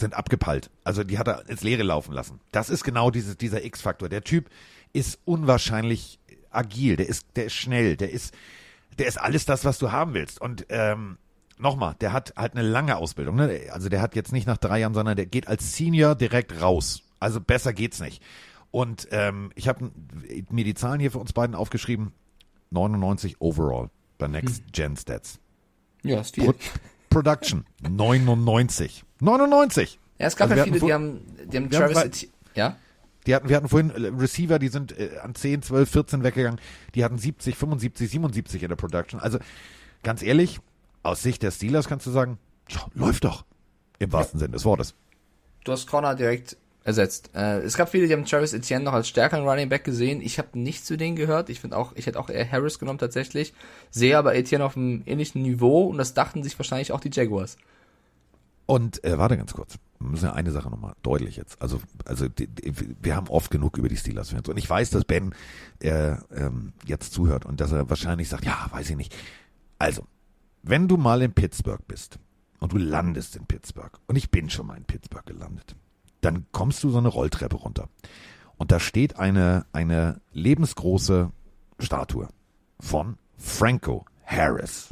sind abgepallt. Also die hat er ins Leere laufen lassen. Das ist genau dieses, dieser X-Faktor. Der Typ ist unwahrscheinlich agil, der ist, der ist schnell, der ist, der ist alles das, was du haben willst. Und ähm, nochmal, der hat halt eine lange Ausbildung. Ne? Also der hat jetzt nicht nach drei Jahren, sondern der geht als Senior direkt raus. Also besser geht's nicht. Und ähm, ich habe mir die Zahlen hier für uns beiden aufgeschrieben. 99 overall bei Next Gen Stats. Ja, ist Pro Production 99. 99. Ja, es gab Also ja viele, die haben, die haben haben Travis, drei- Eti- ja? Die hatten, wir hatten vorhin äh, Receiver, die sind äh, an 10, 12, 14 weggegangen. Die hatten 70, 75, 77 in der Production. Also ganz ehrlich, aus Sicht der Steelers kannst du sagen, ja, läuft doch. Im wahrsten Sinne des Wortes. Du hast Connor direkt ersetzt. Äh, es gab viele, die haben Travis Etienne noch als stärkeren Running Back gesehen. Ich habe nicht zu denen gehört. Ich finde auch, ich hätte auch eher Harris genommen tatsächlich. Sehe aber Etienne auf einem ähnlichen Niveau und das dachten sich wahrscheinlich auch die Jaguars. Und äh, warte ganz kurz. Wir müssen ja eine Sache nochmal deutlich jetzt. Also, also die, die, wir haben oft genug über die Steelers-Fans. Und ich weiß, dass Ben äh, ähm, jetzt zuhört und dass er wahrscheinlich sagt, ja, weiß ich nicht. Also, wenn du mal in Pittsburgh bist und du landest in Pittsburgh, und ich bin schon mal in Pittsburgh gelandet, dann kommst du so eine Rolltreppe runter. Und da steht eine, eine lebensgroße Statue von Franco Harris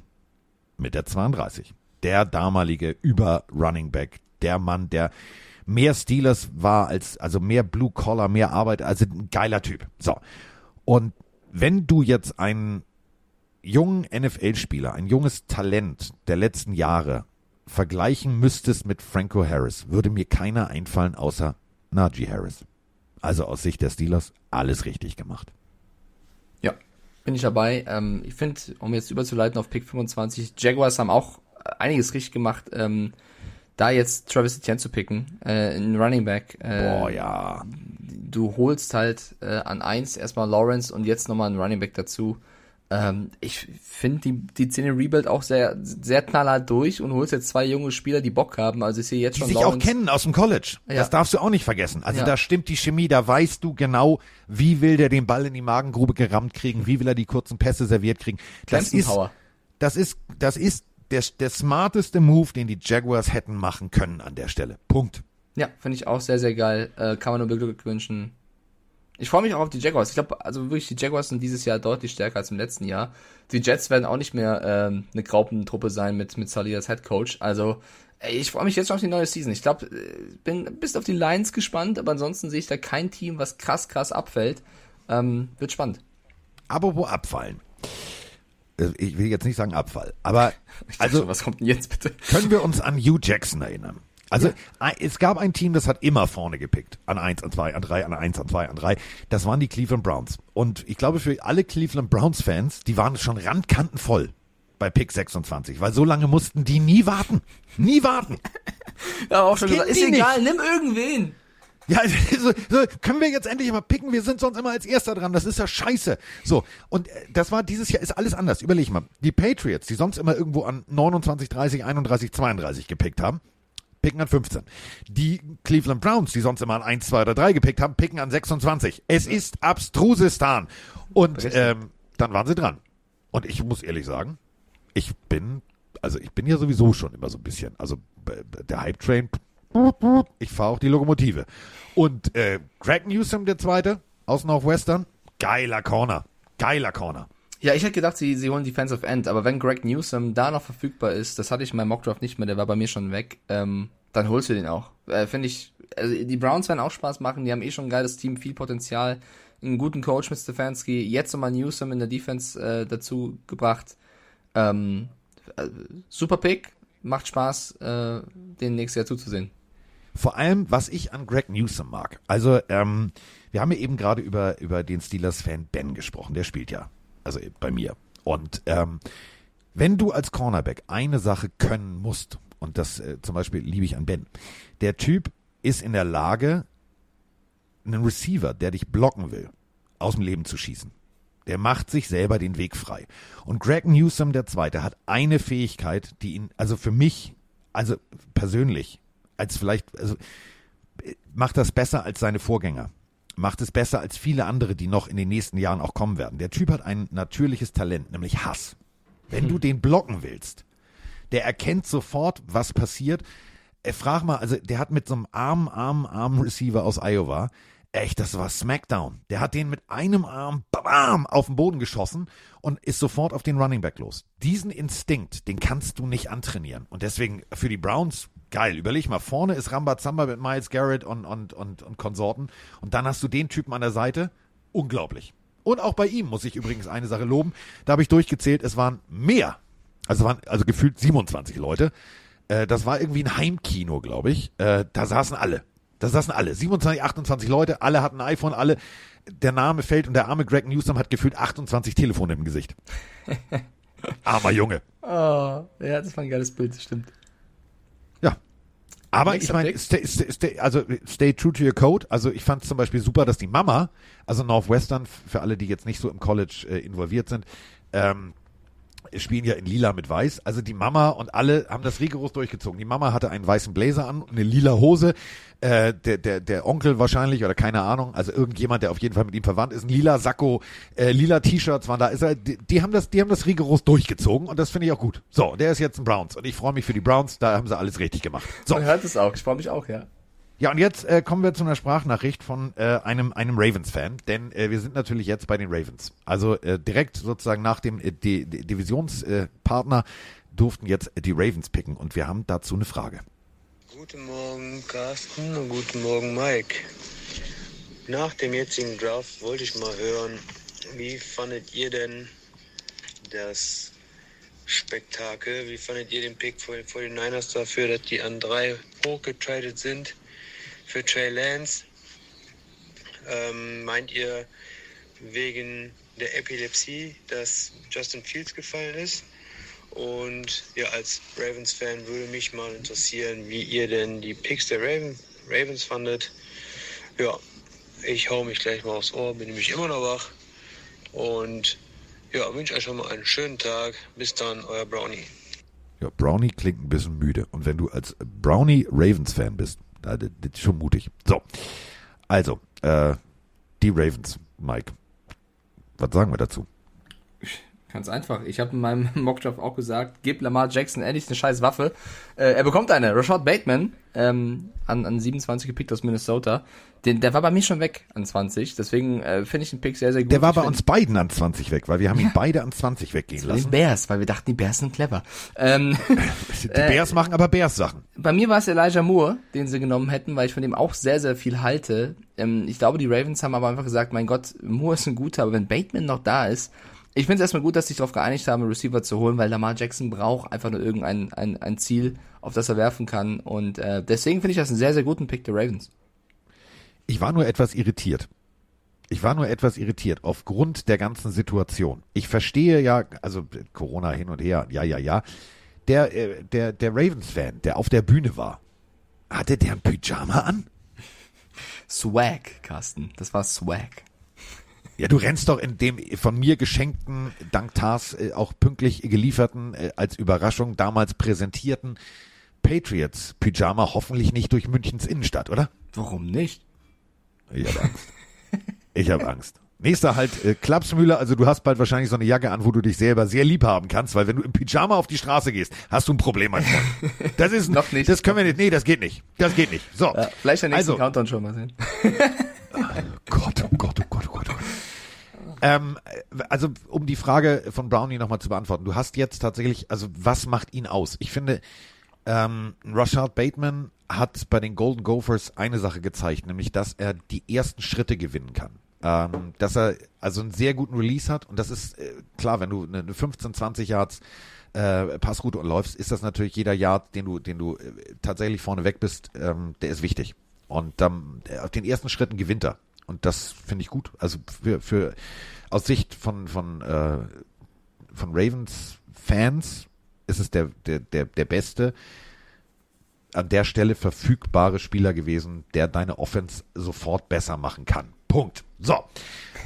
mit der 32. Der damalige Über-Running Back, der Mann, der mehr Steelers war als, also mehr Blue Collar, mehr Arbeit, also ein geiler Typ. So. Und wenn du jetzt einen jungen NFL-Spieler, ein junges Talent der letzten Jahre vergleichen müsstest mit Franco Harris, würde mir keiner einfallen außer Najee Harris. Also aus Sicht der Steelers alles richtig gemacht. Ja, bin ich dabei. Ähm, ich finde, um jetzt überzuleiten auf Pick 25, Jaguars haben auch einiges richtig gemacht. Ähm, da jetzt Travis Etienne zu picken, äh, ein Running Back. Äh, Boah, ja. du holst halt äh, an eins erstmal Lawrence und jetzt nochmal einen Running Back dazu. Ähm, ich finde, die, die den Rebuild auch sehr, sehr knallhart durch und holst jetzt zwei junge Spieler, die Bock haben. Also ich sehe jetzt Die schon sich auch kennen aus dem College. Ja. Das darfst du auch nicht vergessen. Also Ja. da stimmt die Chemie, da weißt du genau, wie will der den Ball in die Magengrube gerammt kriegen, wie will er die kurzen Pässe serviert kriegen. Das Clemson ist, Power. das ist, das ist der, der smarteste Move, den die Jaguars hätten machen können an der Stelle. Punkt. Ja, finde ich auch sehr, sehr geil. Äh, kann man nur beglückwünschen. Ich freue mich auch auf die Jaguars. Ich glaube, also wirklich, die Jaguars sind dieses Jahr deutlich stärker als im letzten Jahr. Die Jets werden auch nicht mehr ähm, eine Graupentruppe sein mit, mit Sully als Head Coach. Also, ey, ich freue mich jetzt schon auf die neue Season. Ich glaube, bin ein bisschen auf die Lions gespannt, aber ansonsten sehe ich da kein Team, was krass, krass abfällt. Ähm, wird spannend. Apropos abfallen. Äh, Ich will jetzt nicht sagen Abfall, aber also Also, was kommt denn jetzt bitte? können wir uns an Hugh Jackson erinnern? Also ein- es gab ein Team, das hat immer vorne gepickt. An 1, an 2, an 3, an 1, an 2, an 3. Das waren die Cleveland Browns. Und ich glaube für alle Cleveland Browns Fans, die waren schon randkantenvoll bei Pick 26, weil so lange mussten die nie warten. Nie warten. Ja, auch schon gesagt, ist egal, nimm irgendwen. Ja, so, so, können wir jetzt endlich mal picken? Wir sind sonst immer als Erster dran. Das ist ja scheiße. So, und äh, das war dieses Jahr, ist alles anders. Überleg mal. Die Patriots, die sonst immer irgendwo an 29, 30, 31, 32 gepickt haben, picken an 15. Die Cleveland Browns, die sonst immer an 1, 2 oder 3 gepickt haben, picken an 26. Es ist Abstrusistan. Und ähm, dann waren sie dran. Und ich muss ehrlich sagen, ich bin, also ich bin ja sowieso schon immer so ein bisschen, also der Hype-Train, ich fahre auch die Lokomotive. Und äh, Greg Newsom, der Zweite, aus Northwestern, geiler Corner, geiler Corner. Ja, ich hätte gedacht, sie, sie holen Defensive End, aber wenn Greg Newsom da noch verfügbar ist, das hatte ich in meinem Mockdraft nicht mehr, der war bei mir schon weg, ähm, dann holst du den auch. Äh, Finde ich, also die Browns werden auch Spaß machen, die haben eh schon ein geiles Team, viel Potenzial, einen guten Coach mit Stefanski, jetzt nochmal Newsom in der Defense äh, dazu gebracht. Ähm, äh, super Pick, macht Spaß, äh, den nächstes Jahr zuzusehen. Vor allem, was ich an Greg Newsom mag. Also, ähm, wir haben ja eben gerade über, über den Steelers-Fan Ben gesprochen. Der spielt ja. Also bei mir. Und ähm, wenn du als Cornerback eine Sache können musst, und das äh, zum Beispiel liebe ich an Ben, der Typ ist in der Lage, einen Receiver, der dich blocken will, aus dem Leben zu schießen. Der macht sich selber den Weg frei. Und Greg Newsom, der Zweite, hat eine Fähigkeit, die ihn, also für mich, also persönlich, als vielleicht, also äh, macht das besser als seine Vorgänger. Macht es besser als viele andere, die noch in den nächsten Jahren auch kommen werden. Der Typ hat ein natürliches Talent, nämlich Hass. Wenn du den blocken willst, der erkennt sofort, was passiert. Äh, frag mal, also der hat mit so einem armen, armen, armen Receiver aus Iowa, echt, das war Smackdown. Der hat den mit einem Arm bam, auf den Boden geschossen und ist sofort auf den Running Back los. Diesen Instinkt, den kannst du nicht antrainieren. Und deswegen für die Browns, geil. Überleg mal, vorne ist Rambazamba mit Miles Garrett und, und, und, und Konsorten. Und dann hast du den Typen an der Seite. Unglaublich. Und auch bei ihm muss ich übrigens eine Sache loben. Da habe ich durchgezählt, es waren mehr. Also waren also gefühlt 27 Leute. Äh, das war irgendwie ein Heimkino, glaube ich. Äh, da saßen alle. Da saßen alle. 27, 28 Leute, alle hatten ein iPhone, alle. Der Name fällt und der arme Greg Newsom hat gefühlt 28 Telefone im Gesicht. Armer Junge. Oh, ja, das war ein geiles Bild, das stimmt. Aber ich meine, stay, stay, stay, also stay true to your code. Also ich fand zum Beispiel super, dass die Mama, also Northwestern, für alle, die jetzt nicht so im College äh, involviert sind, ähm, spielen ja in lila mit weiß. Also die Mama und alle haben das rigoros durchgezogen. Die Mama hatte einen weißen Blazer an, und eine lila Hose. Äh, der, der, der Onkel wahrscheinlich oder keine Ahnung, also irgendjemand, der auf jeden Fall mit ihm verwandt ist, ein lila Sakko, äh, lila T-Shirts waren da. Ist er, die, die haben das, die haben das rigoros durchgezogen und das finde ich auch gut. So, der ist jetzt ein Browns und ich freue mich für die Browns. Da haben sie alles richtig gemacht. So. Man hört es auch, ich freue mich auch, ja. Ja, und jetzt äh, kommen wir zu einer Sprachnachricht von äh, einem, einem Ravens-Fan, denn äh, wir sind natürlich jetzt bei den Ravens. Also äh, direkt sozusagen nach dem äh, die, die Divisionspartner durften jetzt die Ravens picken und wir haben dazu eine Frage. Guten Morgen, Carsten und guten Morgen, Mike. Nach dem jetzigen Draft wollte ich mal hören, wie fandet ihr denn das Spektakel? Wie fandet ihr den Pick vor den Niners dafür, dass die an drei hochgetradet sind für Trey Lance? Ähm, meint ihr wegen der Epilepsie, dass Justin Fields gefallen ist? Und ja, als Ravens-Fan würde mich mal interessieren, wie ihr denn die Picks der Raven, Ravens fandet. Ja, ich hau mich gleich mal aufs Ohr, bin nämlich immer noch wach. Und Ja, wünsche euch schon mal einen schönen Tag. Bis dann, euer Brownie. Ja, Brownie klingt ein bisschen müde. Und wenn du als Brownie Ravens-Fan bist, das ist schon mutig. So, also, äh, die Ravens, Mike. Was sagen wir dazu? Ganz einfach. Ich habe in meinem Mockdraft auch gesagt, gib Lamar Jackson endlich eine scheiß Waffe. Äh, er bekommt eine. Rashad Bateman ähm, an, an 27 gepickt aus Minnesota. Den, der war bei mir schon weg an 20. Deswegen äh, finde ich den Pick sehr, sehr gut. Der war Ich bei find- uns beiden an 20 weg, weil wir haben ihn beide an 20 weggehen lassen. Bears, weil wir dachten, die Bears sind clever. Ähm, Die Bears machen aber Bears-Sachen. bei mir war es Elijah Moore, den sie genommen hätten, weil ich von dem auch sehr, sehr viel halte. Ähm, ich glaube, die Ravens haben aber einfach gesagt, mein Gott, Moore ist ein guter, aber wenn Bateman noch da ist, ich finde es erstmal gut, dass sie sich darauf geeinigt haben, einen Receiver zu holen, weil Lamar Jackson braucht einfach nur irgendein ein, ein Ziel, auf das er werfen kann. Und äh, deswegen finde ich das einen sehr, sehr guten Pick der Ravens. Ich war nur etwas irritiert. Ich war nur etwas irritiert aufgrund der ganzen Situation. Ich verstehe ja, also Corona hin und her, ja, ja, ja. Der, äh, der, der Ravens-Fan, der auf der Bühne war, hatte der ein Pyjama an? Swag, Carsten. Das war Swag. Ja, du rennst doch in dem von mir geschenkten, dank Tars äh, auch pünktlich gelieferten, äh, als Überraschung damals präsentierten Patriots Pyjama hoffentlich nicht durch Münchens Innenstadt, oder? Warum nicht? Ich habe Angst. Ich habe Angst. Nächster halt äh, Klapsmühle, also du hast bald wahrscheinlich so eine Jacke an, wo du dich selber sehr lieb haben kannst, weil wenn du im Pyjama auf die Straße gehst, hast du ein Problem, mein Freund. Das ist Noch nicht. Das können wir nicht. Nee, das geht nicht. Das geht nicht. So. Ja, vielleicht der nächste Also- Countdown schon mal sehen. Gott, oh Gott, oh Gott, oh Gott, oh Gott. Ähm, also um die Frage von Brownie nochmal zu beantworten, du hast jetzt tatsächlich, also was macht ihn aus? Ich finde, ähm, Rashad Bateman hat bei den Golden Gophers eine Sache gezeigt, nämlich dass er die ersten Schritte gewinnen kann. Ähm, dass er also einen sehr guten Release hat und das ist äh, klar, wenn du eine, eine 15, 20 Yards äh, Passroute läufst, ist das natürlich jeder Yard, den du, den du äh, tatsächlich vorne weg bist, ähm, der ist wichtig. Und ähm, auf den ersten Schritten gewinnt er. Und das finde ich gut. Also für, für aus Sicht von, von, äh, von Ravens Fans ist es der, der, der, der beste an der Stelle verfügbare Spieler gewesen, der deine Offense sofort besser machen kann. Punkt. So.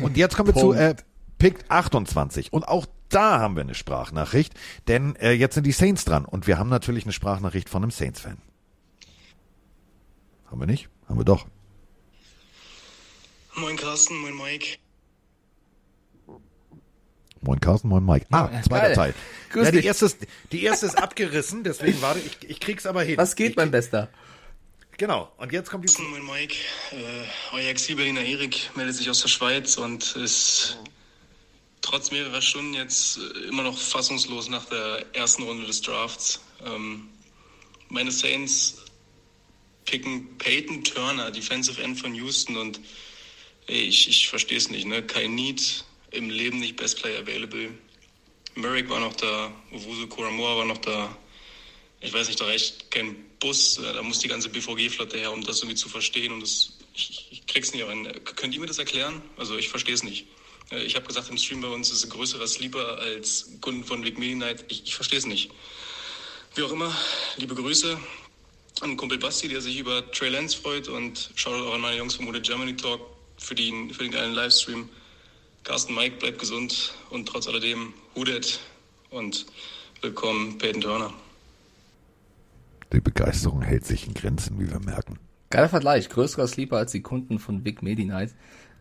Und jetzt kommen wir zu äh, Pick 28. Und auch da haben wir eine Sprachnachricht, denn äh, jetzt sind die Saints dran. Und wir haben natürlich eine Sprachnachricht von einem Saints-Fan. Haben wir nicht? Haben wir doch. Moin Carsten, moin Mike. Moin Carsten, moin Mike. Ah, Ja, zweiter geil. Teil. Grüß ja, die dich. erste, ist, die erste ist abgerissen, deswegen warte, ich, ich krieg's aber hin. Was geht, ich, mein Bester? Genau. Und jetzt kommt die. Carsten, moin Mike. Äh, euer Exil-Berliner Erik meldet sich aus der Schweiz und ist trotz mehrerer Stunden jetzt äh, immer noch fassungslos nach der ersten Runde des Drafts. Ähm, meine Saints picken Peyton Turner, Defensive End von Houston und ey, ich, ich verstehe es nicht. Ne? Kein Need, im Leben nicht Best Player Available. Merrick war noch da, Owusu Koramoa war noch da. Ich weiß nicht, da reicht kein Bus, äh, da muss die ganze BVG-Flotte her, um das irgendwie zu verstehen. Und das, ich, ich krieg's nicht rein. Könnt ihr mir das erklären? Also ich verstehe es nicht. Äh, Ich habe gesagt, im Stream bei uns ist ein größerer Sleeper als Kunden von Vic Medi Night. Ich, ich verstehe es nicht. Wie auch immer, liebe Grüße an Kumpel Basti, der sich über Trey Lance freut und schaut auch an meine Jungs vom Motor Germany Talk für den, für den geilen Livestream. Carsten Mike, bleibt gesund und trotz alledem Hudet und willkommen Peyton Turner. Die Begeisterung hält sich in Grenzen, wie wir merken. Geiler Vergleich. Größerer Sleeper als die Kunden von Vic Medi Night.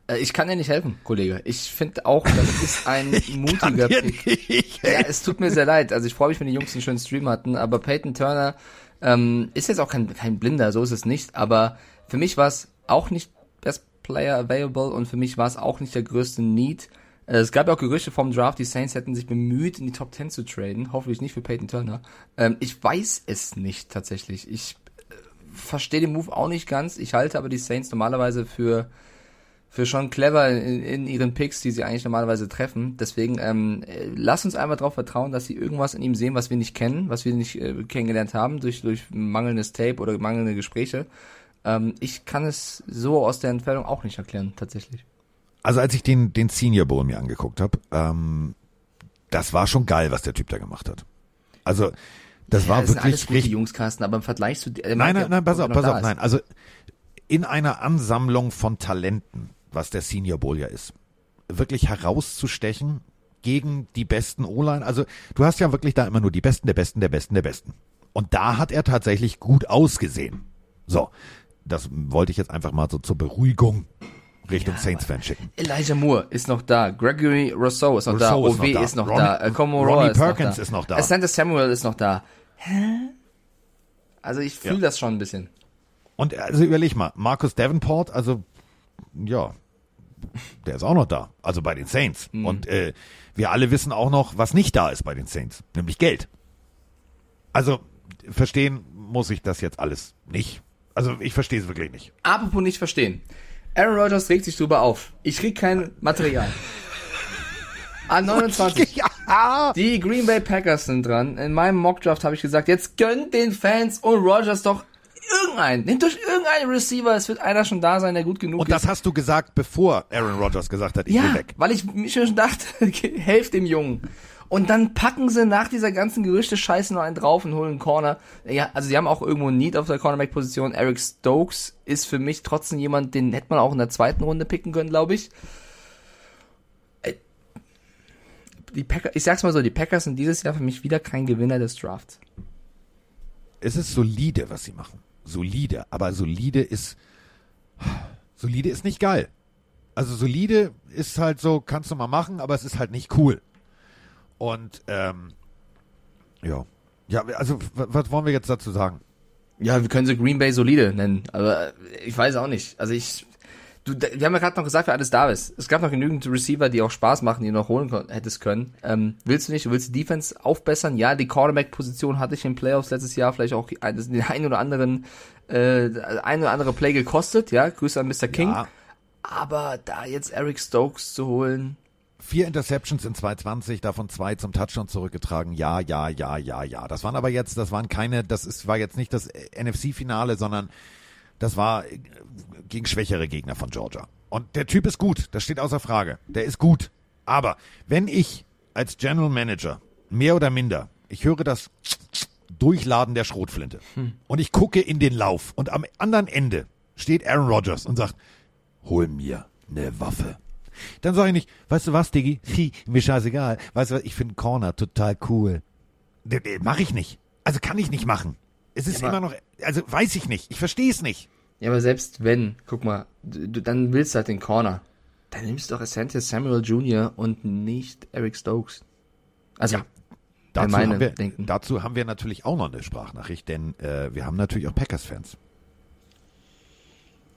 Äh, ich kann dir nicht helfen, Kollege. Ich finde auch, das ist ein mutiger dir Pick. nicht Ja, es tut mir sehr leid. Also ich freue mich, wenn die Jungs einen schönen Stream hatten, aber Peyton Turner ähm, ist jetzt auch kein, kein Blinder, so ist es nicht. Aber für mich war es auch nicht Best Player Available und für mich war es auch nicht der größte Need. Äh, Es gab ja auch Gerüchte vom Draft, die Saints hätten sich bemüht, in die Top 10 zu traden. Hoffentlich nicht für Peyton Turner. Ähm, ich weiß es nicht tatsächlich. Ich äh, verstehe den Move auch nicht ganz. Ich halte aber die Saints normalerweise für für schon clever in, in ihren Picks, die sie eigentlich normalerweise treffen. Deswegen ähm, äh, lass uns einfach darauf vertrauen, dass sie irgendwas in ihm sehen, was wir nicht kennen, was wir nicht äh, kennengelernt haben durch durch mangelndes Tape oder mangelnde Gespräche. Ähm, ich kann es so aus der Entfernung auch nicht erklären, tatsächlich. Also als ich den, den Senior Bowl mir angeguckt habe, ähm, das war schon geil, was der Typ da gemacht hat. Also das war das sind alles wirklich gute richtig. Jungs, Carsten, aber im Vergleich zu äh, Nein, nein, nein, pass auf, pass auf, nein. Also in einer Ansammlung von Talenten, was der Senior Bowl ja ist, wirklich herauszustechen, gegen die besten O-Line. Also du hast ja wirklich da immer nur die Besten, der Besten, der Besten, der Besten. Und da hat er tatsächlich gut ausgesehen. So, das wollte ich jetzt einfach mal so zur Beruhigung Richtung Saints-Fan schicken. Elijah Moore ist noch da. Gregory Rousseau ist noch da. Rousseau ist OW noch da. ist noch Ronnie- da. Ronnie ist Perkins noch da. ist noch da. Samuel ist noch da. Hä? Also ich fühle Ja. das schon ein bisschen. Und also überleg mal, Marcus Davenport, also ja, der ist auch noch da, also bei den Saints. Mhm. Und äh, wir alle wissen auch noch, was nicht da ist bei den Saints, nämlich Geld. Also verstehen muss ich das jetzt alles nicht. Also ich verstehe es wirklich nicht. Apropos nicht verstehen. Aaron Rodgers regt sich drüber auf. Ich krieg kein Material. An 29. Ja. Die Green Bay Packers sind dran. In meinem Mockdraft habe ich gesagt, jetzt gönnt den Fans und Rodgers doch irgendeinen. Nehmt euch irgendeinen Receiver. Es wird einer schon da sein, der gut genug Und ist. das hast du gesagt, bevor Aaron Rodgers gesagt hat, ich Ja, weg. weil ich mir schon dachte, helft dem Jungen. Und dann packen sie nach dieser ganzen Gerüchte-Scheiße noch einen drauf und holen einen Corner. Ja, also sie haben auch irgendwo einen Need auf der Cornerback-Position. Eric Stokes ist für mich trotzdem jemand, den hätte man auch in der zweiten Runde picken können, glaube ich. Äh, Die Packer, ich sag's mal so, die Packers sind dieses Jahr für mich wieder kein Gewinner des Drafts. Es ist solide, was sie machen. Solide, aber solide ist solide ist nicht geil. Also solide ist halt so, kannst du mal machen, aber es ist halt nicht cool. Und ähm, ja. Ja, also was wollen wir jetzt dazu sagen? Ja, wir können sie Green Bay solide nennen, aber ich weiß auch nicht. Also ich, du, wir haben ja gerade noch gesagt, wer alles da ist. Es gab noch genügend Receiver, die auch Spaß machen, die du noch holen hättest können. Ähm, willst du nicht? Du willst die Defense aufbessern? Ja, die Cornerback-Position hatte ich in Playoffs letztes Jahr vielleicht auch den einen oder anderen, äh, ein oder andere Play gekostet. Ja, Grüße an Mr. King. Ja, Aber da jetzt Eric Stokes zu holen, vier Interceptions in 220, davon zwei zum Touchdown zurückgetragen. Ja, ja, ja, ja, ja. Das waren aber jetzt, das waren keine, das ist, war jetzt nicht das NFC-Finale, sondern das war äh, gegen schwächere Gegner von Georgia. Und der Typ ist gut, das steht außer Frage. Der ist gut. Aber wenn ich als General Manager mehr oder minder, ich höre das Durchladen der Schrotflinte und ich gucke in den Lauf und am anderen Ende steht Aaron Rodgers und sagt, hol mir eine Waffe. Dann sage ich nicht, weißt du was, Diggi? Hi, mir scheißegal. Weißt du was, ich finde Corner total cool. D- d- Mach ich nicht. Also kann ich nicht machen. Es ist aber- immer noch, also weiß ich nicht. Ich verstehe es nicht. Ja, aber selbst wenn, guck mal, du, du- dann willst du halt den Corner. Dann nimmst du doch Asante Samuel Jr. und nicht Eric Stokes. Also, Ja, Dazu haben, wir, Denken. dazu haben wir natürlich auch noch eine Sprachnachricht, denn äh, wir haben natürlich auch Packers-Fans.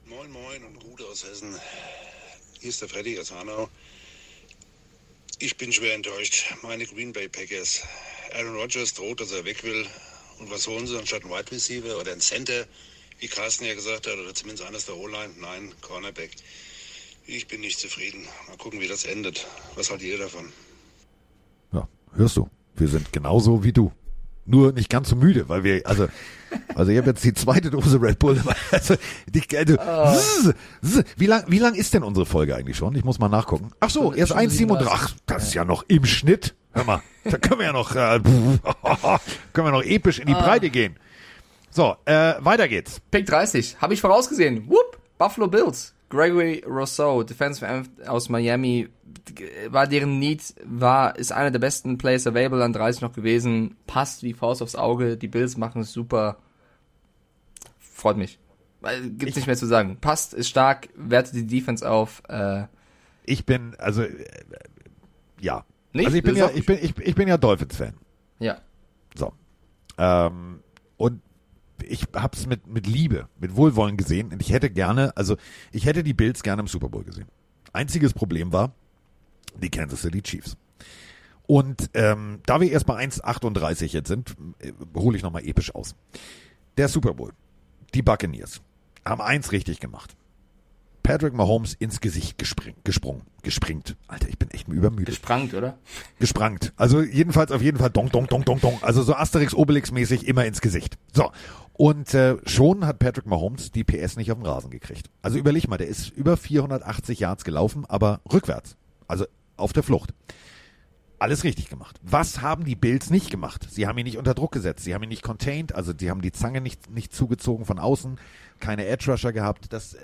Moin Moin und Rude aus Hessen. Hier ist der Freddy aus Hanau. Ich bin schwer enttäuscht. Meine Green Bay Packers. Aaron Rodgers droht, dass er weg will. Und was holen sie anstatt einen Wide Receiver oder einen Center, wie Carsten ja gesagt hat, oder zumindest eines der O-Line? Nein, Cornerback. Ich bin nicht zufrieden. Mal gucken, wie das endet. Was haltet ihr davon? Ja, hörst du? Wir sind genauso wie du. Nur nicht ganz so müde, weil wir, also, also ich habe jetzt die zweite Dose Red Bull. Also, die, also, zzz, zzz. wie lang, wie lang ist denn unsere Folge eigentlich schon? Ich muss mal nachgucken. Ach so, erst schon 1,37. Ach, das ist ja noch im Schnitt. Hör mal, da können wir ja noch, äh, können wir noch episch in die Breite gehen. So, äh, weiter geht's. Pick 30, habe ich vorausgesehen. Whoop, Buffalo Bills. Gregory Rousseau, Defensive End aus Miami, war deren Need, war, ist einer der besten Players available an 30 noch gewesen, passt wie Faust aufs Auge, die Bills machen es super. Freut mich. Weil, Gibt's nicht mehr zu sagen. Passt, ist stark, wertet die Defense auf, äh, Ich bin, also, äh, ja. Nicht? Also ich bin ja, ich bin, ich, ich bin ja Dolphins-Fan. ja. So. Ähm, und ich hab's mit, mit Liebe, mit Wohlwollen gesehen. Und ich hätte gerne, also ich hätte die Bills gerne im Super Bowl gesehen. Einziges Problem war die Kansas City Chiefs. Und ähm, da wir erst bei 1,38 jetzt sind, äh, hole ich nochmal episch aus. Der Super Bowl. Die Buccaneers haben eins richtig gemacht. Patrick Mahomes ins Gesicht gespring, gesprungen, gespringt. Alter, ich bin echt übermüdet Gesprangt, oder? gesprangt. Also jedenfalls auf jeden Fall dong, dong, dong, dong, dong. Also so Asterix, Obelix mäßig immer ins Gesicht. So. Und äh, schon hat Patrick Mahomes die PS nicht auf den Rasen gekriegt. Also überleg mal, der ist über 480 Yards gelaufen, aber rückwärts. Also auf der Flucht. Alles richtig gemacht. Was haben die Bills nicht gemacht? Sie haben ihn nicht unter Druck gesetzt. Sie haben ihn nicht contained. Also sie haben die Zange nicht, nicht zugezogen von außen. Keine Edge Rusher gehabt. Das, äh,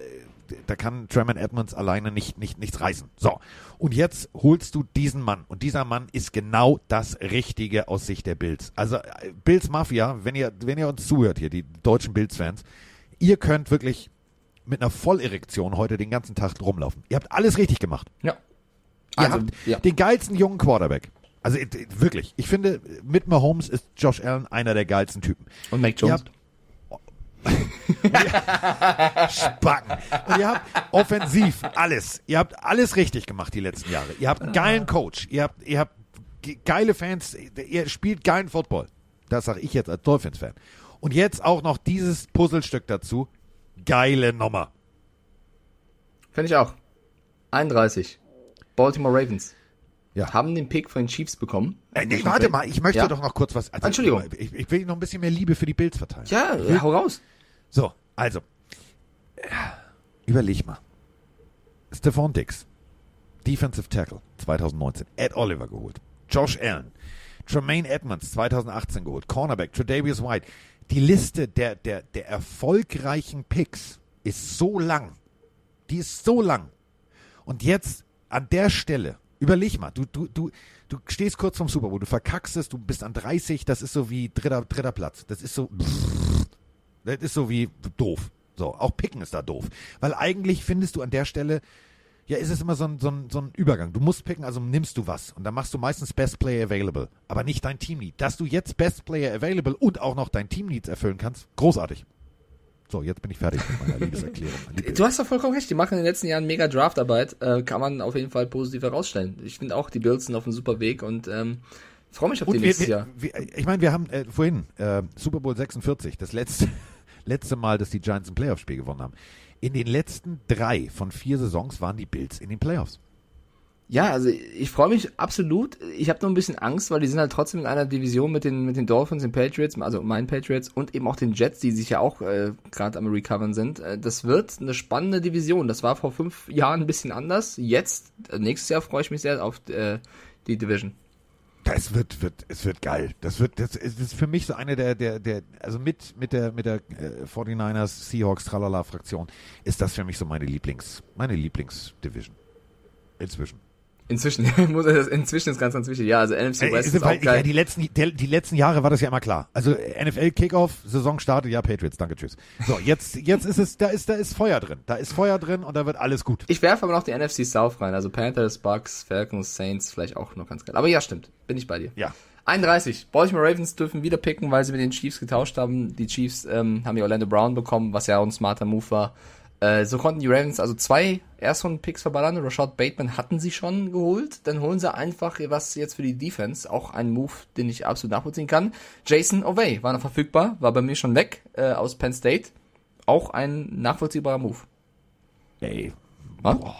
da kann Tremont Edmonds alleine nicht, nicht, nichts reißen. So. Und jetzt holst du diesen Mann. Und dieser Mann ist genau das Richtige aus Sicht der Bills. Also, äh, Bills Mafia, wenn ihr, wenn ihr uns zuhört hier, die deutschen Bills-Fans, ihr könnt wirklich mit einer Vollerektion heute den ganzen Tag rumlaufen. Ihr habt alles richtig gemacht. Ja. Ihr Also, habt ja. den geilsten jungen Quarterback. Also äh, wirklich, ich finde, mit Mahomes ist Josh Allen einer der geilsten Typen. Und Mac Ihr Jones. habt Spacken. Und ihr habt offensiv alles. Ihr habt alles richtig gemacht die letzten Jahre. Ihr habt einen geilen Coach. Ihr habt, ihr habt ge- geile Fans. Ihr spielt geilen Football. Das sage ich jetzt als Dolphins-Fan. Und jetzt auch noch dieses Puzzlestück dazu. Geile Nummer. Finde ich auch. 31. Baltimore Ravens. Ja. Haben den Pick von den Chiefs bekommen. Äh, nee, warte mal, ich möchte Ja. doch noch kurz was. Also, Entschuldigung. Ich, ich will noch ein bisschen mehr Liebe für die Bills verteilen. Ja, hau raus. So, also. Überleg mal. Stephon Dix, Defensive Tackle 2019, Ed Oliver geholt. Josh Allen, Tremaine Edmonds 2018 geholt, Cornerback, Tredavious White. Die Liste der, der, der erfolgreichen Picks ist so lang. Die ist so lang. Und jetzt an der Stelle, überleg mal, du, du, du, du stehst kurz vom Super Bowl, du verkackst es, du bist an 30, das ist so wie dritter, dritter Platz. Das ist so, das ist so wie doof. So, auch Picken ist da doof. Weil eigentlich findest du an der Stelle, ja, ist es immer so ein, so ein, so ein Übergang. Du musst picken, also nimmst du was. Und dann machst du meistens Best Player Available. Aber nicht dein Team Need. Dass du jetzt Best Player Available und auch noch dein Team Needs erfüllen kannst, großartig. So, jetzt bin ich fertig mit meiner Liebeserklärung. Du hast doch vollkommen recht. Die machen in den letzten Jahren mega Draftarbeit. Äh, kann man auf jeden Fall positiv herausstellen. Ich finde auch, die Bills sind auf einem super Weg und ähm, freue mich auf die Und wir, nächstes wir, Jahr. wir, ich meine, wir haben äh, vorhin äh, Super Bowl 46, das letzte, letzte Mal, dass die Giants ein Playoff-Spiel gewonnen haben. In den letzten drei von vier Saisons waren die Bills in den Playoffs. Ja, also ich freue mich absolut. Ich habe nur ein bisschen Angst, weil die sind halt trotzdem in einer Division mit den mit den Dolphins, den Patriots, also meinen Patriots und eben auch den Jets, die sich ja auch äh, gerade am Recovern sind. Äh, das wird eine spannende Division. Das war vor fünf Jahren ein bisschen anders. Jetzt, äh, nächstes Jahr freue ich mich sehr auf äh, die Division. Das wird, wird, es wird geil. Das wird, das ist, das ist für mich so eine der, der, der, also mit, mit der, mit der äh, 49ers, Seahawks, Tralala Fraktion ist das für mich so meine Lieblings, meine Lieblingsdivision. Inzwischen. Inzwischen, muss er das, inzwischen ist ganz, ganz wichtig. Ja, also NFC Äh, West ist, ist auch geil. ja, die letzten, der, die letzten Jahre war das ja immer klar. Also NFL Kickoff, Saison startet, ja Patriots, danke, tschüss. So, jetzt, jetzt ist es, da ist, da ist Feuer drin. Da ist Feuer drin und da wird alles gut. Ich werfe aber noch die NFC South rein, also Panthers, Bucks, Falcons, Saints, vielleicht auch noch ganz geil. Aber ja, stimmt, bin ich bei dir. Ja. 31. Baltimore Ravens dürfen wieder picken, weil sie mit den Chiefs getauscht haben. Die Chiefs ähm, haben ja Orlando Brown bekommen, was ja auch ein smarter Move war. Äh, so konnten die Ravens also zwei Erstrunden-Picks verballern. Rashad Bateman hatten sie schon geholt. Dann holen sie einfach was jetzt für die Defense. Auch ein Move, den ich absolut nachvollziehen kann. Jason Ovey war noch verfügbar, war bei mir schon weg äh, aus Penn State. Auch ein nachvollziehbarer Move. Ey, Was? boah,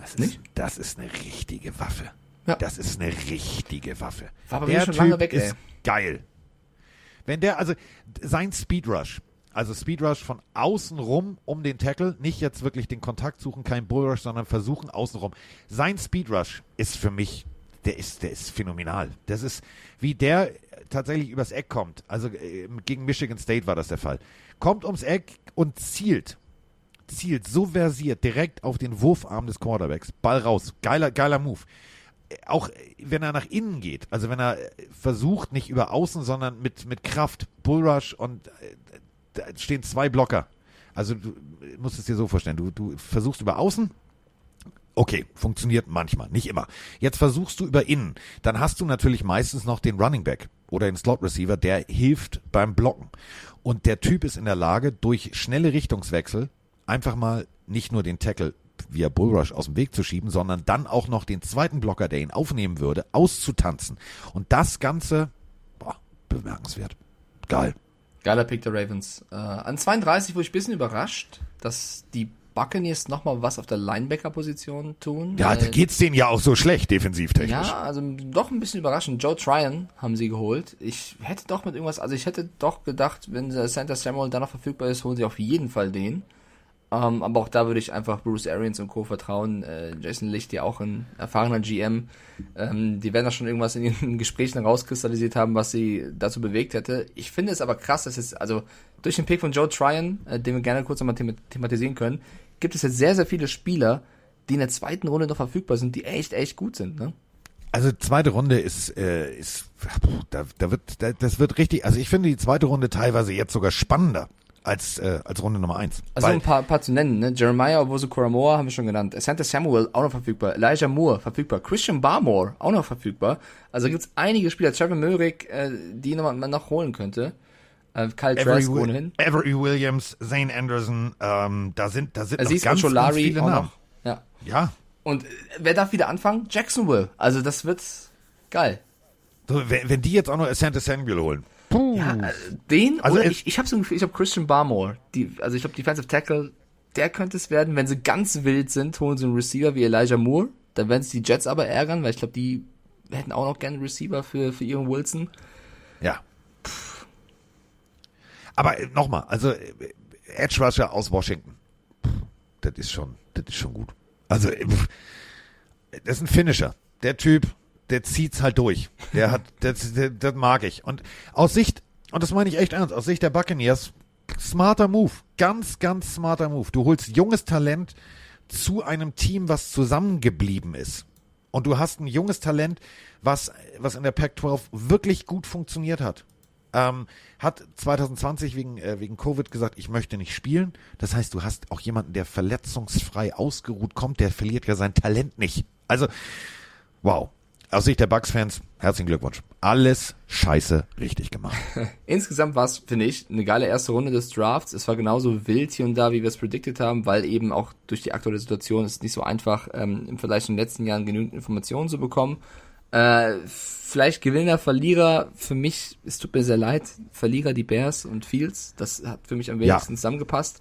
das ist, Nicht? das ist eine richtige Waffe. Ja. Das ist eine richtige Waffe. War bei mir der schon Typ lange weg, ey. ist geil. Wenn der, also sein Speed Rush, also Speed Rush von außen rum um den Tackle, nicht jetzt wirklich den Kontakt suchen, kein Bull Rush, sondern versuchen außen rum. Sein Speed Rush ist für mich, der ist, der ist phänomenal. Das ist, wie der tatsächlich übers Eck kommt. Also äh, gegen Michigan State war das der Fall. Kommt ums Eck und zielt. Zielt so versiert direkt auf den Wurfarm des Quarterbacks. Ball raus. Geiler, geiler Move auch äh, wenn er nach innen geht, also wenn er äh, versucht, nicht über außen, sondern mit, mit Kraft, Bullrush und äh, da stehen zwei Blocker. Also du musst es dir so vorstellen, du, du versuchst über außen, okay, funktioniert manchmal, nicht immer. Jetzt versuchst du über innen, dann hast du natürlich meistens noch den Running Back oder den Slot Receiver, der hilft beim Blocken. Und der Typ ist in der Lage, durch schnelle Richtungswechsel einfach mal nicht nur den Tackle via Bullrush aus dem Weg zu schieben, sondern dann auch noch den zweiten Blocker, der ihn aufnehmen würde, auszutanzen. Und das Ganze, boah, bemerkenswert. Geil. Geiler Pick der Ravens. Äh, an 32 wurde ich ein bisschen überrascht, dass die Buccaneers nochmal was auf der Linebacker-Position tun. Ja, da geht's denen ja auch so schlecht, defensivtechnisch. Ja, also doch ein bisschen überraschend. Joe Tryon haben sie geholt. Ich hätte doch mit irgendwas, also ich hätte doch gedacht, wenn der Santa Samuel dann noch verfügbar ist, holen sie auf jeden Fall den. Ähm, aber auch da würde ich einfach Bruce Arians und Co. vertrauen. Äh, Jason Licht, ja auch ein erfahrener GM. Ähm, die werden da schon irgendwas in ihren Gesprächen rauskristallisiert haben, was sie dazu bewegt hätte. Ich finde es aber krass, dass jetzt, also durch den Pick von Joe Tryon, äh, den wir gerne kurz nochmal thema thematisieren können, gibt es jetzt sehr, sehr viele Spieler, die in der zweiten Runde noch verfügbar sind, die echt, echt gut sind, ne? Also zweite Runde ist, äh, ist da, da wird, da, das wird richtig, also ich finde die zweite Runde teilweise jetzt sogar spannender als, äh, als Runde Nummer eins. Also Weil- ein paar, paar zu nennen, ne? Jeremiah Owusu Koramoa haben wir schon genannt. Santa Samuel auch noch verfügbar. Elijah Moore verfügbar. Christian Barmore auch noch verfügbar. Also gibt's einige Spieler. Trevor Möhrig, äh, die noch, man noch holen könnte. Äh, Kyle Wi- ohnehin. Avery Williams, Zane Anderson, ähm, da sind, da sind noch Aziz ganz, ganz viele auch noch. Ja. Ja, Und äh, wer darf wieder anfangen? Jacksonville. Also das wird geil. so, wenn, wenn die jetzt auch noch Santa Samuel holen. Puh. Ja, äh, den Also oder es- ich, ich habe so ein Gefühl, ich habe Christian Barmore, die, also ich glaube Defensive Tackle, der könnte es werden, wenn sie ganz wild sind, holen sie einen Receiver wie Elijah Moore, dann werden sich die Jets aber ärgern, weil ich glaube, die hätten auch noch gerne einen Receiver für für ihren Wilson. Ja. Aber äh, nochmal, also äh, Edge Rusher aus Washington. Puh, Das ist schon, das ist schon gut. Also, pff, das ist ein Finisher. Der Typ, der zieht's halt durch. Der hat, das, das, mag ich. Und aus Sicht, und das meine ich echt ernst, aus Sicht der Buccaneers, smarter Move. Ganz, ganz smarter Move. Du holst junges Talent zu einem Team, was zusammengeblieben ist. Und du hast ein junges Talent, was, was in der Pac-12 wirklich gut funktioniert hat. Ähm, hat 2020 wegen, äh, wegen Covid gesagt, ich möchte nicht spielen. Das heißt, du hast auch jemanden, der verletzungsfrei ausgeruht kommt, der verliert ja sein Talent nicht. Also, wow. Aus Sicht der Bucks-Fans, herzlichen Glückwunsch. Alles scheiße richtig gemacht. Insgesamt war es, finde ich, eine geile erste Runde des Drafts. Es war genauso wild hier und da, wie wir es predicted haben, weil eben auch durch die aktuelle Situation ist es nicht so einfach, ähm, im Vergleich zu den letzten Jahren genügend Informationen zu bekommen. Äh, vielleicht Gewinner, Verlierer, für mich, es tut mir sehr leid, Verlierer die Bears und Fields, das hat für mich am Ja. wenigsten zusammengepasst.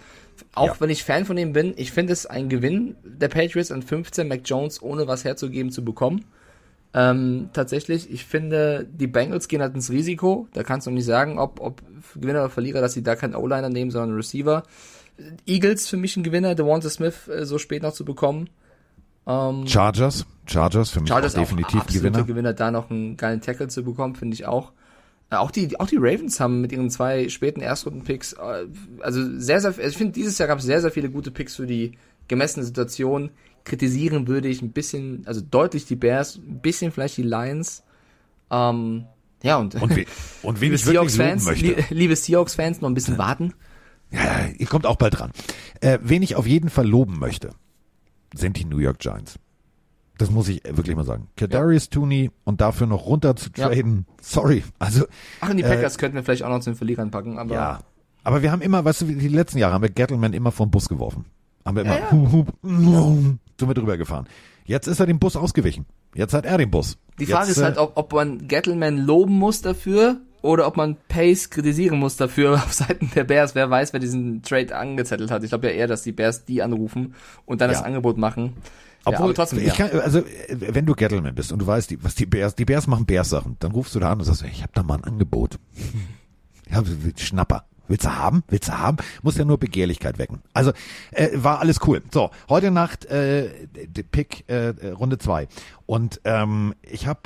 Auch Ja. wenn ich Fan von ihm bin, ich finde es ein Gewinn der Patriots an 15 Mac Jones ohne was herzugeben zu bekommen. Ähm, tatsächlich, ich finde, die Bengals gehen halt ins Risiko. Da kannst du nicht sagen, ob, ob Gewinner oder Verlierer, dass sie da keinen O-Liner nehmen, sondern einen Receiver. Eagles für mich ein Gewinner, Devonta Smith äh, so spät noch zu bekommen. Ähm, Chargers, Chargers für mich Chargers definitiv auch ein Gewinner. Gewinner, da noch einen geilen Tackle zu bekommen, finde ich auch. Äh, auch die, auch die Ravens haben mit ihren zwei späten Erstrunden-Picks, äh, also sehr, sehr, also ich finde, dieses Jahr gab es sehr, sehr viele gute Picks für die gemessene Situation. Kritisieren würde ich ein bisschen, also deutlich die Bears, ein bisschen vielleicht die Lions. Ähm, ja, und, Und, we und wen liebe ich wirklich Seahawks-Fans, möchte. li liebe Seahawks-Fans, noch ein bisschen warten. Ja, ihr kommt auch bald dran. Äh, wen ich auf jeden Fall loben möchte, sind die New York Giants. Das muss ich wirklich mal sagen. Kadarius Tooney und dafür noch runter zu Ja. traden. Sorry. Also, Ach, und die Äh, Packers könnten wir vielleicht auch noch zu den Verlierern packen, aber ja. Aber wir haben immer, weißt du, die letzten Jahre haben wir Gettleman immer vom Bus geworfen. Haben wir immer Ja, ja. hup, hup, sind wir drüber gefahren. Jetzt ist er dem Bus ausgewichen. Jetzt hat er den Bus. Die Frage Jetzt, ist halt, äh, ob, ob man Gettleman loben muss dafür oder ob man Pace kritisieren muss dafür auf Seiten der Bears. Wer weiß, wer diesen Trade angezettelt hat. Ich glaube ja eher, dass die Bears die anrufen und dann Ja. das Angebot machen. ja, Obwohl, aber trotzdem, ich ja. kann, also, wenn du Gettleman bist und du weißt, die, was die Bears, die Bears machen Bears-Sachen, dann rufst du da an und sagst, ich habe da mal ein Angebot. Ja, Schnapper. Willst du haben? Willst du haben? Muss ja nur Begehrlichkeit wecken. Also äh, war alles cool. So, heute Nacht äh, Pick äh, äh, Runde zwei und ähm, ich habe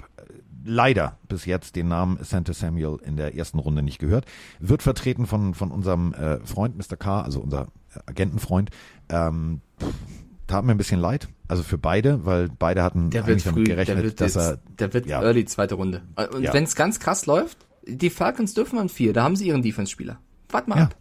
leider bis jetzt den Namen Santa Samuel in der ersten Runde nicht gehört. Wird vertreten von von unserem äh, Freund Mr. K, also unser Agentenfreund. Ähm, pff, tat mir ein bisschen leid, also für beide, weil beide hatten Der wird früh, gerechnet, der wird, dass jetzt, er der wird ja. early zweite Runde. Und Ja. wenn es ganz krass läuft, die Falcons dürfen an vier, da haben sie ihren Defense-Spieler. Wart mal Ja, ab.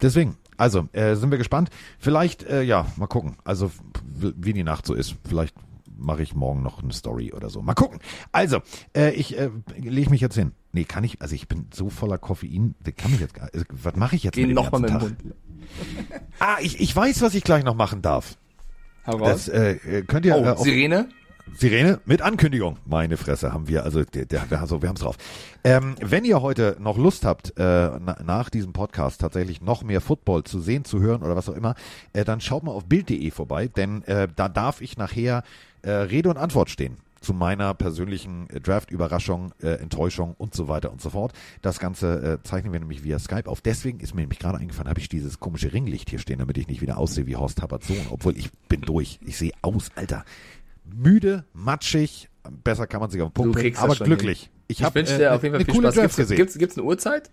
deswegen. Also, äh, sind wir gespannt. Vielleicht, äh, ja, mal gucken. Also, wie die Nacht so ist. Vielleicht mache ich morgen noch eine Story oder so. Mal gucken. Also, äh, ich äh, lege mich jetzt hin. Nee, kann ich, also ich bin so voller Koffein, kann ich jetzt gar also, Was mache ich jetzt Geh mit dem nochmal mit dem ganzen. Tag? Ah, ich, ich weiß, was ich gleich noch machen darf. Hau Das äh, äh, könnt ihr Oh, äh, auf, Sirene? Sirene mit Ankündigung. Meine Fresse haben wir, also der, der, also wir haben's drauf. Ähm, wenn ihr heute noch Lust habt, äh, na, nach diesem Podcast tatsächlich noch mehr Football zu sehen, zu hören oder was auch immer, äh, dann schaut mal auf bild.de vorbei, denn äh, da darf ich nachher äh, Rede und Antwort stehen zu meiner persönlichen äh, Draft-Überraschung, äh, Enttäuschung und so weiter und so fort. Das Ganze äh, zeichnen wir nämlich via Skype auf. Deswegen ist mir nämlich gerade eingefallen, habe ich dieses komische Ringlicht hier stehen, damit ich nicht wieder aussehe wie Horst Sohn, obwohl ich bin durch. Ich sehe aus, Alter müde, matschig, besser kann man sich auf den Punkt bringen, aber glücklich. Ich Ich habe wünsche dir äh, auf jeden Fall viel Spaß. Draft Gibt's, gesehen. gibt's, gibt's eine Uhrzeit?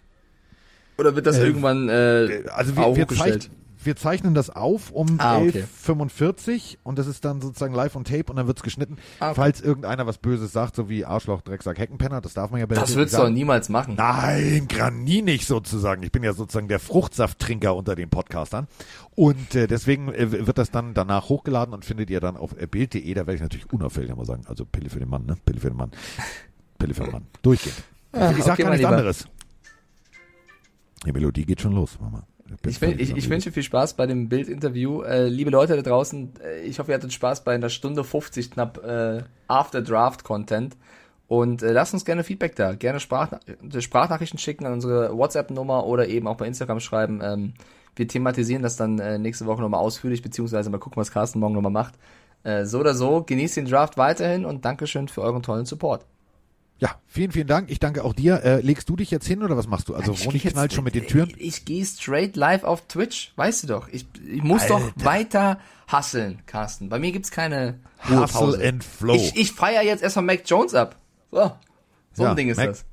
Oder wird das Äh, irgendwann äh, also wir, wir, zeichnen, wir zeichnen das auf um Ah, okay. 11.45 und das ist dann sozusagen live on tape und dann wird's geschnitten. Ah, okay. Falls irgendeiner was Böses sagt, so wie Arschloch, Drecksack, Heckenpenner, das darf man ja bei Das würdest du doch niemals machen. Nein, Grani nicht sozusagen. Ich bin ja sozusagen der Fruchtsafttrinker unter den Podcastern. Und äh, deswegen äh, wird das dann danach hochgeladen und findet ihr dann auf äh, Bild.de. Da werde ich natürlich unauffällig mal sagen. Also Pille für den Mann, ne? Pille für den Mann. Pille für den Mann. Durchgehend. Ah, ich sag okay, gar nichts Lieber. anderes. Die Melodie geht schon los, Mama. Ich, völlig ich, ich wünsche viel Spaß bei dem Bildinterview. Äh, liebe Leute da draußen, äh, ich hoffe, ihr hattet Spaß bei einer Stunde 50 knapp äh, After Draft Content. Und äh, lasst uns gerne Feedback da. Gerne Sprachna äh, Sprachnachrichten schicken an unsere WhatsApp-Nummer oder eben auch bei Instagram schreiben. Ähm, wir thematisieren das dann äh, nächste Woche nochmal ausführlich, beziehungsweise mal gucken, was Carsten morgen nochmal macht. Äh, so oder so, genießt den Draft weiterhin und Dankeschön für euren tollen Support. Ja, vielen, vielen Dank. Ich danke auch dir. Äh, legst du dich jetzt hin oder was machst du? Also Ich Ronny knallt schon mit den Türen. Ich, ich gehe straight live auf Twitch, weißt du doch. Ich, ich muss doch Alter. weiter hustlen, Carsten. Bei mir gibt's keine Ruhepause. Hustle and Flow. Ich, ich feier jetzt erstmal Mac Jones ab. So, so Ja, ein Ding ist Mac- das.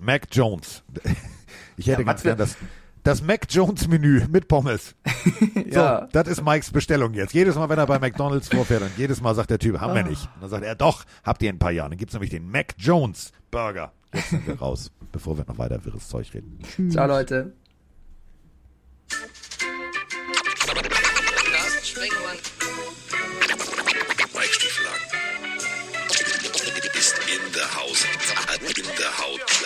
Mac Jones. Ich hätte Ja, ganz gern das, das Mac Jones Menü mit Pommes. So, Ja. das ist Mikes Bestellung jetzt. Jedes Mal, wenn er bei McDonalds vorfährt und jedes Mal sagt der Typ, haben wir nicht. Und dann sagt er, doch, habt ihr in ein paar Jahren. Dann gibt's nämlich den Mac Jones Burger. Jetzt sind wir raus, bevor wir noch weiter wirres Zeug reden. Ciao, Leute. Mike Stieflagen ist in der Haus. In der Haut.